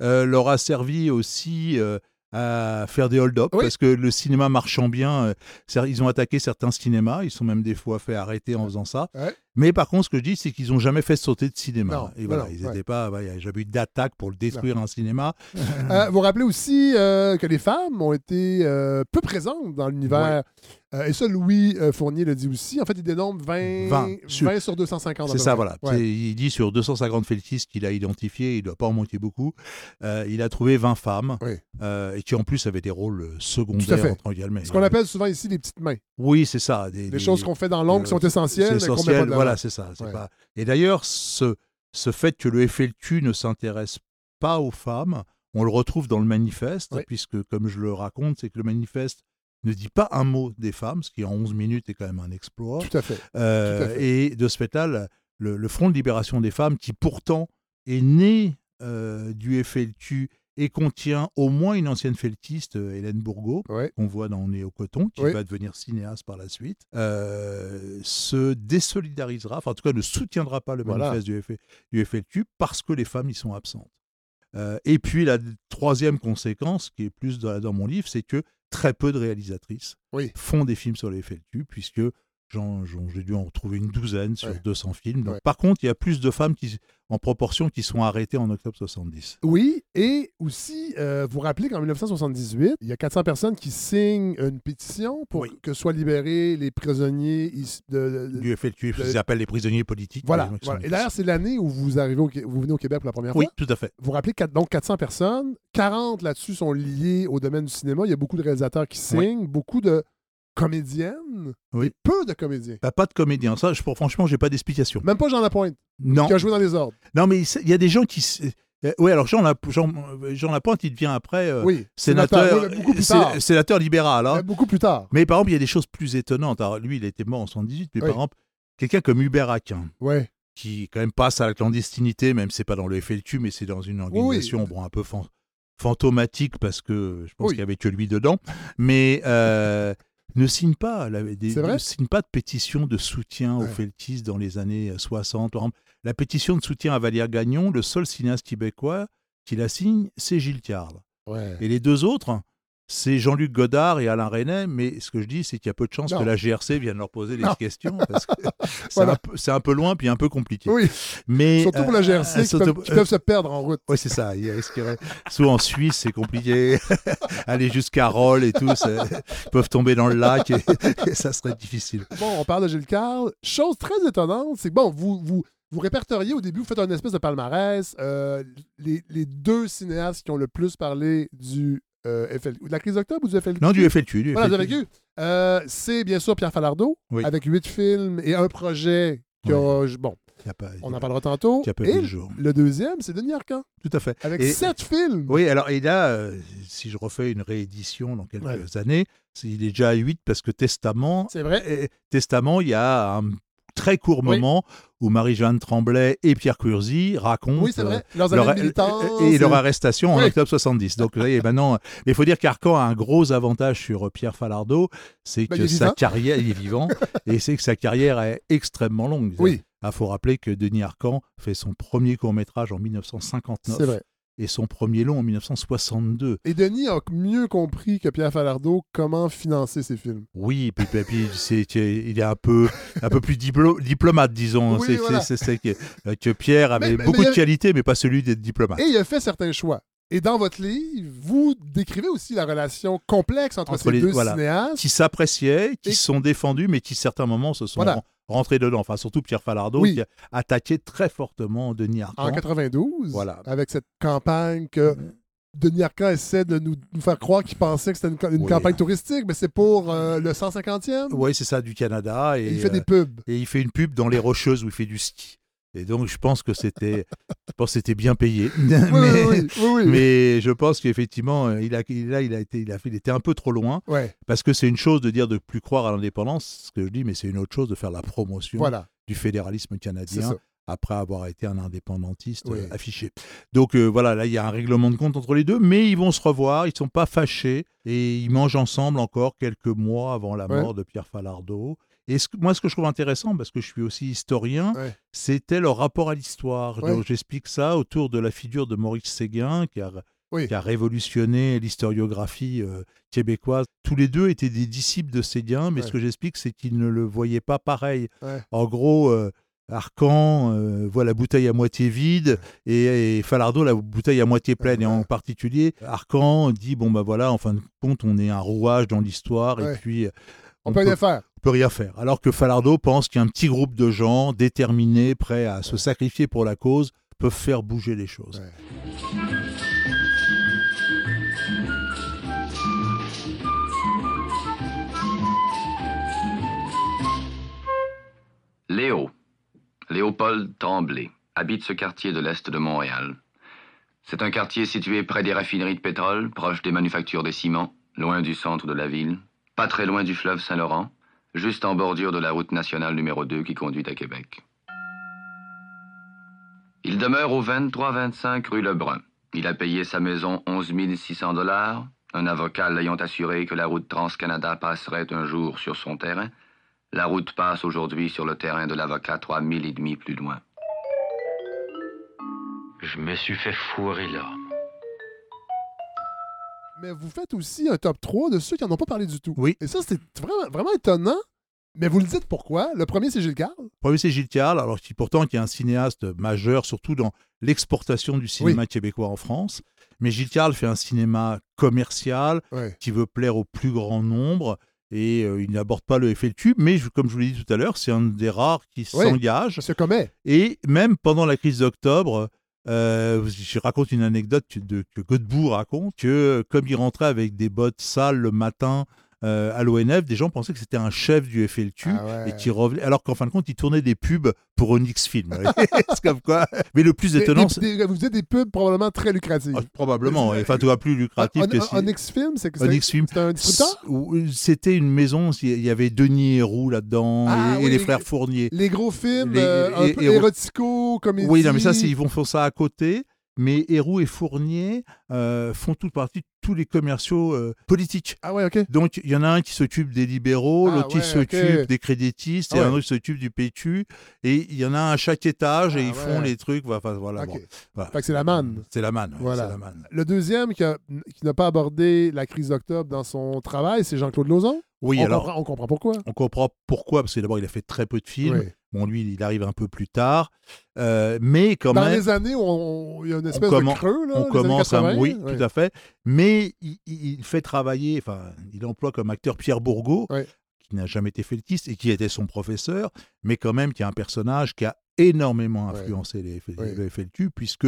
Euh, leur a servi aussi euh, à faire des hold-up
Oui.
parce que le cinéma marchant bien, euh, ils ont attaqué certains cinémas. Ils sont même des fois fait arrêter en faisant ça.
Ouais.
Mais par contre, ce que je dis, c'est qu'ils n'ont jamais fait sauter de cinéma.
Non,
Et voilà,
non,
ils
ouais.
n'étaient pas. Il n'y a jamais eu d'attaque pour le détruire un cinéma.
Euh, vous rappelez aussi euh, que les femmes ont été euh, peu présentes dans l'univers. Euh, et ça, Louis Fournier le dit aussi. En fait, il dénombre 20,
20
20
sur-
sur 250. à
C'est ça, voilà.
Ouais.
Il dit sur 250 feltistes qu'il a identifiés, il ne doit pas en manquer beaucoup, il a trouvé 20 femmes,
Oui.
et qui en plus avaient des rôles secondaires, entre guillemets.
Ce qu'on appelle souvent ici les petites mains.
Oui, c'est ça. Des,
Des
des-
choses qu'on fait dans l'ombre qui sont essentielles, mais qu'on met pas de l'avant.
Voilà, c'est ça.
Ouais.
pas- Et d'ailleurs, ce, ce fait que le FLQ ne s'intéresse pas aux femmes, on le retrouve dans le manifeste,
Oui.
puisque, comme je le raconte, c'est que le manifeste ne dit pas un mot des femmes, ce qui en 11 minutes est quand même un exploit.
Tout à fait.
Euh,
Tout à fait.
et de ce fait-là, le, le Front de libération des femmes, qui pourtant est né euh, du FLQ et contient au moins une ancienne feltiste, euh, Hélène Bourgault,
Ouais.
qu'on voit dans au coton, qui va devenir cinéaste par la suite, euh, se désolidarisera, enfin en tout cas ne soutiendra pas le
Voilà.
manifeste du, F- du FLQ parce que les femmes y sont absentes. Euh, et puis la troisième conséquence, qui est plus dans, dans mon livre, c'est que très peu de réalisatrices
Oui.
font des films sur les FLQ, puisque j'ai dû en retrouver une douzaine sur
Ouais.
200 films. Donc,
Ouais.
Par contre, il y a plus de femmes qui, en proportion qui sont arrêtées en octobre 70.
Oui, et aussi, euh, vous rappelez qu'en 1978, il y a 400 personnes qui signent une pétition pour
Oui.
que soient libérés les prisonniers is- de, de-
Du FLQ,
de-
ils appellent les prisonniers politiques.
Voilà.
sont-
Et d'ailleurs, c'est l'année où vous arrivez au, vous venez au Québec pour la première
Oui,
fois.
tout à fait.
Vous rappelez donc 400 personnes, 40 là-dessus sont liés au domaine du cinéma. Il y a beaucoup de réalisateurs qui
Oui.
signent, beaucoup de comédiennes,
Oui.
et peu de comédiens.
Bah, pas de comédien. Ça, je, franchement, j'ai pas d'explication.
Même pas Jean Lapointe,
Non.
qui a joué dans les ordres.
Non, mais il y a des gens qui. euh, Oui, alors Jean, Lap- Jean, Jean Lapointe, il devient après euh,
oui,
sénateur,
oui,
sé- sénateur libéral. hein.
Beaucoup plus tard.
Mais par exemple, il y a des choses plus étonnantes. Alors, lui, il était mort en 78, mais
Oui.
par exemple, quelqu'un comme Hubert Aquin,
Ouais.
qui quand même passe à la clandestinité, même si c'est pas dans le FLQ, mais c'est dans une organisation bon, un peu fan- fantomatique parce que je pense qu'il n'y avait que lui dedans, mais euh, ne signe pas, la- des- ne signe pas de pétition de soutien aux
Ouais.
feltistes dans les années 60. Par exemple, la pétition de soutien à Valère Gagnon, le seul cinéaste québécois qui la signe, c'est Gilles Carle.
Ouais.
Et les deux autres, c'est Jean-Luc Godard et Alain Renet, mais ce que je dis, c'est qu'il y a peu de chances que la GRC vienne leur poser des
Non.
questions, parce que c'est
Voilà.
un, peu- c'est un peu loin, puis un peu compliqué.
Oui,
Mais,
surtout pour la GRC,
euh,
qui, peuvent, qui peuvent se perdre en route.
Oui, c'est ça. Il. Soit en Suisse, c'est compliqué. Aller jusqu'à Rolles et tout, ils peuvent tomber dans le lac et, et ça serait difficile.
Bon, on parle de Gilles Carle. Chose très étonnante, c'est que bon, vous, vous, vous répertoriez au début, vous faites un espèce de palmarès, euh, les, les deux cinéastes qui ont le plus parlé du euh. De la crise d'octobre ou du FLQ?
Non, du FLQ. Du
Voilà,
FLQ.
Euh, c'est bien sûr Pierre Falardeau,
Oui.
avec huit films et un projet qui a- bon,
pas-
on en parlera tantôt.
Qui a pas
Et
jour.
le deuxième, c'est Denis Arcand,
Tout à fait.
avec
Et-
sept films.
Oui, alors, et là, euh, si je refais une réédition dans quelques
Ouais.
années, il est déjà à 8 parce que Testament,
C'est vrai.
et- Testament, il y a un très court
Oui.
moment où Marie-Jeanne Tremblay et Pierre Curzy racontent
Oui,
euh,
vrai. Leurs
leur- et leur arrestation en octobre 70. Donc, vous voyez, maintenant, mais il faut dire qu'Arcan a un gros avantage sur euh, Pierre Falardeau, c'est
Ben,
que sa carrière, il est vivant, et c'est que sa carrière est extrêmement longue.
Oui.
Il faut rappeler que Denis Arcan fait son premier court-métrage en 1959
C'est vrai.
Et son premier long en 1962.
Et Denis a mieux compris que Pierre Falardeau comment financer ses films.
Oui, puis, puis- il est un peu, un peu plus diplo- diplomate, disons.
Oui,
c'est,
voilà.
c'est- c'est- c'est que, euh, que Pierre avait
Mais- mais-
beaucoup
mais-
de qualités, mais pas celui d'être diplomate.
Et il a fait certains choix. Et dans votre livre, vous décrivez aussi la relation complexe entre,
Entre
ces
les-
deux
voilà.
cinéastes.
qui s'appréciaient, qui
Et-
se sont défendus, mais qui, à certains moments, se sont
Voilà.
Ren- rentrer dedans. Enfin, surtout Pierre Falardeau
Oui.
qui a attaqué très fortement Denis Arcand.
En 92,
Voilà.
avec cette campagne que Denis Arcand essaie de nous, nous faire croire qu'il pensait que c'était une, ca- une
Oui.
campagne touristique, mais c'est pour euh, le 150e.
Oui, c'est ça, du Canada. Et,
Et il fait
euh,
des pubs.
et il fait une pub dans les Rocheuses où il fait du ski. Et donc, je pense que c'était, je pense que c'était bien payé.
Oui,
mais,
oui, oui, oui, oui.
mais je pense qu'effectivement, euh, il a, il- là, il a été, il a fait, il était un peu trop loin
Ouais,
parce que c'est une chose de dire de plus croire à l'indépendance, ce que je dis, mais c'est une autre chose de faire la promotion
voilà,
du fédéralisme canadien après avoir été un indépendantiste euh, affiché. Donc euh, voilà, là il y a un règlement de compte entre les deux, mais ils vont se revoir, ils sont pas fâchés et ils mangent ensemble encore quelques mois avant la
Ouais.
mort de Pierre Falardeau. Et ce moi, ce que je trouve intéressant, parce que je suis aussi historien,
Ouais.
c'était leur rapport à l'histoire.
Ouais.
J'explique ça autour de la figure de Maurice Séguin, qui a,
Oui.
qui a révolutionné l'historiographie euh, québécoise. Tous les deux étaient des disciples de Séguin, mais
Ouais.
ce que j'explique, c'est qu'ils ne le voyaient pas pareil. En gros, euh, Arcan euh, voit la bouteille à moitié vide et, et Falardeau la bouteille à moitié pleine. Et en particulier, Arcan dit bon bah voilà, en fin de compte, on est un rouage dans l'histoire et puis
On, peut rien faire.
On peut rien faire. Alors que Falardeau pense qu'un petit groupe de gens déterminés, prêts à se sacrifier pour la cause, peuvent faire bouger les choses.
Ouais.
Léo, Léopold Tremblay, habite ce quartier de l'Est de Montréal. C'est un quartier situé près des raffineries de pétrole, proche des manufactures de ciment, loin du centre de la ville, pas très loin du fleuve Saint-Laurent, juste en bordure de la route nationale numéro 2 qui conduit à Québec. Il demeure au 2325 rue Lebrun. Il a payé sa maison 11 600 dollars, un avocat l'ayant assuré que la route Trans-Canada passerait un jour sur son terrain. La route passe aujourd'hui sur le terrain de l'avocat 3000 et demi plus loin.
Je me suis fait fourrer là.
Mais vous faites aussi un top 3 de ceux qui n'en ont pas parlé du tout.
Oui.
Et ça, c'est vraiment, vraiment étonnant. Mais vous le dites pourquoi? Le premier, c'est Gilles Carle.
Le premier, c'est Gilles Carle, alors qui pourtant qui est un cinéaste majeur, surtout dans l'exportation du cinéma québécois en France. Mais Gilles Carle fait un cinéma commercial
Ouais.
qui veut plaire au plus grand nombre et euh, il n'aborde pas le FLQ, mais je- comme je vous l'ai dit tout à l'heure, c'est un des rares qui s'engage.
Je commet.
Et même pendant la crise d'octobre, euh, je raconte une anecdote de, que Godbout raconte, que comme il rentrait avec des bottes sales le matin euh, à l'ONF, des gens pensaient que c'était un chef du FLQ
Ah ouais.
et qui revenait, alors qu'en fin de compte, il tournait des pubs pour Onyx Film. c'est comme quoi. Mais le plus étonnant, c'est-
vous dites des pubs probablement très lucratives.
Ah, probablement, enfin, tout va plus lucratif que.
Onyx Film, c'est que
Onyx Film.
c'est un distributeur?
Ou- C'était une maison, il y avait Denis Héroux là-dedans
Ah
et,
oui,
les
les-
frères Fournier.
Les gros films
Les-
euh, un
et-
peu érotico, comédie.
Oui, non, mais ça, ils vont faire ça à côté. Mais Héroux et Fournier euh, font toute partie de tous les commerciaux euh, politiques.
Ah ouais, ok.
Donc, il y en a un qui s'occupe des libéraux,
Ah
l'autre qui
ouais,
s'occupe des créditistes,
Ah
et un autre qui s'occupe du PQ. Et il y en a un à chaque étage, et
Ah
ils font les trucs. Enfin, voilà, bon, voilà.
C'est la manne.
C'est la manne.
Voilà.
c'est la manne.
Le deuxième qui n'a pas abordé la crise d'octobre dans son travail, c'est Jean-Claude Lauzon.
Oui,
on,
alors,
comprend, on comprend pourquoi.
on comprend pourquoi, parce que d'abord, il a fait très peu de films.
Oui.
Bon, lui, il arrive un peu plus tard. Euh, mais quand
Dans
même.
les années où on- il y a une espèce de creux, là,
on commence à
80,
oui tout à fait mais il, fait travailler enfin il emploie comme acteur Pierre Bourgault qui n'a jamais été feltiste et qui était son professeur mais quand même qui est un personnage qui a énormément influencé les, le FLQ puisque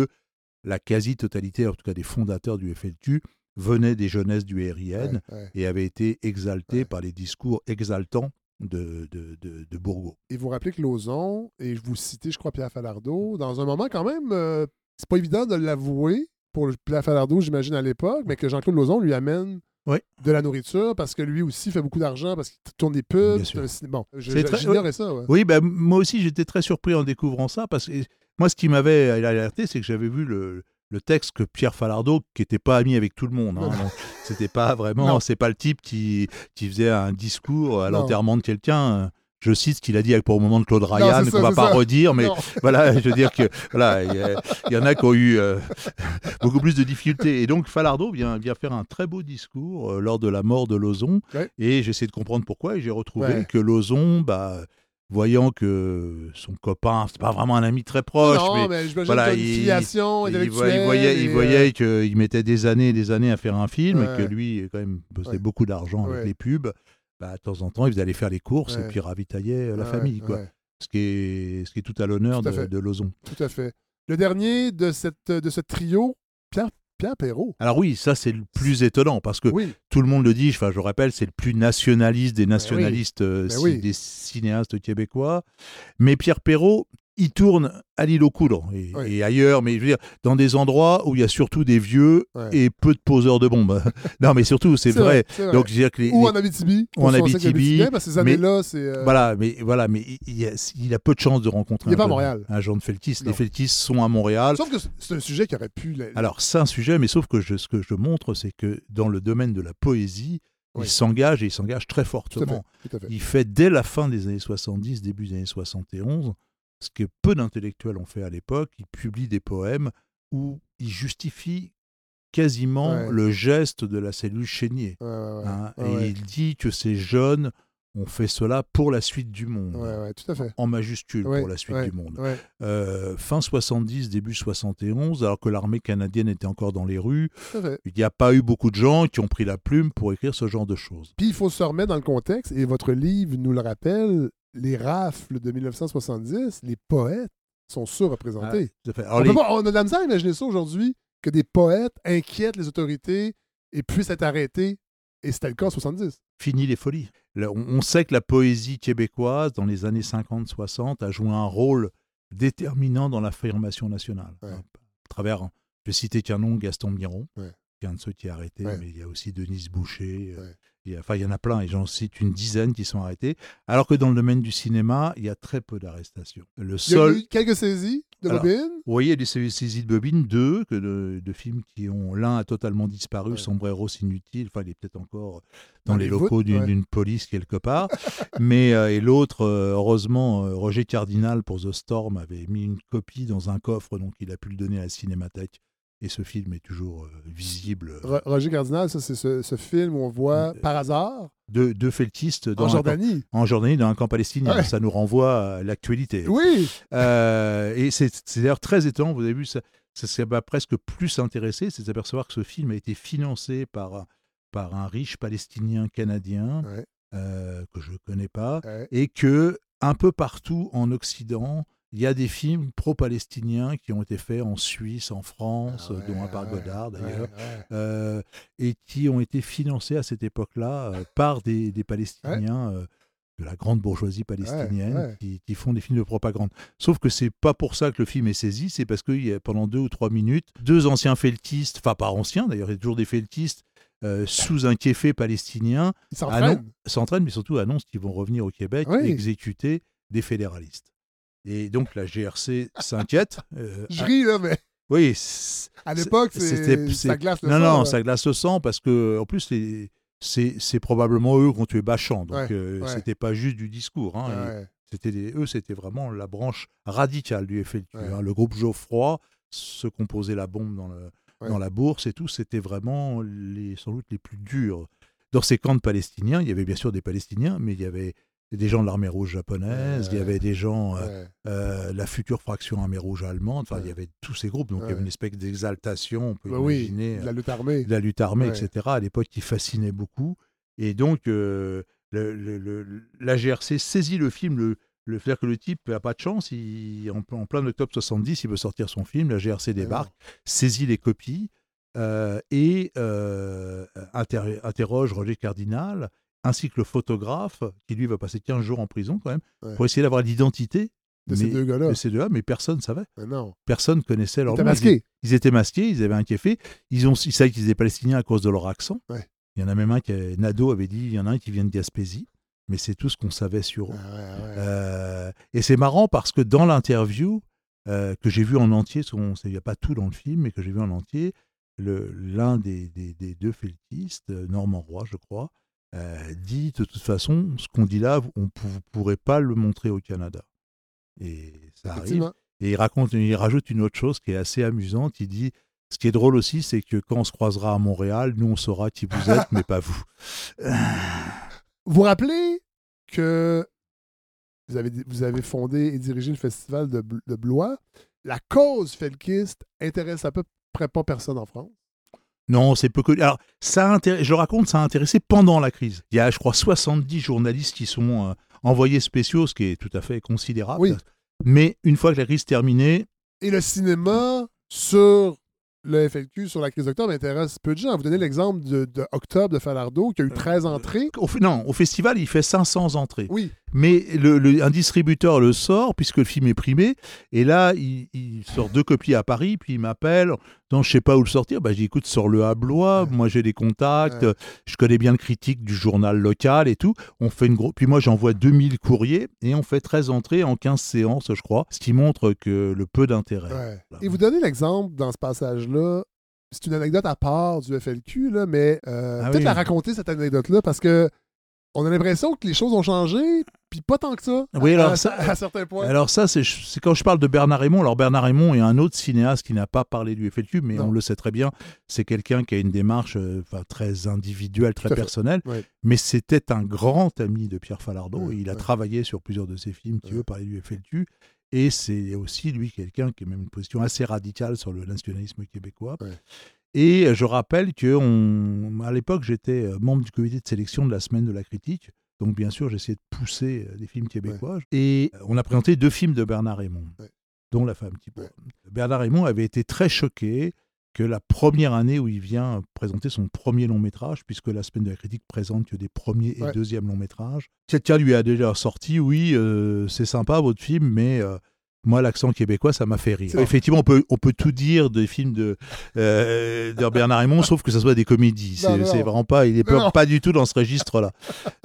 la quasi-totalité en tout cas des fondateurs du FLQ venaient des jeunesses du RIN
Ouais, ouais.
et avaient été exaltés
Ouais.
par les discours exaltants de, de, de, de Bourgault.
Et vous rappelez que Lauzon, et je vous citais, je crois, Pierre Falardeau, dans un moment quand même, euh, c'est pas évident de l'avouer pour Pierre Falardeau, j'imagine, à l'époque, mais que Jean-Claude Lauzon lui amène
Oui.
de la nourriture parce que lui aussi fait beaucoup d'argent, parce qu'il tourne des pubs. Un ciné- Bon, ça. ouais.
Oui, ben, moi aussi, j'étais très surpris en découvrant ça, parce que moi, ce qui m'avait alerté, c'est que j'avais vu le, le texte que Pierre Falardeau, qui n'était pas ami avec tout le monde. Hein, c'était pas vraiment, c'est pas le type qui, qui faisait un discours à l'enterrement de quelqu'un. Je cite ce qu'il a dit pour le moment de Claude Ryan, qu'on va pas
ça.
redire, mais
Non.
voilà, je veux dire que voilà, il y, en a qui ont eu euh, beaucoup plus de difficultés. Et donc Falardeau vient, vient faire un très beau discours euh, lors de la mort de Lozon.
Ouais.
Et j'essaie de comprendre pourquoi. Et j'ai retrouvé
Ouais.
que Lozon, bah, voyant que son copain, c'est pas vraiment un ami très proche,
non,
mais,
mais,
voilà, il- il, voyait, il voyait, il
et,
voyait
euh,
qu'il mettait des années et des années à faire un film et que lui, quand même,
Ouais.
beaucoup d'argent
Ouais.
avec les pubs. bah, de temps en temps, ils allaient faire les courses et puis ravitaillaient euh, la famille. Quoi. Ce, qui est, ce qui est tout à l'honneur de, de Lozon.
Tout à fait. Le dernier de, cette, de ce trio, Pierre, Pierre Perrault.
Alors oui, ça c'est le plus étonnant parce que
Oui,
tout le monde le dit, enfin, je rappelle, c'est le plus nationaliste des nationalistes, euh,
Ben oui.
des cinéastes québécois. Mais Pierre Perrault, il tourne à l'île aux coudres et,
Oui.
et ailleurs, mais je veux dire, dans des endroits où il y a surtout des vieux
Ouais.
et peu de poseurs de bombes. non, mais surtout, c'est vrai. Donc, je veux dire que les-
Ou en Abitibi.
Ou en Abitibi,
que ces années-là, c'est. euh,
Voilà, mais voilà, mais il, y a, il a peu de chances de rencontrer
Il
un,
pas Montréal.
un Jean de Feltis.
Non.
Les Feltis sont à Montréal.
Sauf que c'est un sujet qui aurait pu. la-
Alors, c'est un sujet, mais sauf que je- ce que je montre, c'est que dans le domaine de la poésie,
Oui.
il s'engage et il s'engage très
Tout à fait.
fortement.
Tout à fait.
Il fait dès la fin des années 70, début des années 71, ce que peu d'intellectuels ont fait à l'époque. Il publie des poèmes où il justifie quasiment
Ouais.
le geste de la cellule chénier.
Ouais, ouais, ouais.
hein, et il dit que ces jeunes ont fait cela pour la suite du monde.
Ouais, ouais, tout à fait.
En majuscule
Ouais,
pour la suite du monde. Euh, fin 70, début 71, alors que l'armée canadienne était encore dans les rues, il n'y a pas eu beaucoup de gens qui ont pris la plume pour écrire ce genre de choses.
Puis il faut se remettre dans le contexte, et votre livre nous le rappelle, les rafles de 1970, les poètes sont surreprésentés.
Fait.
on,
les-
pas- on a de la misère à imaginer ça aujourd'hui, que des poètes inquiètent les autorités et puissent être arrêtés. Et c'était le cas en 70.
fini les folies. On, sait que la poésie québécoise, dans les années 50-60, a joué un rôle déterminant dans l'affirmation nationale.
Ouais.
Hein, À travers, je vais citer qu'un nom, Gaston Miron,
Ouais.
qui est un de ceux qui est arrêté,
Ouais.
mais il y a aussi Denise Boucher. euh, Enfin, il y en a plein, et j'en cite une dizaine qui sont arrêtés. Alors que dans le domaine du cinéma, il y a très peu d'arrestations. Le
Il y a
seul,
eu quelques saisies de
Alors,
bobines.
vous voyez, il y a des saisies de bobines, deux, que de, de films qui ont. L'un a totalement disparu,
Ouais.
Sombreros inutile. Enfin, il est peut-être encore dans,
Dans
les,
les
locaux
voûtes,
d'une
ouais.
d'une police quelque part. Mais, euh, et l'autre, euh, heureusement, euh, Roger Cardinal pour The Storm avait mis une copie dans un coffre, donc il a pu le donner à la cinémathèque. Et ce film est toujours euh, visible.
Ro- Roger Cardinal, ça, c'est ce, ce film où on voit, par hasard,
Deux, deux feltistes dans
en
un camp-
Jordanie.
en Jordanie, dans un camp palestinien.
Ouais.
Ça nous renvoie à l'actualité.
Oui!
Euh, et c'est d'ailleurs très étonnant, vous avez vu, ça, ça, m'a presque plus intéressé, c'est d'apercevoir que ce film a été financé par, un- par un riche palestinien canadien
Ouais.
euh, que je ne connais pas,
Ouais.
et que un peu partout en Occident, il y a des films pro-palestiniens qui ont été faits en Suisse, en France,
Ah ouais,
dont un par
ouais,
Godard d'ailleurs,
ouais,
euh, et qui ont été financés à cette époque-là euh, par des, des Palestiniens euh, de la grande bourgeoisie palestinienne. Qui, qui font des films de propagande. Sauf que c'est pas pour ça que le film est saisi, c'est parce a pendant deux ou trois minutes, deux anciens feltistes, enfin pas anciens d'ailleurs, il y a toujours des feltistes, euh, sous un kéfé palestinien,
s'entraînent.
mais surtout annoncent qu'ils vont revenir au Québec
Oui.
exécuter des fédéralistes. Et donc la GRC s'inquiète. euh,
Je ris, là, mais
oui,
à l'époque,
c'était-
ça glace le
non,
sang,
non,
là.
ça glace le sang parce que, en plus, les- c'est probablement eux qui ont tué Bachand. Donc,
Ouais,
euh,
ouais.
c'était pas juste du discours. hein.
Ouais.
C'était eux, c'était vraiment la branche radicale du FLQ. Hein. Le groupe Geoffroy, ont posé la bombe dans, le,
Ouais.
dans la bourse et tout, c'était vraiment les, sans doute les plus durs. Dans ces camps de Palestiniens, il y avait bien sûr des Palestiniens, mais il y avait des gens de l'armée rouge japonaise, il y avait des gens, euh,
Ouais.
euh, la future fraction armée rouge allemande, enfin, il y avait tous ces groupes, donc il y avait une espèce d'exaltation, on peut
Bah oui,
imaginer,
de la lutte armée.
de la lutte armée, etc., à l'époque qui fascinait beaucoup. Et donc, euh, le, le- le- la GRC saisit le film, le, le faire que le type n'a pas de chance, il, en, en plein octobre 70, il veut sortir son film, la GRC débarque, saisit les copies euh, et euh, inter- interroge Roger Cardinal, ainsi que le photographe, qui lui va passer 15 jours en prison quand même,
Ouais.
pour essayer d'avoir l'identité
De ces
mais-
deux gars-là.
de ces deux-là, mais personne ne savait.
Mais non.
Personne connaissait leur
Ils étaient
nom.
Masqués.
Ils, étaient masqués, ils avaient un café. Ils, ont, ils savaient qu'ils étaient palestiniens à cause de leur accent.
Ouais.
Il y en a même un qui, Nado avait dit, il y en a un qui vient de Gaspésie, mais c'est tout ce qu'on savait sur eux.
Ah ouais.
Euh, et c'est marrant parce que dans l'interview euh, que j'ai vu en entier, il n'y a pas tout dans le film, mais que j'ai vu en entier, l'un des, des- des deux feltistes, euh, Normand Roy, je crois, euh, dit de toute façon, ce qu'on dit là, on ne pourrait pas le montrer au Canada. Et ça arrive. Et il raconte, il rajoute une autre chose qui est assez amusante. Il dit, ce qui est drôle aussi, c'est que quand on se croisera à Montréal, nous on saura qui vous êtes, mais pas vous.
Vous vous rappelez que vous avez, vous avez fondé et dirigé le festival de, de Blois? La cause felkiste intéresse à peu près pas personne en France.
Non, c'est peu connu. Alors, ça je le raconte, ça a intéressé pendant la crise. Il y a, je crois, 70 journalistes qui sont euh, envoyés spéciaux, ce qui est tout à fait considérable.
Oui.
Mais une fois que la crise est terminée,
Et le cinéma sur le FLQ, sur la crise d'octobre, intéresse peu de gens. Vous donnez l'exemple de, de Octobre de Falardeau, qui a eu 13 entrées.
au, f- non, au festival, il fait 500 entrées.
Oui.
Mais le, le- un distributeur le sort, puisque le film est primé, et là, il, il sort deux copies à Paris, puis il m'appelle, non, je sais pas où le sortir, bah, je dis, écoute, sors le à Blois, moi j'ai des contacts,
Ouais.
je connais bien le critique du journal local et tout, on fait une grosse... Puis moi j'envoie 2000 courriers, et on fait 13 entrées en 15 séances, je crois, ce qui montre que le peu d'intérêt.
Ouais. Et vous donnez l'exemple dans ce passage-là. C'est une anecdote à part du FLQ, là, mais euh,
Ah
peut-être
oui.
la raconter, cette anecdote-là, parce que on a l'impression que les choses ont changé, puis pas tant que ça.
Oui,
à,
alors
à-
ça-
à certains points.
Alors ça, c'est quand je parle de Bernard Raymond. Alors Bernard Raymond est un autre cinéaste qui n'a pas parlé du FLQ, mais
Non.
on le sait très bien. C'est quelqu'un qui a une démarche euh, très individuelle, très personnelle. Mais c'était un grand ami de Pierre Falardeau. Et il a travaillé sur plusieurs de ses films qui veut parler du FLQ. Et c'est aussi lui quelqu'un qui a même une position assez radicale sur le nationalisme québécois. Et je rappelle que on... à l'époque, j'étais euh, membre du comité de sélection de la semaine de la critique. Donc, bien sûr, j'essayais de pousser euh, des films québécois. Et euh, on a présenté deux films de Bernard Raymond,
Ouais.
dont La femme qui.
Ouais.
Bernard Raymond avait été très choqué que la première année où il vient présenter son premier long métrage, puisque la semaine de la critique présente que des premiers et deuxièmes longs métrages, quelqu'un lui a déjà sorti Oui, euh, c'est sympa votre film, mais. euh, moi, l'accent québécois, ça m'a fait rire. Effectivement, on peut, on peut tout dire des films de, euh, de Bernard Raymond, sauf que ce soit des comédies. C'est vraiment pas, il est pas, du tout dans ce registre-là.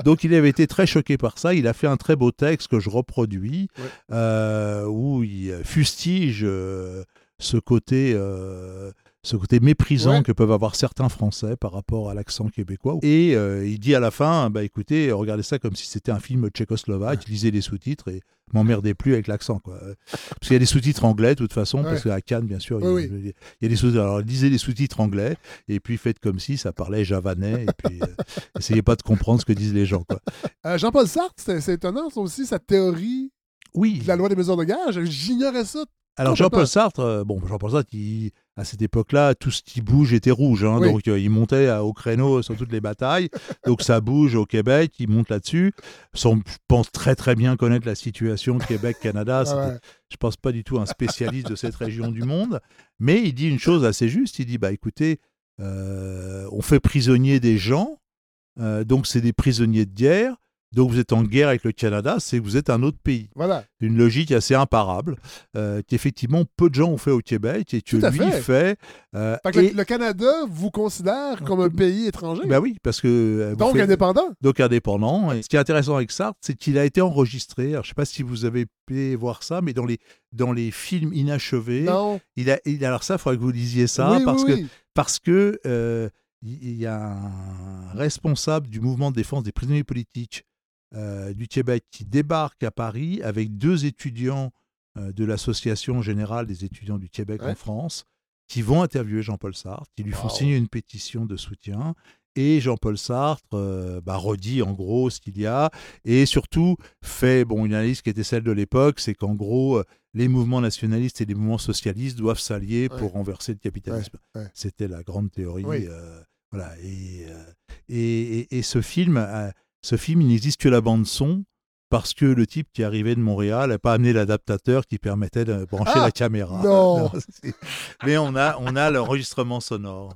Donc, il avait été très choqué par ça. Il a fait un très beau texte que je reproduis,
Ouais.
euh, où il fustige euh, ce côté. euh, ce côté méprisant
Ouais.
que peuvent avoir certains Français par rapport à l'accent québécois. Et euh, il dit à la fin, bah écoutez, regardez ça comme si c'était un film tchécoslovaque, lisez les sous-titres et m'emmerdez plus avec l'accent. quoi. Parce qu'il y a des sous-titres anglais de toute façon, parce
Ouais.
qu'à Cannes, bien sûr,
Oui,
il,
oui.
il y a des sous-titres. Alors lisez les sous-titres anglais et puis faites comme si ça parlait javanais et puis euh, essayez pas de comprendre ce que disent les gens. Quoi.
Euh, Jean-Paul Sartre, c'est étonnant, aussi, sa théorie
Oui.
de la loi des mesures de gage. J'ignorais ça.
Alors. Jean-Paul Sartre, bon, Jean-Paul Sartre, il- à cette époque-là, tout ce qui bouge était rouge. hein,
Oui.
Donc euh, il montait à- au créneau sur toutes les batailles. donc ça bouge au Québec, il monte là-dessus. Je pense très très bien connaître la situation Québec-Canada.
Ah ouais.
Je pense pas du tout un spécialiste de cette région du monde. Mais il dit une chose assez juste. Il dit, bah écoutez, euh, on fait prisonnier des gens. euh, donc c'est des prisonniers de guerre. Donc vous êtes en guerre avec le Canada, c'est que vous êtes un autre pays
Voilà.
une logique assez imparable euh, qu'effectivement peu de gens ont fait au Québec et que lui
fait.
fait. euh,
Fait que
et-
le, le Canada vous considère comme un pays étranger.
Ben oui, parce que euh,
donc
faites-
indépendant.
donc indépendant. Et ce qui est intéressant avec Sartre, c'est qu'il a été enregistré. Alors, je ne sais pas si vous avez pu voir ça, mais dans les dans les films inachevés,
Non.
il a, il- alors ça, il faudrait que vous lisiez ça
oui,
parce
oui,
que
oui.
parce que euh, il y a un responsable du mouvement de défense des prisonniers politiques euh, du Québec qui débarque à Paris avec deux étudiants euh, de l'Association générale des étudiants du Québec
Ouais.
en France qui vont interviewer Jean-Paul Sartre, qui lui font signer une pétition de soutien. Et Jean-Paul Sartre euh, bah, redit en gros ce qu'il y a et surtout fait bon, une analyse qui était celle de l'époque, c'est qu'en gros, les mouvements nationalistes et les mouvements socialistes doivent s'allier
Ouais.
pour renverser le capitalisme.
Ouais.
C'était la grande théorie.
Oui.
voilà. Et, et, et- et ce film, ce film, il n'existe que la bande son parce que le type qui arrivait de Montréal n'a pas amené l'adaptateur qui permettait de brancher
Ah,
la caméra.
non.
Mais on a, on a l'enregistrement sonore.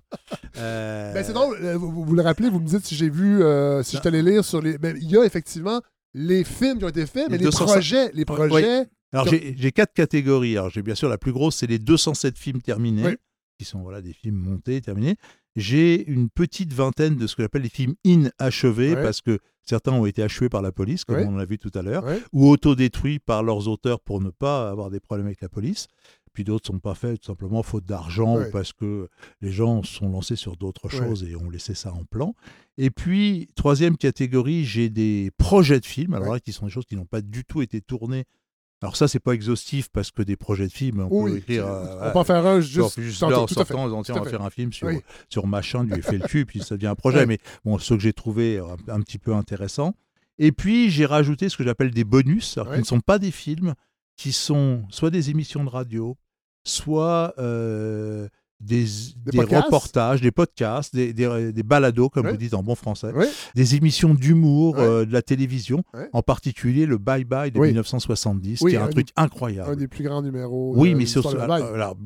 Euh,
Ben, c'est drôle, euh, vous, vous- le rappelez, vous me dites si j'ai vu, euh, si je t'allais lire sur les. Ben, il y a effectivement les films qui ont été faits, mais
Les
les
200
projets, les projets.
Alors j'ai j'ai quatre catégories. Alors j'ai bien sûr la plus grosse, c'est les 207 films terminés,
Oui.
qui sont voilà des films montés, terminés. J'ai une petite vingtaine de ce que j'appelle les films inachevés,
Ouais.
parce que certains ont été achevés par la police, comme
Ouais.
on l'a vu tout à l'heure,
Ouais.
ou autodétruits par leurs auteurs pour ne pas avoir des problèmes avec la police. Puis d'autres sont pas faits tout simplement faute d'argent ou parce que les gens sont lancés sur d'autres choses et ont laissé ça en plan. Et puis, troisième catégorie, j'ai des projets de films, alors là, qui sont des choses qui n'ont pas du tout été tournées. Alors ça, c'est pas exhaustif parce que des projets de films, on peut
Oui,
écrire...
c'est-
euh,
on peut en faire un juste. tantôt,
là, en
tout
sortant, on va faire un film sur,
Oui.
sur machin du FLQ, puis ça devient un projet. Mais bon, ceux que j'ai trouvé un, un petit peu intéressants. Et puis, j'ai rajouté ce que j'appelle des bonus, qui ne sont pas des films, qui sont soit des émissions de radio, soit euh, des,
Des
des
podcasts?
reportages, des podcasts, des, balados, comme
Ouais.
vous dites en bon français,
Oui.
des émissions d'humour, euh, de la télévision, en particulier le Bye Bye de
Oui.
1970,
Oui,
qui est un
un
truc
Un
incroyable.
des plus grands numéros.
Oui,
de
mais alors, alors,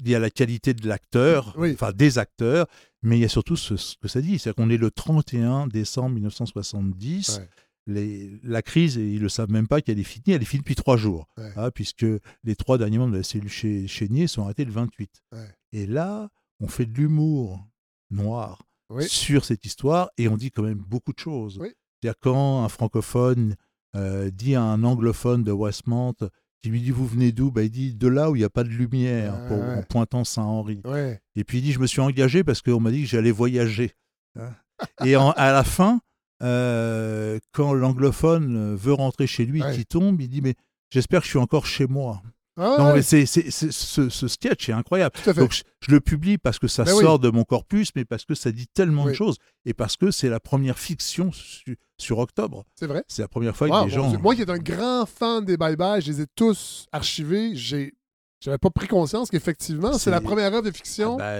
il y a la qualité de l'acteur,
Oui.
enfin des acteurs, mais il y a surtout ce, ce que ça dit, c'est qu'on est le 31 décembre 1970.
Ouais.
Les- la crise, et ils ne le savent même pas qu'elle est finie, elle est finie depuis trois jours,
Ouais.
hein, puisque les trois derniers membres de la cellule chez Chénier sont arrêtés le 28.
Ouais.
Et là, on fait de l'humour noir
Oui.
sur cette histoire et on dit quand même beaucoup de choses.
Oui.
C'est-à-dire quand un francophone euh, dit à un anglophone de Westmont qui lui dit vous venez d'où? Ben, Il dit de là où il n'y a pas de lumière,
Ah,
pour-
ouais.
en pointant Saint-Henri.
Ouais.
Et puis il dit je me suis engagé parce qu'on m'a dit que j'allais voyager. Hein? et en- à la fin, euh, quand l'anglophone veut rentrer chez lui,
Ouais.
qui tombe, il dit mais j'espère que je suis encore chez moi.
Ah,
Non, mais c'est, ce, ce sketch est incroyable. Donc je, je le publie parce que ça
Ben oui.
sort de mon corpus, mais parce que ça dit tellement de choses et parce que c'est la première fiction su- sur Octobre.
C'est vrai.
C'est la première fois que des gens.
Moi qui est un grand fan des Bye Bye, je les ai tous archivés. J'ai j'avais pas pris conscience qu'effectivement, c'est la première œuvre de fiction.
Ah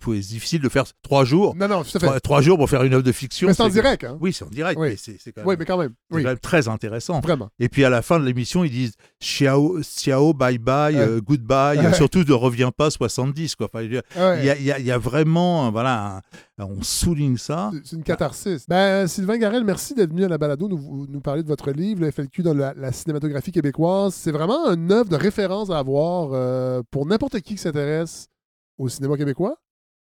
pour- c'est difficile de faire trois jours.
non, non, tout à fait.
Trois, trois jours pour faire une œuvre de fiction.
Mais c'est en direct, hein?
Oui, c'est en direct.
Oui.
mais c'est, quand même,
Oui, quand même.
c'est
Oui,
quand même très intéressant.
vraiment.
Et puis à la fin de l'émission, ils disent ciao, ciao bye bye,
Ouais.
euh, goodbye,
Ouais.
surtout ne reviens pas 70. Quoi. Enfin, il y a-
Ouais.
il y, a, il y vraiment, euh, voilà, on souligne ça.
C'est- une catharsis. Ben, Sylvain Garel, merci d'être venu à la balado nous, nous parler de votre livre, le FLQ dans la, la cinématographie québécoise. C'est vraiment une œuvre de référence à avoir euh, pour n'importe qui qui s'intéresse au cinéma québécois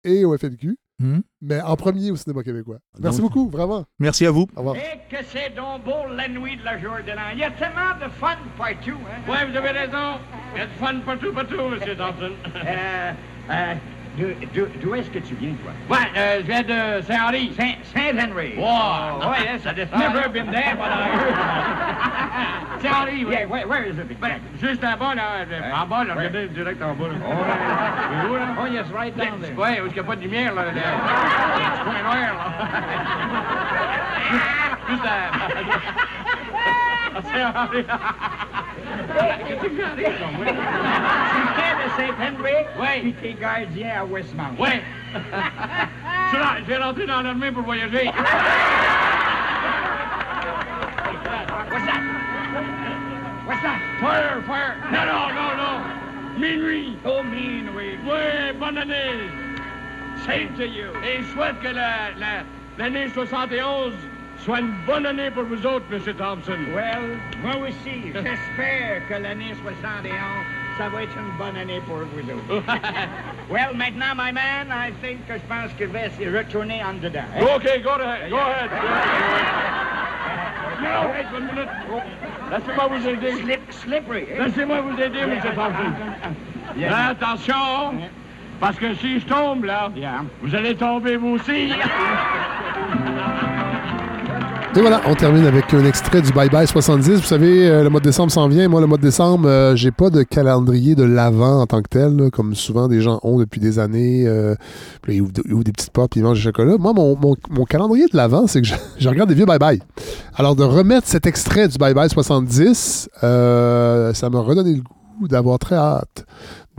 et au FLQ,
Hmm.
mais en premier au cinéma québécois. Merci
Donc-
beaucoup, vraiment.
Merci à vous.
Au revoir.
Et que c'est donc beau la nuit de la Jordan. Il y a tellement de fun partout. Hein? Oui, vous avez raison. Il y a du fun partout, partout, M. Thompson. euh, euh, d'où- est-ce que tu viens, toi? Ouais, euh, je viens de Saint-Henri. Saint- Saint-Henry. Wow. Oh, yes, I just never been there, but I heard. Saint-Henri, oui. Yeah, where, where is it? Ben, juste en bas, là. Euh, en bas, là, regardez, direct en bas. Là. Oh, où, là? Oh, yes, right down there. Ouais, où est-ce qu'il n'y a pas de lumière, là. là. C'est point noir, là. Juste à... Saint-Henri. Qu'est-ce que tu as dit, ça, oui? Tu viens de Saint-Henry? Oui. Puis t'es gardien à Westmount. Oui. Je suis là, je vais rentrer dans l'armée pour voyager. What's that? What's that? Fire, fire. Non, non, non, non. Minuit. Oh, minuit. Oui, bonne année. Same to you. Et je souhaite que la, la, l'année 71 soit une bonne année pour vous autres, M. Thompson. Well, moi aussi. J'espère que l'année 71, ça va être une bonne année pour vous autres. well, maintenant, my man, I think que je pense que je vais retourner en dedans. hein?
Okay, go ahead. Go ahead.
No.
Wait one minute. Laissez-moi vous aider.
Slip, slippery. hein?
Laissez-moi vous aider, M. Thompson.
Yeah.
Attention, parce que si je tombe, là,
Yeah.
vous allez tomber vous aussi.
Et voilà, on termine avec un extrait du Bye Bye 70. Vous savez, euh, le mois de décembre s'en vient. Moi, le mois de décembre, euh, j'ai pas de calendrier de l'avant en tant que tel, comme souvent des gens ont depuis des années. Euh, ils, ouvrent, des petites portes puis ils mangent du chocolat. Moi, mon, calendrier de l'avant, c'est que je, regarde des vieux Bye Bye. Alors, de remettre cet extrait du Bye Bye 70, euh, ça m'a redonné le goût d'avoir très hâte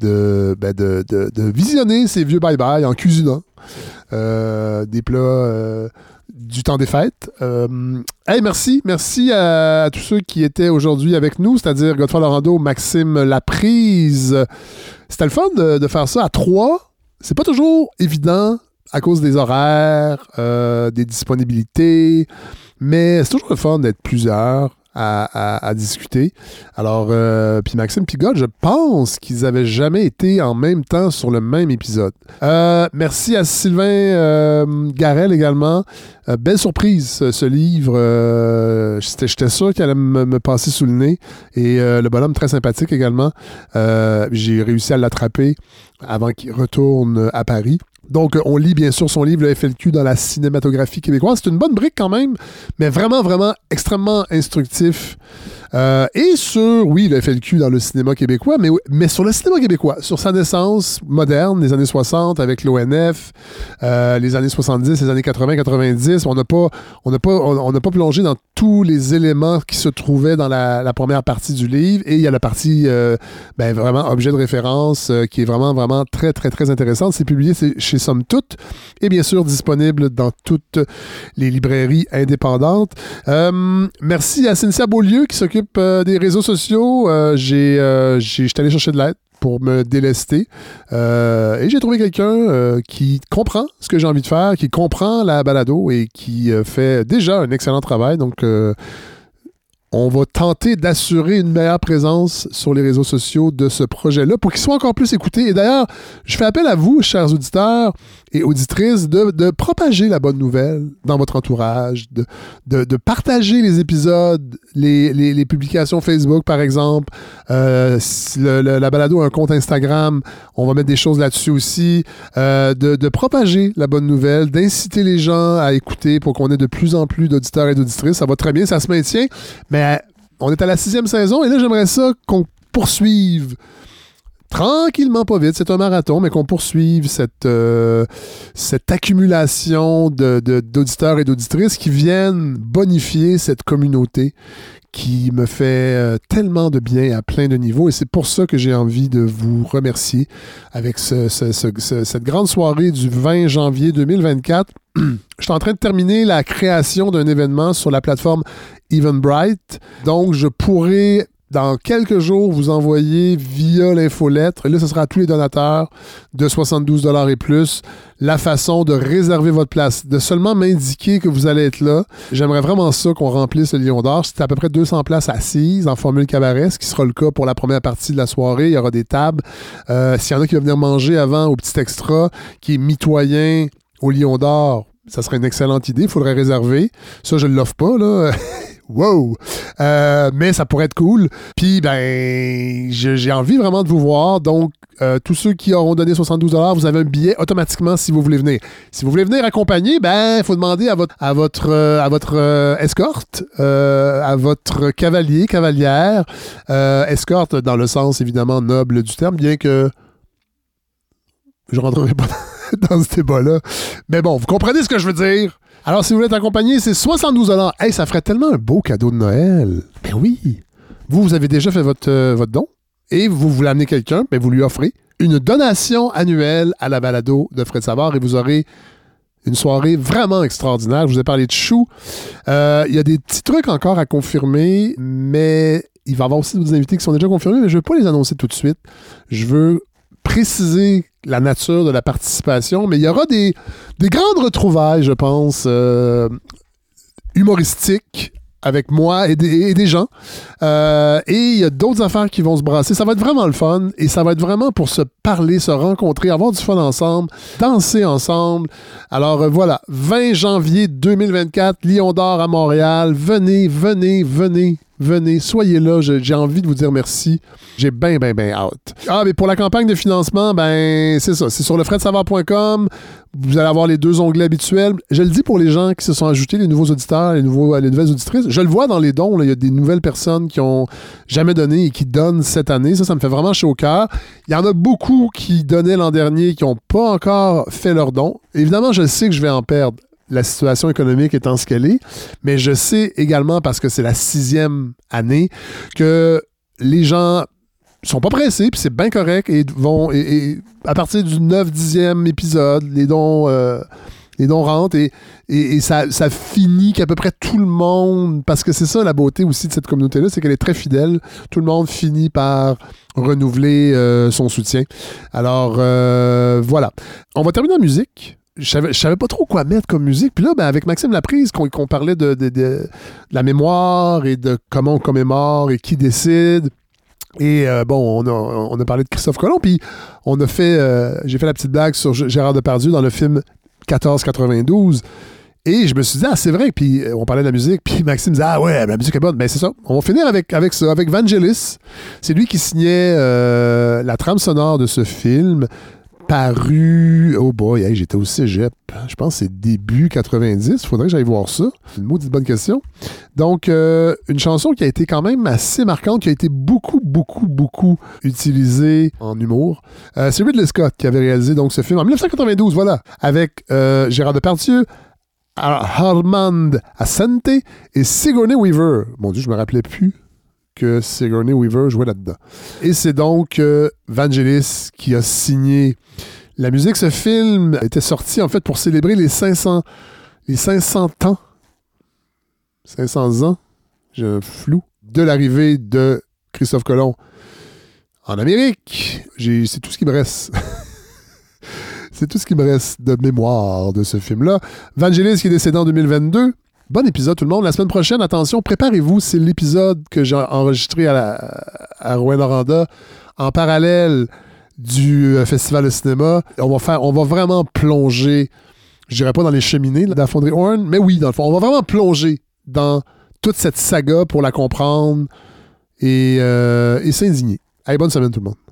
de, ben, de, visionner ces vieux Bye Bye en cuisinant. Des plats du temps des fêtes. Euh, hey, merci. Merci à, tous ceux qui étaient aujourd'hui avec nous, c'est-à-dire Godefroy Laurando, Maxime Laprise. C'était le fun de, de faire ça à trois. C'est pas toujours évident à cause des horaires, euh, des disponibilités, mais c'est toujours le fun d'être plusieurs à, discuter. Alors, euh, puis Maxime God, je pense qu'ils avaient jamais été en même temps sur le même épisode. Euh, merci à Sylvain euh, Garel également. Euh, belle surprise, ce, livre. J'étais sûr qu'il allait me, me passer sous le nez. Et le bonhomme très sympathique également. J'ai réussi à l'attraper avant qu'il retourne à Paris. Donc, euh, on lit bien sûr son livre, le FLQ, dans la cinématographie québécoise. C'est une bonne brique quand même, mais vraiment, vraiment extrêmement instructif. Euh, et sur, oui, le FLQ dans le cinéma québécois, mais, mais sur le cinéma québécois, sur sa naissance moderne, les années 60 avec l'ONF, euh, les années 70, les années 80, 90. On n'a pas, on n'a pas, on n'a pas plongé dans tous les éléments qui se trouvaient dans la, première partie du livre. Et il y a la partie, euh, ben, vraiment objet de référence qui est vraiment, vraiment très, très, très intéressante. C'est publié chez Somme Toute et bien sûr disponible dans toutes les librairies indépendantes. Merci à Cynthia Beaulieu qui s'occupe euh, des réseaux sociaux. Euh, j'ai, euh, j'ai, j'étais allé chercher de l'aide pour me délester. Et j'ai trouvé quelqu'un qui comprend ce que j'ai envie de faire, qui comprend la balado et qui fait déjà un excellent travail. Donc, on va tenter d'assurer une meilleure présence sur les réseaux sociaux de ce projet-là pour qu'il soit encore plus écouté. Et d'ailleurs, je fais appel à vous, chers auditeurs auditrices, de, propager la bonne nouvelle dans votre entourage, de, partager les épisodes, les, publications Facebook, par exemple. Euh, la balado a un compte Instagram, on va mettre des choses là-dessus aussi. Euh, de, de propager la bonne nouvelle, d'inciter les gens à écouter pour qu'on ait de plus en plus d'auditeurs et d'auditrices. Ça va très bien, ça se maintient. Mais euh, on est à la sixième saison et là, j'aimerais ça qu'on poursuive tranquillement, pas vite, c'est un marathon, mais qu'on poursuive cette, euh, cette accumulation de- de- d'auditeurs et d'auditrices qui viennent bonifier cette communauté qui me fait euh, tellement de bien à plein de niveaux. Et c'est pour ça que j'ai envie de vous remercier avec ce- ce- ce- ce- cette grande soirée du 20 janvier 2024. Je suis en train de terminer la création d'un événement sur la plateforme Eventbrite. Donc, je pourrais dans quelques jours, vous envoyer via l'infolettre, et là, ce sera à tous les donateurs de 72 et plus, la façon de réserver votre place, de seulement m'indiquer que vous allez être là. J'aimerais vraiment ça qu'on remplisse le Lion d'Or. C'est à peu près 200 places assises en formule cabaret, ce qui sera le cas pour la première partie de la soirée. Il y aura des tables. Euh, S'il y en a qui veulent venir manger avant au petit extra, qui est mitoyen au Lion d'Or, ça serait une excellente idée. Il faudrait réserver. Ça, je ne l'offre pas, là. wow! Euh, mais ça pourrait être cool. Puis, ben, j'ai envie vraiment de vous voir. Donc, euh, tous ceux qui auront donné 72 vous avez un billet automatiquement si vous voulez venir. Si vous voulez venir accompagner, ben, il faut demander à votre, à votre, euh, à votre escorte, à votre cavalier, cavalière. Escorte dans le sens, évidemment, noble du terme, bien que je rentrerai pas dans ce débat-là. Mais bon, vous comprenez ce que je veux dire? Alors, si vous voulez être accompagné, c'est 72 Hey, ça ferait tellement un beau cadeau de Noël. Ben oui. Vous, vous avez déjà fait votre, euh, votre don et vous voulez amener quelqu'un, ben vous lui offrez une donation annuelle à la balado de Fred Savard et vous aurez une soirée vraiment extraordinaire. Je vous ai parlé de chou. Euh, Il y a des petits trucs encore à confirmer, mais il va y avoir aussi d'autres invités qui sont déjà confirmés, mais je ne veux pas les annoncer tout de suite. Je veux préciser la nature de la participation, mais il y aura des, des grandes retrouvailles, je pense, euh, humoristiques avec moi et des, gens. Euh, et il y a d'autres affaires qui vont se brasser. Ça va être vraiment le fun et ça va être vraiment pour se parler, se rencontrer, avoir du fun ensemble, danser ensemble. Alors euh, voilà, 20 janvier 2024, Lion d'Or à Montréal. Venez, venez, venez. Venez, soyez là, j'ai envie de vous dire merci. J'ai bien, bien, bien hâte. Ah, mais pour la campagne de financement, ben, c'est ça. C'est sur lefredsavard.com. Vous allez avoir les deux onglets habituels. Je le dis pour les gens qui se sont ajoutés, les nouveaux auditeurs, les, les nouvelles auditrices. Je le vois dans les dons. Il y a des nouvelles personnes qui ont jamais donné et qui donnent cette année. Ça, ça me fait vraiment chaud au cœur. Il y en a beaucoup qui donnaient l'an dernier qui n'ont pas encore fait leur don. Évidemment, je sais que je vais en perdre la situation économique étant ce qu'elle est, mais je sais également, parce que c'est la sixième année, que les gens sont pas pressés, puis c'est bien correct, et vont, et, à partir du 9 10e épisode, les dons, euh, les dons rentrent, et, et, et ça, ça finit qu'à peu près tout le monde, parce que c'est ça la beauté aussi de cette communauté-là, c'est qu'elle est très fidèle, tout le monde finit par renouveler euh, son soutien. Alors, euh, voilà. On va terminer en musique je savais, savais pas trop quoi mettre comme musique. Puis là, ben, avec Maxime Laprise, qu'on parlait de, de- de- la mémoire et de comment on commémore et qui décide. Et euh, bon, on a, on a parlé de Christophe Colomb, puis on a fait, euh, j'ai fait la petite blague sur Gérard Depardieu dans le film 1492. Et je me suis dit, ah, c'est vrai. Puis euh, on parlait de la musique. Puis Maxime disait, ah ouais, la musique est bonne. Ben c'est ça. On va finir avec, avec ça, avec Vangelis. C'est lui qui signait la trame sonore de ce film paru. Oh boy, hey, j'étais au cégep. Je pense que c'est début 90. Faudrait que j'aille voir ça. C'est une bonne question. Donc, euh, une chanson qui a été quand même assez marquante, qui a été beaucoup, beaucoup, beaucoup utilisée en humour. Euh, c'est Ridley Scott qui avait réalisé donc ce film en 1992, voilà, avec euh, Gérard Depardieu, Armand Asante et Sigourney Weaver. Mon Dieu, je me rappelais plus que Sigourney Weaver jouait là-dedans. Et c'est donc euh, Vangelis qui a signé la musique. Ce film était sorti en fait pour célébrer les 500, les 500 ans, 500 ans, j'ai un flou, de l'arrivée de Christophe Colomb en Amérique. C'est tout ce qui me reste. C'est tout ce qui me reste de mémoire de ce film-là. Vangelis qui est décédé en 2022. Bon épisode tout le monde. La semaine prochaine, attention, préparez-vous, c'est l'épisode que j'ai enregistré à, Rouen-Noranda en parallèle du euh, Festival de cinéma. On va faire, on va vraiment plonger, je dirais pas dans les cheminées de la fonderie Horn, mais oui, dans le fond, on va vraiment plonger dans toute cette saga pour la comprendre et, euh, et s'indigner. Allez, bonne semaine tout le monde.